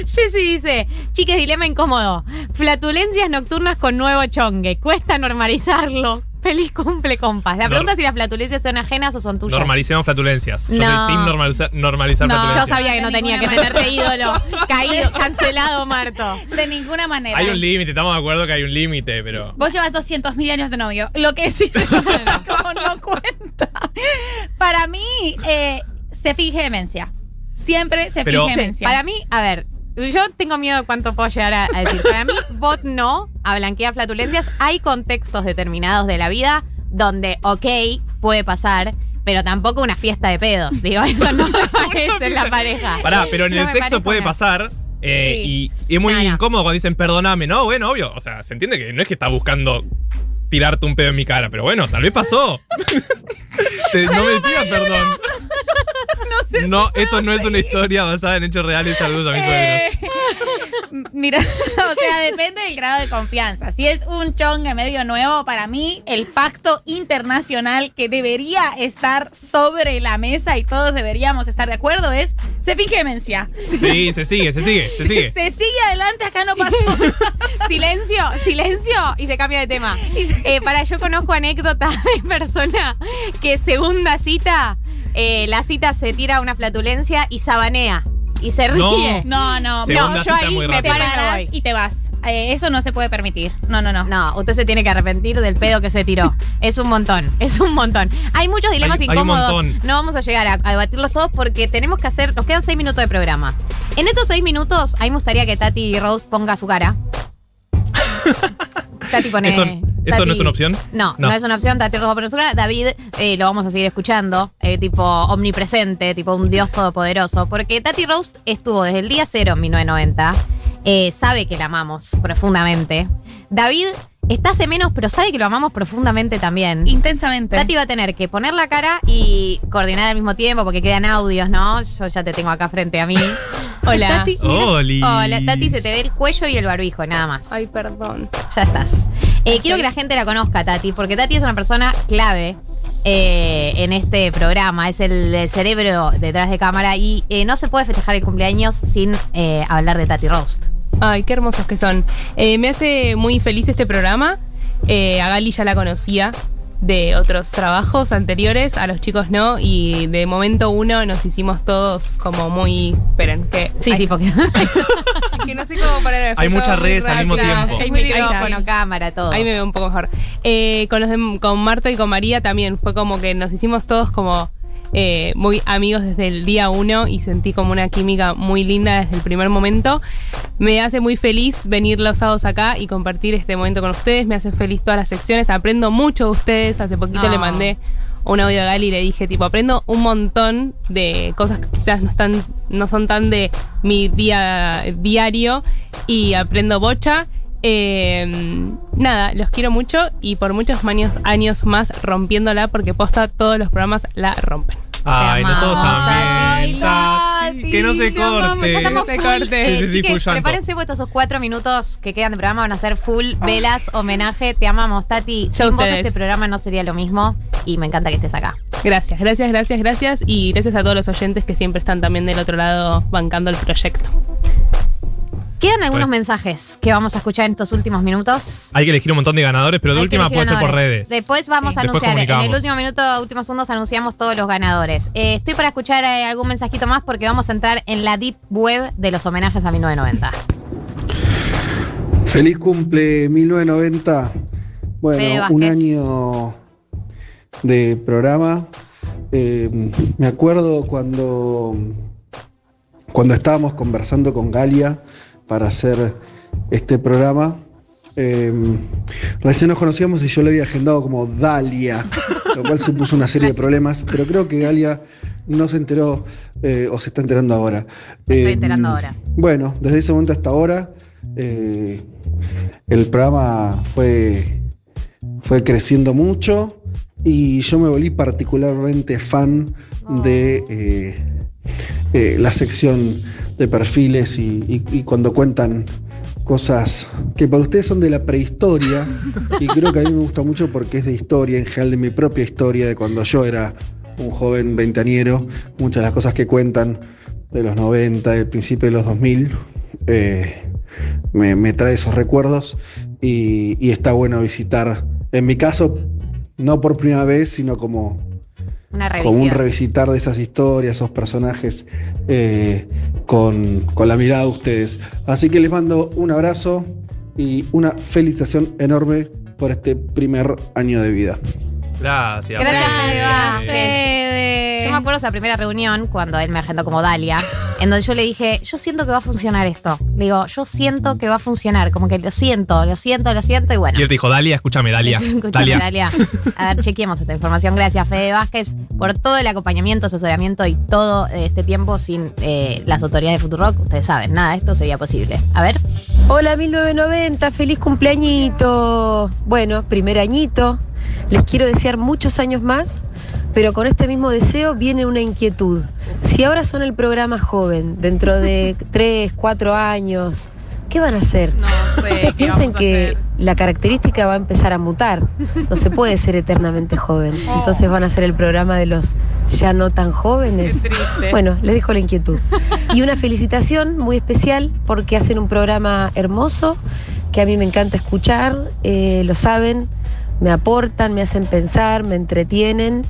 Jessy dice, chiques, dilema incómodo. Flatulencias nocturnas con nuevo chongue. Cuesta normalizarlo. Feliz cumple, compas. La Nor- pregunta es si las flatulencias son ajenas o son tuyas. Normalicemos flatulencias. Yo No. soy team normaliza- normalizar No, yo flatulencias. sabía que no De tenía que ninguna tenerte ídolo. Caído, cancelado, Marto. De ninguna manera. Hay un límite, estamos de acuerdo que hay un límite, pero. Vos llevas 200 mil años de novio. Lo que sí como no cuenta. Para mí, eh, se finge demencia. Siempre se Pero- demencia. Para mí, a ver, yo tengo miedo de cuánto puedo llegar a, a decir. Para mí, bot no, a blanquear flatulencias. Hay contextos determinados de la vida donde, ok, puede pasar, pero tampoco una fiesta de pedos. Digo, eso no me parece en la pareja. Pará, pero en No el me sexo parece puede una- pasar. eh, Sí. y, y es muy incómodo cuando dicen perdóname, no, bueno, obvio. O sea, se entiende que no es que está buscando tirarte un pedo en mi cara, pero bueno, tal vez pasó. Te- no me pidas perdón. No, esto no es una historia basada en hechos reales. Saludos a mis Eh, suegros. Mira, o sea, depende del grado de confianza. Si es un chongue medio nuevo, para mí el pacto internacional que debería estar sobre la mesa y todos deberíamos estar de acuerdo es se finge demencia. Sí, se sigue, se sigue, se sigue. Se sigue adelante, acá no pasó. silencio, silencio y se cambia de tema. Eh, para, yo conozco anécdotas de persona que segunda cita, eh, la cita se tira una flatulencia y sabanea. Y se ríe. No, no, no, no, yo yo ahí ahí me me paras y te vas. Eh, eso no se puede permitir. No, no, no. No, usted se tiene que arrepentir del pedo que se tiró. Es un montón, es un montón. Hay muchos dilemas Hay- hay un incómodos. montón. No vamos a llegar a, a debatirlos todos porque tenemos que hacer. Nos quedan seis minutos de programa. En estos seis minutos, a mí me gustaría que Tati Rose ponga su cara. Tati pone. ¿Esto, esto no es una opción? No, no, es una opción. Tati su cara. David eh, lo vamos a seguir escuchando, eh, tipo omnipresente, tipo un dios todopoderoso. Porque Tati Rose estuvo desde el día cero en 1990. eh, sabe que la amamos profundamente. David está hace menos, pero sabe que lo amamos profundamente también. Intensamente. Tati va a tener que poner la cara y coordinar al mismo tiempo porque quedan audios, ¿no? Yo ya te tengo acá frente a mí. Hola. Tati. Olis. Hola, Tati, se te ve el cuello y el barbijo, nada más. Ay, perdón. Ya estás. Eh, quiero que la gente la conozca, Tati, porque Tati es una persona clave eh, en este programa. Es el, el cerebro detrás de cámara y eh, no se puede festejar el cumpleaños sin eh, hablar de Tati Roast. Ay, qué hermosos que son. Eh, me hace muy feliz este programa. Eh, a Gali ya la conocía de otros trabajos anteriores, a los chicos no, y de momento uno nos hicimos todos como muy... Esperen, que... Sí, sí, porque... que no sé cómo parar. Hay muchas redes al mismo tiempo. Hay Muy micrófono, cámara, todo. Ahí me veo un poco mejor. Eh, con, los de- con Marto y con María también fue como que nos hicimos todos como eh, muy amigos desde el día uno y sentí como una química muy linda desde el primer momento. Me hace muy feliz venir los sábados acá y compartir este momento con ustedes. Me hace feliz todas las secciones. Aprendo mucho de ustedes. Hace poquito Ah. le mandé un audio a Gali y le dije, tipo, aprendo un montón de cosas que quizás no están, no son tan de mi día diario y aprendo bocha. Eh, nada, los quiero mucho y por muchos años, años más rompiéndola porque posta todos los programas la rompen. Ay, nosotros Ay, también. Tati, que no se corte. Ya estamos Se corte. Eh, Sí, sí, chiques, prepárense porque esos cuatro minutos que quedan de programa van a ser full velas, homenaje. Te amamos, Tati. Sin vos ustedes. este programa no sería lo mismo y me encanta que estés acá. Gracias, gracias, gracias, gracias y gracias a todos los oyentes que siempre están también del otro lado bancando el proyecto. Quedan algunos mensajes que vamos a escuchar en estos últimos minutos. Hay que elegir un montón de ganadores, pero de Hay última puede ser por redes. Después vamos a Después anunciar. En el último minuto, últimos segundos, anunciamos todos los ganadores. Eh, estoy para escuchar eh, algún mensajito más porque vamos a entrar en la deep web de los homenajes a 1990. Feliz cumple 1990. Fede Bueno, un año de programa. Eh, me acuerdo cuando, cuando estábamos conversando con Galia para hacer este programa. eh, recién nos conocíamos y yo le había agendado como Dalia, lo cual supuso una serie de problemas, pero creo que Galia no se enteró eh, o se está enterando ahora. Me estoy Eh, enterando ahora. bueno, desde ese momento hasta ahora, eh, el programa fue, fue creciendo mucho y yo me volví particularmente fan de eh, eh, la sección de perfiles y, cuando cuentan cosas que para ustedes son de la prehistoria y creo que a mí me gusta mucho porque es de historia, en general de mi propia historia, de cuando yo era un joven veinteañero, muchas de las cosas que cuentan de los 90, del principio de los 2000, eh, me, trae esos recuerdos y está bueno visitar, en mi caso, no por primera vez, sino como, Una como revisión. un revisitar de esas historias, esos personajes, eh, con, con la mirada de ustedes. Así que les mando un abrazo y una felicitación enorme por este primer año de vida. Gracias. Gracias, Fede. Fede. Yo me acuerdo esa primera reunión cuando él me agendó como Dalia, en donde yo le dije, yo siento que va a funcionar esto. Le digo, yo siento que va a funcionar, como que lo siento, lo siento, lo siento y bueno. Y él te dijo, Dalia, escúchame, Dalia. Escuchame, Dalia. A ver, chequeemos esta información. Gracias, Fede Vázquez, por todo el acompañamiento, asesoramiento y todo este tiempo sin eh, las autoridades de Futurock. Ustedes saben, nada de esto sería posible. A ver. Hola 1990, feliz cumpleañito. Bueno, primer añito. Les quiero desear muchos años más, pero con este mismo deseo viene una inquietud. Si ahora son el programa joven, dentro de 3, 4 años, ¿qué van a hacer? Ustedes piensen que la característica va a empezar a mutar. No se puede ser eternamente joven. Entonces van a ser el programa de los ya no tan jóvenes. Bueno, les dejo la inquietud. Y una felicitación muy especial porque hacen un programa hermoso que a mí me encanta escuchar, eh, lo saben, me aportan, me hacen pensar, me entretienen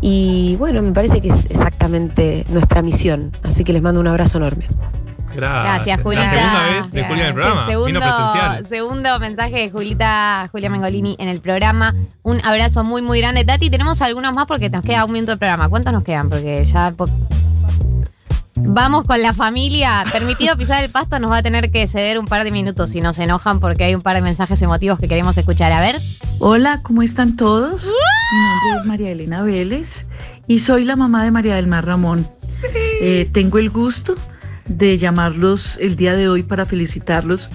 y bueno, me parece que es exactamente nuestra misión. Así que les mando un abrazo enorme. Gracias, Julia. La segunda vez de Julia en el programa. Segundo, Vino presencial. segundo mensaje de Julita, Julia Mengolini en el programa. Un abrazo muy, muy grande. Tati, tenemos algunos más porque nos queda un minuto de programa. ¿Cuántos nos quedan? Porque ya. Vamos con la familia. Permitido pisar el pasto, nos va a tener que ceder un par de minutos si nos enojan porque hay un par de mensajes emotivos que queremos escuchar. A ver. Hola, ¿cómo están todos? Mi nombre es María Elena Vélez y soy la mamá de María del Mar Ramón. Eh, tengo el gusto de llamarlos el día de hoy para felicitarlos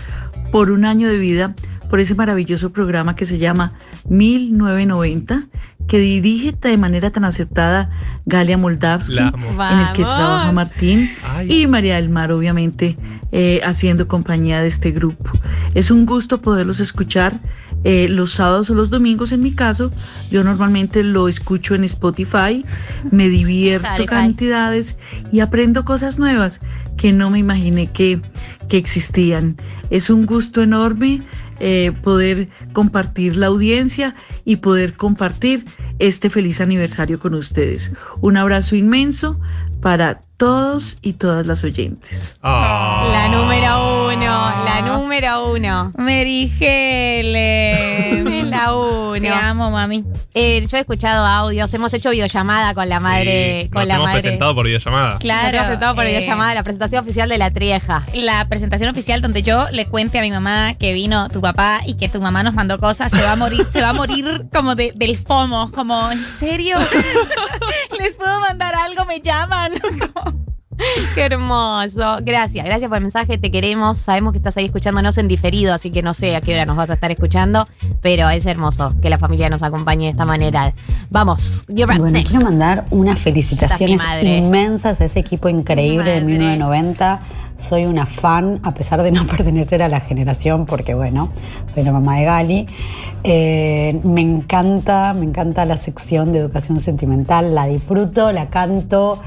por un año de vida, por ese maravilloso programa que se llama 1990, que dirige de manera tan acertada Galia Moldavsky, en el que trabaja Martín y María del Mar, obviamente, eh, haciendo compañía de este grupo. Es un gusto poderlos escuchar eh, los sábados o los domingos, en mi caso. Yo normalmente lo escucho en Spotify, me divierto Spotify. cantidades y aprendo cosas nuevas que no me imaginé que, que existían. Es un gusto enorme eh, poder compartir la audiencia y poder compartir este feliz aniversario con ustedes. Un abrazo inmenso para todos y todas las oyentes. La número uno, la número uno. Mary Helen. la uno. Te amo, mami. Eh, yo he escuchado audios, hemos hecho videollamada con la madre. Sí, con nos la hemos madre. presentado por videollamada. Claro. Nos hemos presentado por eh, videollamada, la presentación oficial de la Trieja. La presentación oficial donde yo le cuente a mi mamá que vino tu papá y que tu mamá nos mandó cosas, se va a morir, se va a morir como de- del FOMO, como, ¿en serio? ¿Les puedo mandar algo? Me llaman. Qué hermoso. Gracias, gracias por el mensaje. Te queremos. Sabemos que estás ahí escuchándonos en diferido, así que no sé a qué hora nos vas a estar escuchando, pero es hermoso que la familia nos acompañe de esta manera. Vamos, you're bueno, next. quiero mandar unas felicitaciones inmensas a ese equipo increíble de 1990. Soy una fan, a pesar de no pertenecer a la generación, porque bueno, soy la mamá de Gali. Eh, me encanta, me encanta la sección de educación sentimental, la disfruto, la canto.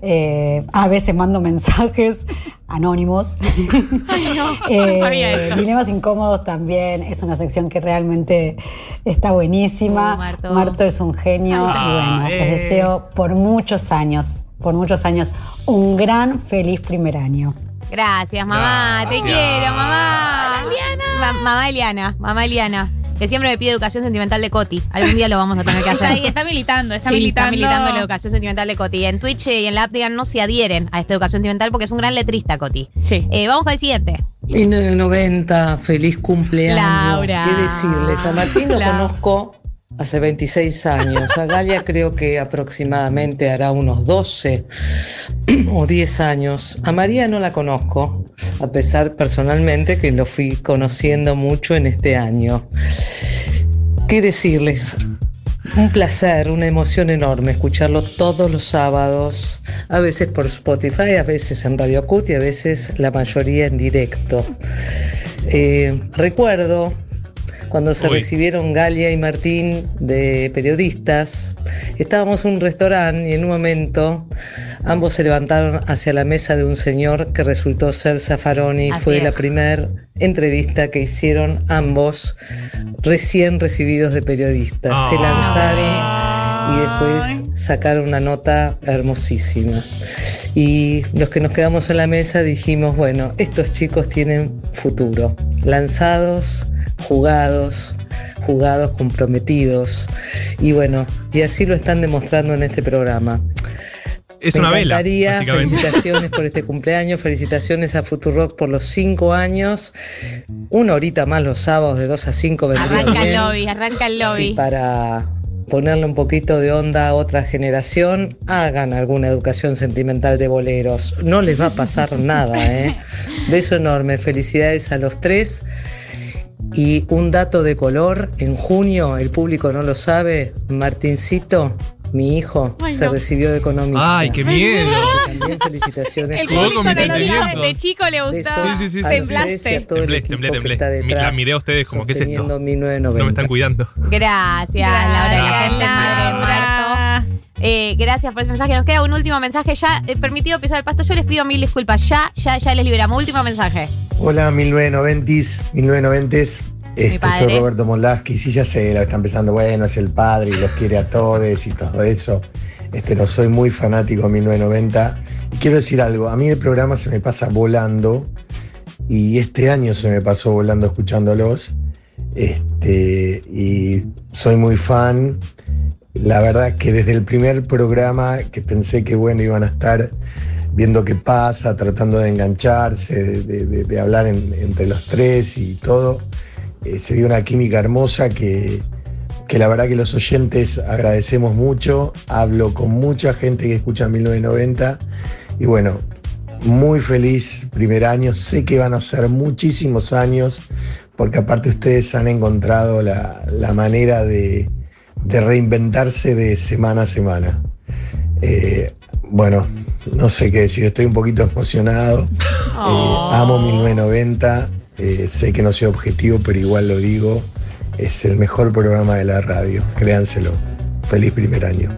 Eh, a veces mando mensajes anónimos. no sabía esto. Dilemas incómodos también. Es una sección que realmente está buenísima. Uh, Marto. Marto. es un genio. Ay, y bueno, ah, les eh. deseo por muchos años, por muchos años, un gran feliz primer año. Gracias, mamá. Te quiero, mamá. Ma- mamá Eliana, mamá Eliana. Que siempre me pide educación sentimental de Coti. Algún día lo vamos a tener que hacer. Está ahí, está militando, está Sí, militando. está militando la educación sentimental de Coti. En Twitch y en la app digan no se adhieren a esta educación sentimental porque es un gran letrista, Coti. Sí. Eh, vamos con el siguiente. 1990, feliz cumpleaños. Laura. ¿Qué decirles? A Martín lo Laura. conozco hace 26 años. A Galia creo que aproximadamente hará unos 12 o 10 años. A María no la conozco, a pesar personalmente que lo fui conociendo mucho en este año. ¿Qué decirles? Un placer, una emoción enorme escucharlo todos los sábados, a veces por Spotify, a veces en Radio Cut y a veces la mayoría en directo. Eh, recuerdo cuando se Uy. recibieron Galia y Martín de periodistas, estábamos en un restaurante y en un momento ambos se levantaron hacia la mesa de un señor que resultó ser Zaffaroni. Así Fue la primera entrevista que hicieron ambos recién recibidos de periodistas. Se Ah. lanzaron y después sacaron una nota hermosísima. Y los que nos quedamos en la mesa dijimos, bueno, estos chicos tienen futuro. Lanzados, jugados, jugados, comprometidos. Y bueno, y así lo están demostrando en este programa. Es Me una vela, encantaría. básicamente. Felicitaciones por este cumpleaños, felicitaciones a Futurock por los cinco años. Una horita más los sábados de 2 a 5 vendría Arranca el lobby, arranca el Y lobby. para ponerle un poquito de onda a otra generación, hagan alguna educación sentimental de boleros. No les va a pasar nada, ¿eh? Beso enorme, felicidades a los tres. Y un dato de color, en junio, el público no lo sabe, Martincito, mi hijo, Ay, se no. recibió de economista. Ay, qué miedo. También felicitaciones. El público no lo sentimientos. de chico le gustaba. Sí, sí, sí, el Temblé, temblé, que temblé. está Mi- detrás. La miré a ustedes como, ¿qué es esto? sosteniendo 1990. No me están cuidando. Gracias, Laura Laura, Marto. Eh, gracias por ese mensaje. Nos queda un último mensaje ya. eh, permitido pisar el pasto. Yo les pido mil disculpas. Ya, ya, ya les liberamos. Último mensaje. Hola, 1990s, 1990s. Este, padre. soy Roberto Moldaski. Sí, ya sé, lo están pensando, bueno, es el padre y los quiere a todos y todo eso. Este, no soy muy fanático de 1990. Y quiero decir algo, a mí el programa se me pasa volando y este año se me pasó volando escuchándolos. Este, y soy muy fan. La verdad que desde el primer programa que pensé que bueno iban a estar viendo qué pasa, tratando de engancharse, de, hablar en- entre los tres y todo, eh, se dio una química hermosa que, que la verdad que los oyentes agradecemos mucho. Hablo con mucha gente que escucha 1990 y bueno, muy feliz primer año. Sé que van a ser muchísimos años porque aparte ustedes han encontrado la, la manera de, de reinventarse de semana a semana. Eh, bueno, no sé qué decir, estoy un poquito emocionado. Eh, amo 1990, eh, sé que no soy objetivo, pero igual lo digo. Es el mejor programa de la radio, créanselo. Feliz primer año.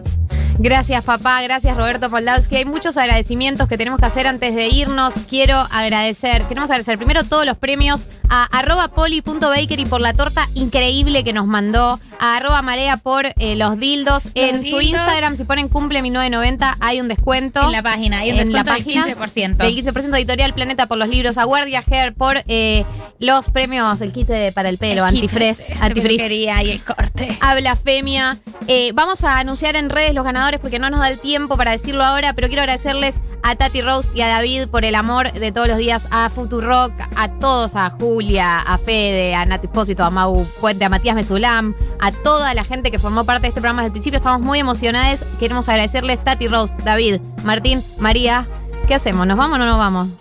Gracias, papá. Gracias, Roberto Moldavsky. Hay muchos agradecimientos que tenemos que hacer antes de irnos. Quiero agradecer, queremos agradecer primero todos los premios a arroba poli.bakery por la torta increíble que nos mandó, a arroba marea por eh, los dildos. en su. Instagram, si ponen cumple 1990, hay un descuento. En la página, hay un En la descuento del página 15%. Del 15% editorial Planeta por los libros, a Guardia Hair por eh, los premios, el kit para el pelo, antifrizz. peluquería y el corte. A blasfemia. Eh, vamos a anunciar en redes los ganadores porque no nos da el tiempo para decirlo ahora, pero quiero agradecerles a Tati Rose y a David por el amor de todos los días, a Futurock, a todos, a Julia, a Fede, a Nati Espósito, a Mau Puente, a Matías Mesulam, a toda la gente que formó parte de este programa desde el principio. Estamos muy emocionados. Queremos agradecerles Tati Rose, David, Martín, María. ¿Qué hacemos? ¿Nos vamos o no nos vamos?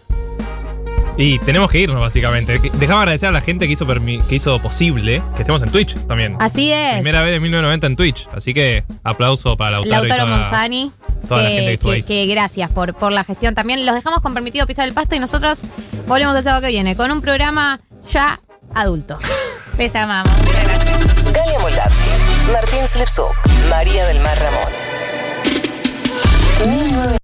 Y tenemos que irnos, básicamente. Dejamos agradecer a la gente que hizo, que hizo posible que estemos en Twitch también. Así es. Primera vez de 1990 en Twitch. Así que aplauso para Lautaro, Lautaro y toda, Monzani. toda la gente que que, estuvo que- ahí. que gracias por, por la gestión también. Los dejamos con permitido pisar el pasto y nosotros volvemos el sábado que viene con un programa ya adulto. Les amamos. Galia Moldavsky, Martín Slipsuk, María del Mar Ramón.